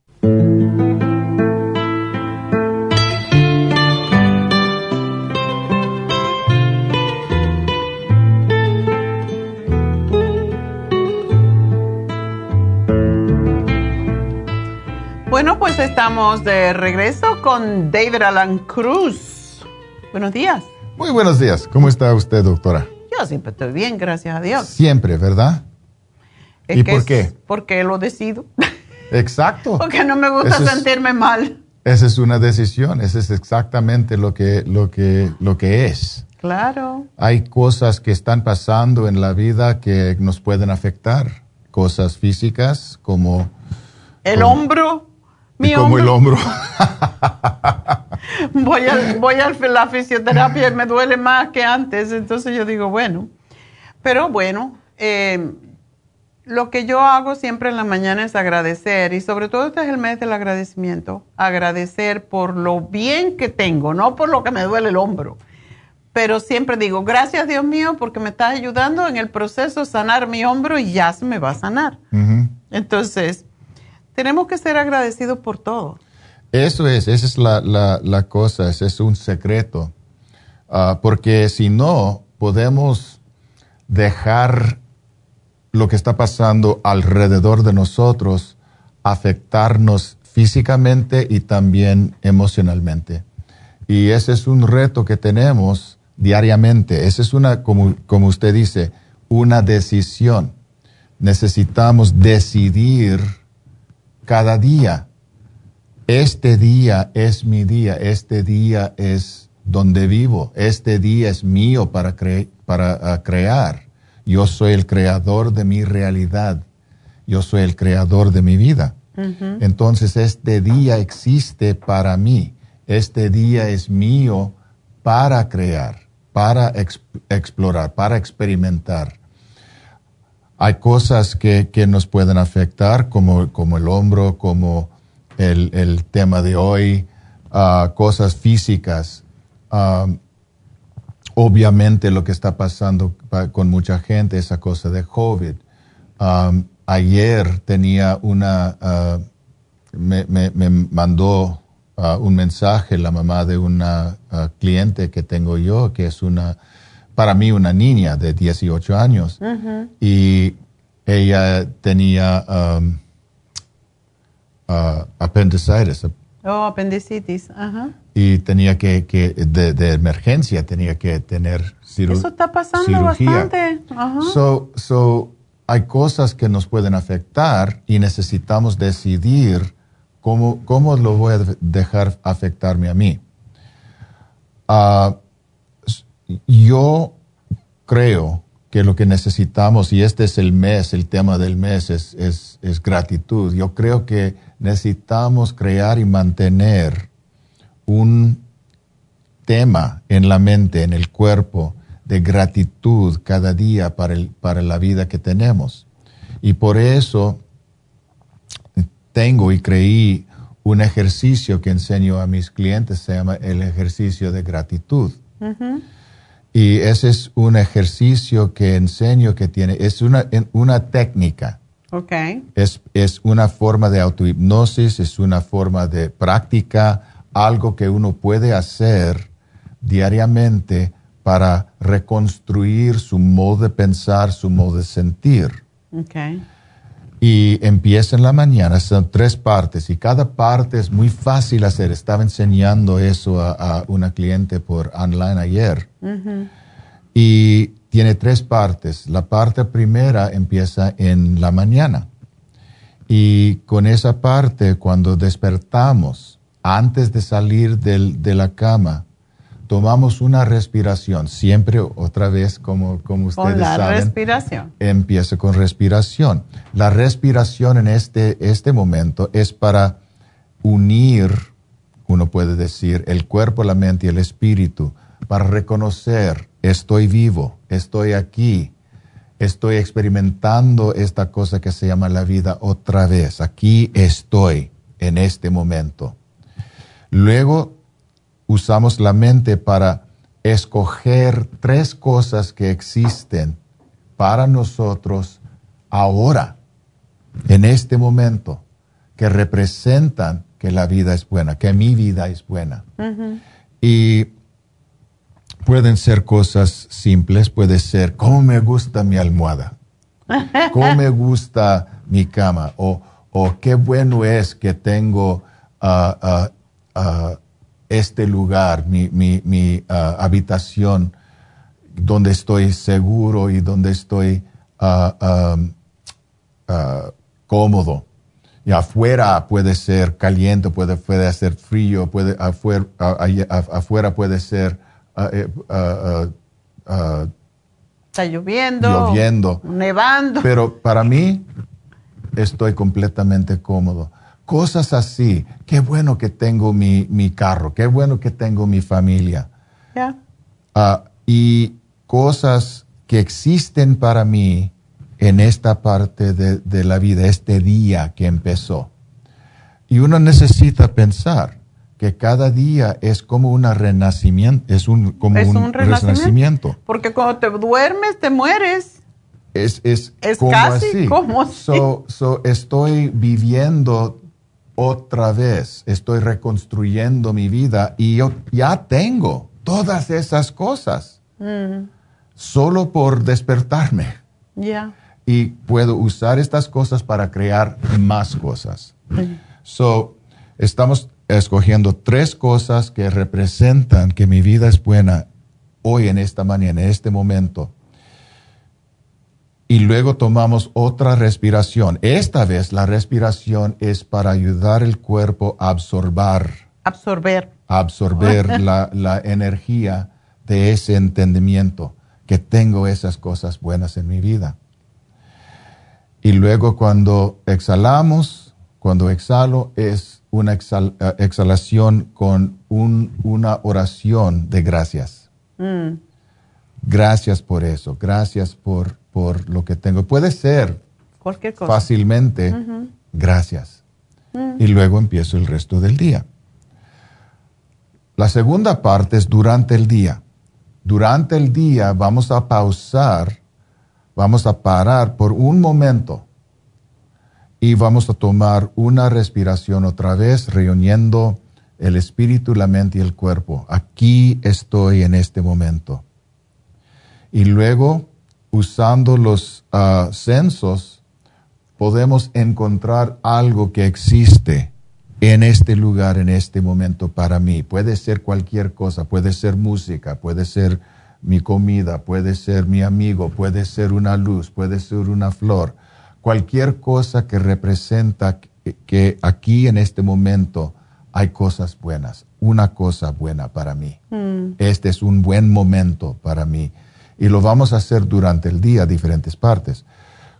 Bueno, pues estamos de regreso con David Alan Cruz. Buenos días. Muy buenos días. ¿Cómo está usted, doctora? Yo siempre estoy bien, gracias a Dios. Siempre, ¿verdad? ¿Y por qué? Porque lo decido. Exacto. porque no me gusta sentirme mal. Esa es una decisión, ese es exactamente lo que, lo que, lo que es. Claro. Hay cosas que están pasando en la vida que nos pueden afectar, cosas físicas como... El hombro como el hombro. voy a, voy a la fisioterapia y me duele más que antes, entonces yo digo, bueno, pero bueno, eh, lo que yo hago siempre en la mañana es agradecer y sobre todo este es el mes del agradecimiento, agradecer por lo bien que tengo, no por lo que me duele el hombro. Pero siempre digo, gracias Dios mío porque me estás ayudando en el proceso sanar mi hombro y ya se me va a sanar. Entonces, tenemos que ser agradecidos por todo. Eso es, esa es la, cosa, ese es un secreto. Ah, porque si no, podemos dejar lo que está pasando alrededor de nosotros afectarnos físicamente y también emocionalmente. Y ese es un reto que tenemos diariamente. Esa es una, como, como usted dice, una decisión. Necesitamos decidir cada día. Este día es mi día, este día es donde vivo, este día es mío para, para ah, crear. Yo soy el creador de mi realidad, yo soy el creador de mi vida. Entonces este día existe para mí, este día es mío para crear, para explorar, para experimentar. Hay cosas que, nos pueden afectar, como, como el hombro, como el, tema de hoy, ah, cosas físicas. Ah, obviamente lo que está pasando con mucha gente, esa cosa de COVID. Ayer tenía una, uh, me, me, mandó uh, un mensaje la mamá de una cliente que tengo yo, que es una, para mí una niña de 18 años. Y ella tenía um, apendicitis. Oh, apendicitis, ajá. Y tenía que, que de, de, emergencia, tenía que tener cirugía. Eso está pasando bastante. Ajá. So, so, hay cosas que nos pueden afectar y necesitamos decidir cómo, cómo lo voy a dejar afectarme a mí. Uh, yo creo que lo que necesitamos, y este es el mes, el tema del mes es, es, es gratitud. Yo creo que necesitamos crear y mantener un tema en la mente, en el cuerpo, de gratitud cada día para, el, para la vida que tenemos. Y por eso tengo y creí un ejercicio que enseño a mis clientes, se llama el ejercicio de gratitud. Y ese es un ejercicio que enseño que tiene, es una, una técnica. Okay. Es, es una forma de autohipnosis, es una forma de práctica, algo que uno puede hacer diariamente para reconstruir su modo de pensar, su modo de sentir. Okay. Y empieza en la mañana, son tres partes y cada parte es muy fácil hacer. Estaba enseñando eso a, una cliente por online ayer. Y tiene tres partes. La parte primera empieza en la mañana. Y con esa parte, cuando despertamos, antes de salir del, de la cama, tomamos una respiración, siempre otra vez como, como ustedes con la saben. respiración. Empieza con respiración. La respiración en este, este momento es para unir, uno puede decir, el cuerpo, la mente y el espíritu, para reconocer, estoy vivo, estoy aquí, estoy experimentando esta cosa que se llama la vida otra vez, aquí estoy en este momento. Luego usamos la mente para escoger tres cosas que existen para nosotros ahora, en este momento, que representan que la vida es buena, que mi vida es buena. Y pueden ser cosas simples, puede ser, ¿cómo me gusta mi almohada? ¿Cómo me gusta mi cama? O, qué bueno es que tengo uh, uh, este lugar, mi, mi, mi ah, habitación, donde estoy seguro y donde estoy uh, cómodo. Y afuera puede ser caliente, puede, puede ser frío, puede, afuera, afuera puede ser... Eh, Está lloviendo, lloviendo, nevando. Pero para mí estoy completamente cómodo cosas así. Qué bueno que tengo mi, mi carro, qué bueno que tengo mi familia. Ah, y cosas que existen para mí en esta parte de, de, la vida, este día que empezó. Y uno necesita pensar que cada día es como un renacimiento, es un, como un, renacimiento. Porque cuando te duermes, te mueres. Es, es, como casi así. como so, so, estoy viviendo otra vez, estoy reconstruyendo mi vida y yo ya tengo todas esas cosas mm. solo por despertarme. Y puedo usar estas cosas para crear más cosas. So, estamos escogiendo tres cosas que representan que mi vida es buena hoy en esta mañana, en este momento y luego tomamos otra respiración. Esta vez la respiración es para ayudar el cuerpo a absorber. Absorber. Absorber la, la energía de ese entendimiento, que tengo esas cosas buenas en mi vida. Y luego cuando exhalamos, cuando exhalo es una eh, exhalación con un, una oración de gracias. Mm. Gracias por eso, gracias por por lo que tengo. Puede ser fácilmente, gracias. Mm. Y luego empiezo el resto del día. La segunda parte es durante el día. Durante el día vamos a pausar vamos a parar por un momento y vamos a tomar una respiración otra vez, reuniendo el espíritu, la mente y el cuerpo. Aquí estoy en este momento. Y luego, usando los ah, censos, podemos encontrar algo que existe en este lugar, en este momento para mí. Puede ser cualquier cosa, puede ser música, puede ser mi comida, puede ser mi amigo, puede ser una luz, puede ser una flor, cualquier cosa que representa que aquí en este momento hay cosas buenas, una cosa buena para mí. Mm. Este es un buen momento para mí. Y lo vamos a hacer durante el día, diferentes partes.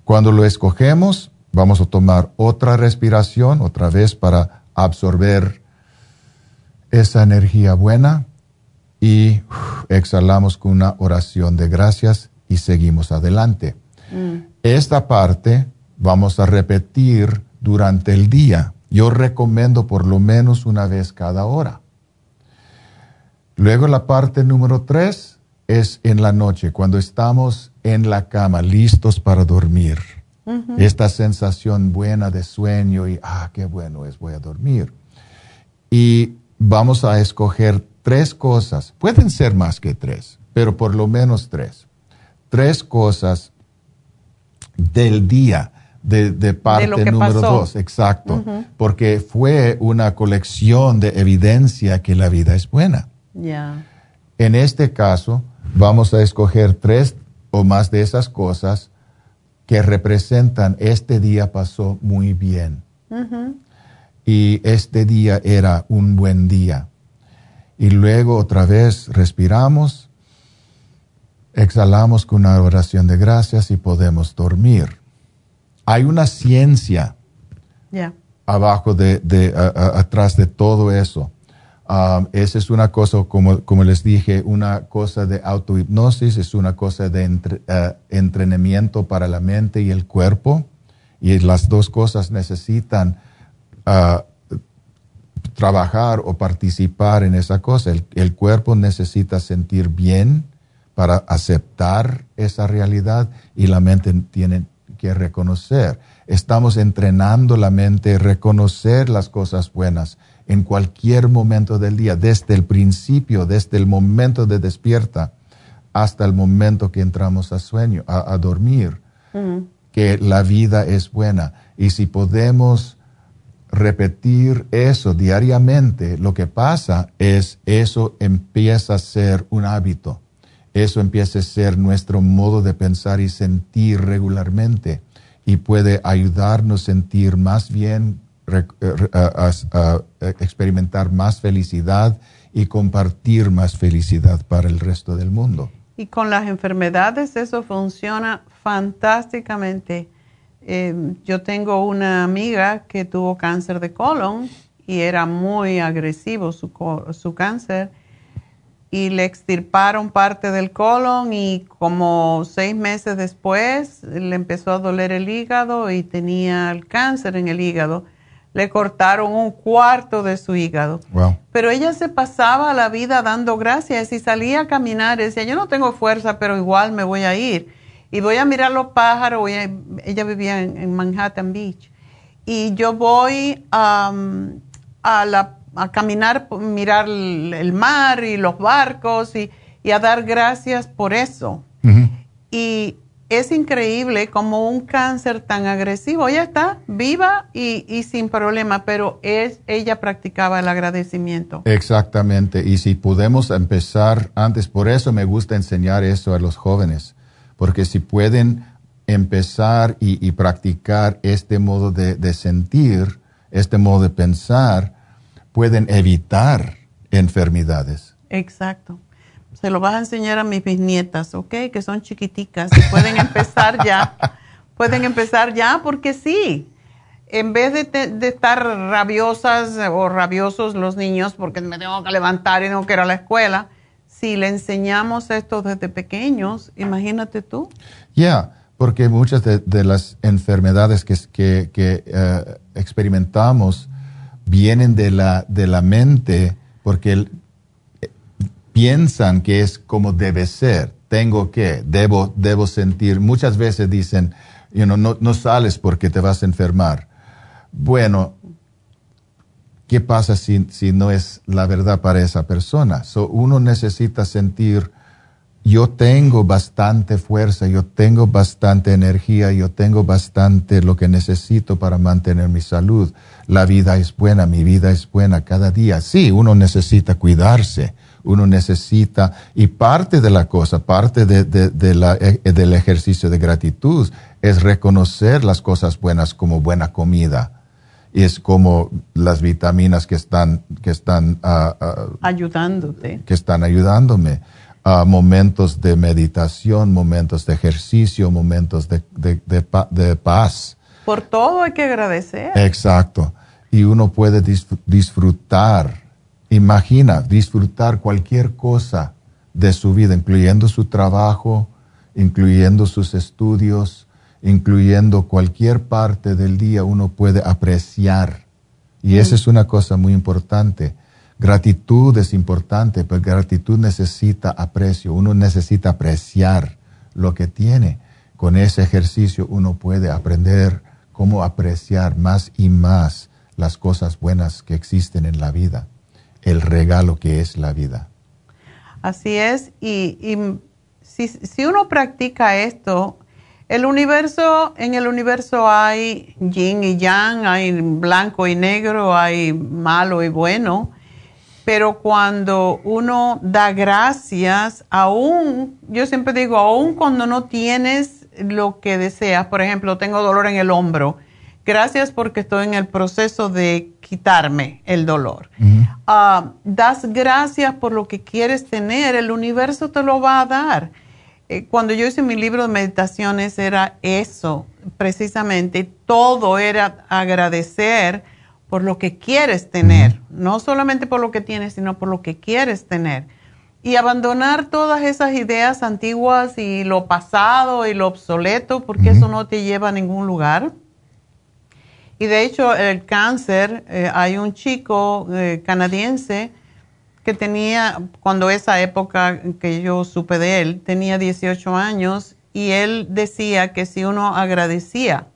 Cuando lo escogemos, vamos a tomar otra respiración, otra vez para absorber esa energía buena y exhalamos con una oración de gracias y seguimos adelante. Mm. Esta parte vamos a repetir durante el día. Yo recomiendo por lo menos una vez cada hora. Luego la parte número tres es en la noche, cuando estamos en la cama, listos para dormir. Esta sensación buena de sueño y, ah, qué bueno es, voy a dormir. Y vamos a escoger tres cosas, pueden ser más que tres, pero por lo menos tres. Tres cosas del día de, parte número dos, exacto, porque fue una colección de evidencia que la vida es buena. En este caso, vamos a escoger tres o más de esas cosas que representan este día pasó muy bien. Y este día era un buen día. Y luego otra vez respiramos, exhalamos con una oración de gracias y podemos dormir hay una ciencia abajo de, atrás de todo eso. Um, esa es una cosa, como, como, les dije, una cosa de autohipnosis, es una cosa de uh, entrenamiento para la mente y el cuerpo. Y las dos cosas necesitan uh, trabajar o participar en esa cosa. El, el, cuerpo necesita sentir bien para aceptar esa realidad y la mente tiene que reconocer. Estamos entrenando la mente a reconocer las cosas buenas en cualquier momento del día, desde el principio, desde el momento de despierta hasta el momento que entramos a sueño, a, dormir, que la vida es buena. Y si podemos repetir eso diariamente, lo que pasa es eso empieza a ser un hábito eso empieza a ser nuestro modo de pensar y sentir regularmente y puede ayudarnos a sentir más bien, eh, a, experimentar más felicidad y compartir más felicidad para el resto del mundo. Y con las enfermedades eso funciona fantásticamente. Em, yo tengo una amiga que tuvo cáncer de colon y era muy agresivo su, su cáncer y le extirparon parte del colon y como seis meses después le empezó a doler el hígado y tenía el cáncer en el hígado. Le cortaron un cuarto de su hígado. Pero ella se pasaba la vida dando gracias y salía a caminar decía, yo no tengo fuerza, pero igual me voy a ir. Y voy a mirar los pájaros. Ella, vivía en, Manhattan Beach. Y yo voy a la a caminar, mirar el mar y los barcos y, a dar gracias por eso. Y es increíble como un cáncer tan agresivo, ella está viva y, sin problema, pero es, ella practicaba el agradecimiento. Exactamente, y si podemos empezar antes, por eso me gusta enseñar eso a los jóvenes, porque si pueden empezar y, practicar este modo de sentir, este modo de pensar, pueden evitar enfermedades. Exacto. Se lo vas a enseñar a mis bisnietas, ¿ok? Que son chiquiticas. Pueden empezar ya. Pueden empezar ya porque sí. En vez de, estar rabiosas o rabiosos los niños porque me tengo que levantar y no quiero ir a la escuela, si le enseñamos esto desde pequeños, imagínate tú. Ya, porque muchas de, las enfermedades que, que, eh, experimentamos vienen de la, de la mente porque piensan que es como debe ser. tengo que, debo, debo sentir. Muchas veces dicen, you know, no, no sales porque te vas a enfermar. Bueno, ¿qué pasa si, si no es la verdad para esa persona? So, uno necesita sentir, yo tengo bastante fuerza, yo tengo bastante energía, yo tengo bastante lo que necesito para mantener mi salud. La vida es buena, mi vida es buena cada día. Sí, uno necesita cuidarse uno necesita, y parte de la cosa, parte de, la, eh, del ejercicio de gratitud es reconocer las cosas buenas como buena comida. Y es como las vitaminas que están, que están ah, ah, ayudándote. Que están ayudándome. a momentos de meditación, momentos de ejercicio, momentos de, de, paz. Por todo hay que agradecer. Exacto. Y uno puede disfrutar Imagina disfrutar cualquier cosa de su vida, incluyendo su trabajo, incluyendo sus estudios, incluyendo cualquier parte del día, uno puede apreciar. Y esa es una cosa muy importante. Gratitud es importante, pero gratitud necesita aprecio. Uno necesita apreciar lo que tiene. Con ese ejercicio uno puede aprender cómo apreciar más y más las cosas buenas que existen en la vida el regalo que es la vida. Así es, y, si, uno practica esto, el universo, en el universo hay yin y yang, hay blanco y negro, hay malo y bueno, pero cuando uno da gracias, aún, yo siempre digo, aún cuando no tienes lo que deseas, por ejemplo, tengo dolor en el hombro, gracias porque estoy en el proceso de quitarme el dolor. Ah, das gracias por lo que quieres tener, el universo te lo va a dar. Eh, cuando yo hice mi libro de meditaciones era eso, precisamente, todo era agradecer por lo que quieres tener, no solamente por lo que tienes, sino por lo que quieres tener. Y abandonar todas esas ideas antiguas y lo pasado y lo obsoleto, porque eso no te lleva a ningún lugar y de hecho, el cáncer, eh, hay un chico eh, canadiense que tenía, cuando esa época que yo supe de él, tenía 18 años y él decía que si uno agradecía,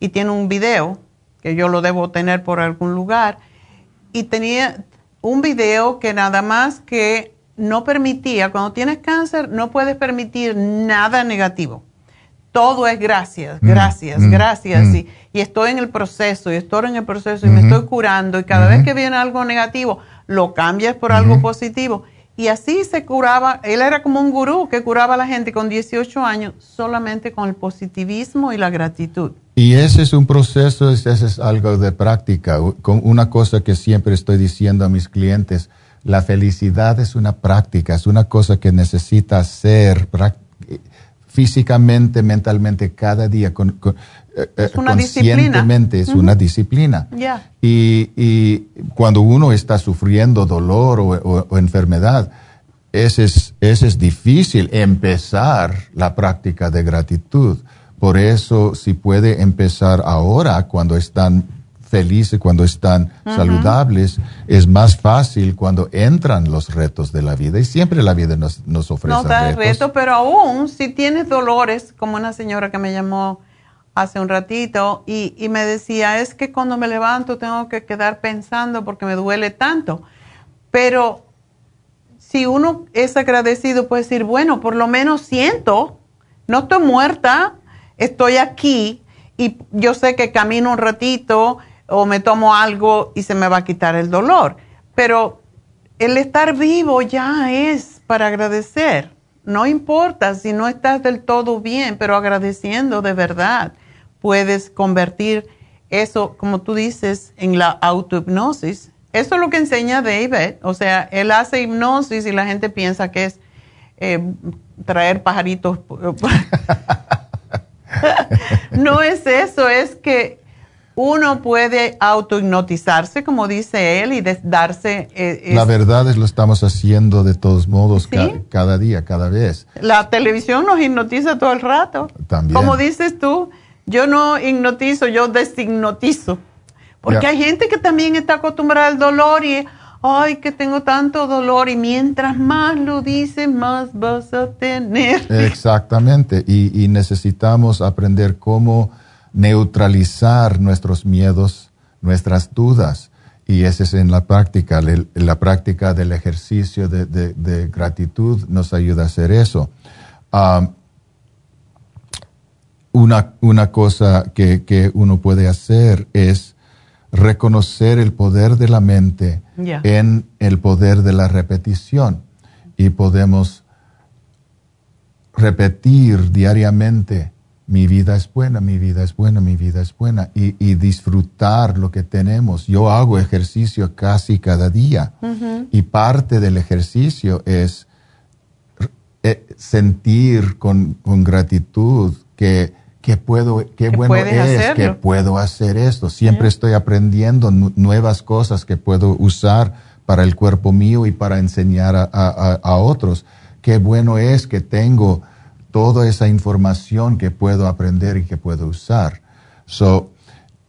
y tiene un video, que yo lo debo tener por algún lugar, y tenía un video que nada más que no permitía, cuando tienes cáncer, no puedes permitir nada negativo todo es gracias, mm, gracias, mm, gracias. Mm. Y, y, estoy en el proceso, y estoy en el proceso, y me estoy curando. Y cada vez que viene algo negativo, lo cambias por algo positivo. Y así se curaba. Él era como un gurú que curaba a la gente con 18 años solamente con el positivismo y la gratitud. Y ese es un proceso, ese es algo de práctica. Una cosa que siempre estoy diciendo a mis clientes, la felicidad es una práctica, es una cosa que necesita ser físicamente, mentalmente, cada día, con, eh, eh, es una conscientemente, es una disciplina. Y, cuando uno está sufriendo dolor o, enfermedad, ese es, ese es difícil empezar la práctica de gratitud. Por eso, si puede empezar ahora, cuando están felices, cuando están saludables, es más fácil cuando entran los retos de la vida. Y siempre la vida nos, nos ofrece no da retos. pero aún si tienes dolores, como una señora que me llamó hace un ratito y, y me decía, es que cuando me levanto tengo que quedar pensando porque me duele tanto. Pero si uno es agradecido, puede decir, bueno, por lo menos siento, no estoy muerta, estoy aquí y yo sé que camino un ratito o me tomo algo y se me va a quitar el dolor. Pero el estar vivo ya es para agradecer. No importa si no estás del todo bien, pero agradeciendo de verdad puedes convertir eso, como tú dices, en la autohipnosis. Eso es lo que enseña David. O sea, él hace hipnosis y la gente piensa que es eh, traer pajaritos. no es eso, es que uno puede autohipnotizarse, como dice él, y darse... Eh, la verdad es lo estamos haciendo de todos modos cada día, cada vez. La televisión nos hipnotiza todo el rato. También. Como dices tú, yo no hipnotizo, yo deshipnotizo. Porque hay gente que también está acostumbrada al dolor y, ay, que tengo tanto dolor y mientras más lo dices, más vas a tener. Exactamente, y, necesitamos aprender cómo neutralizar nuestros miedos, nuestras dudas. Y ese es en la práctica, la práctica del ejercicio de, gratitud nos ayuda a hacer eso. Una, una, cosa que, que uno puede hacer es reconocer el poder de la mente en el poder de la repetición. Y podemos repetir diariamente, mi vida es buena, mi vida es buena, mi vida es buena, y, disfrutar lo que tenemos. Yo hago ejercicio casi cada día y parte del ejercicio es eh, sentir con, con gratitud que qué puedo, qué bueno es que puedo hacer esto. Siempre estoy aprendiendo nuevas cosas que puedo usar para el cuerpo mío y para enseñar a, otros. Qué bueno es que tengo toda esa información que puedo aprender y que puedo usar. So,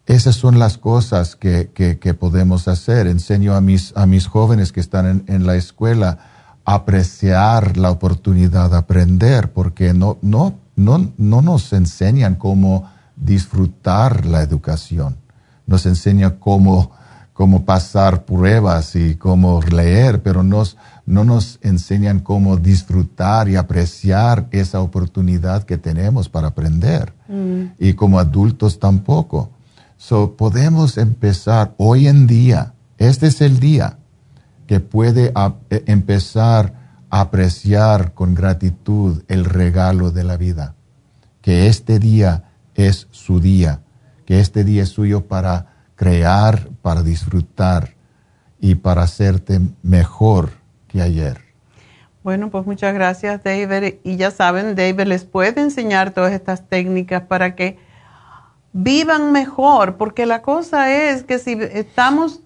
esas son las cosas que, que, podemos hacer. Enseño a mis, a mis jóvenes que están en, en la escuela a apreciar la oportunidad de aprender, porque no, no no, no nos enseñan cómo disfrutar la educación, nos enseñan cómo, cómo pasar pruebas y cómo leer, pero nos, no nos enseñan cómo disfrutar y apreciar esa oportunidad que tenemos para aprender. Mm. Y como adultos tampoco. So, podemos empezar hoy en día, este es el día que puede e, empezar apreciar con gratitud el regalo de la vida. Que este día es su día, que este día es suyo para crear, para disfrutar y para hacerte mejor ayer. Bueno, pues muchas gracias David. Y ya saben, David les puede enseñar todas estas técnicas para que vivan mejor, porque la cosa es que si estamos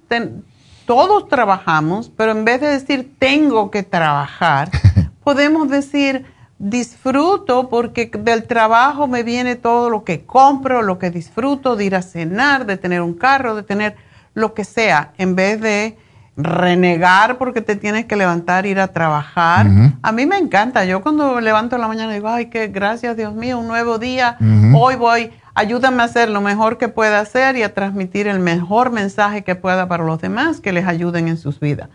todos trabajamos, pero en vez de decir tengo que trabajar, podemos decir disfruto porque del trabajo me viene todo lo que compro, lo que disfruto, de ir a cenar, de tener un carro, de tener lo que sea, en vez de renegar porque te tienes que levantar, ir a trabajar. A mí me encanta. Yo cuando levanto en la mañana digo, ay, que gracias Dios mío, un nuevo día. Hoy voy ayúdame a hacer lo mejor que pueda hacer y a transmitir el mejor mensaje que pueda para los demás que les ayuden en sus vidas.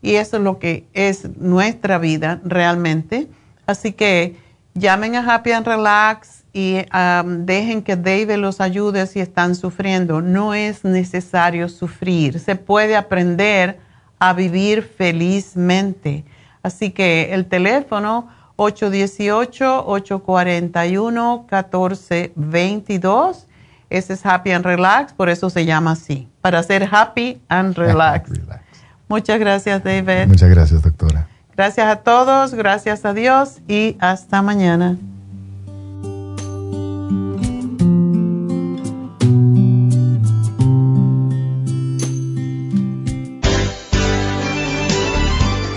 Y eso es lo que es nuestra vida realmente. Así que llamen a Happy and Relax y um, dejen que David los ayude si están sufriendo. No es necesario sufrir. Se puede aprender a vivir felizmente. Así que el teléfono 818-841-1422. Ese es Happy and Relax, por eso se llama así, para ser Happy and Relax. Muchas gracias, David. Muchas gracias, doctora. Gracias a todos, gracias a Dios y hasta mañana.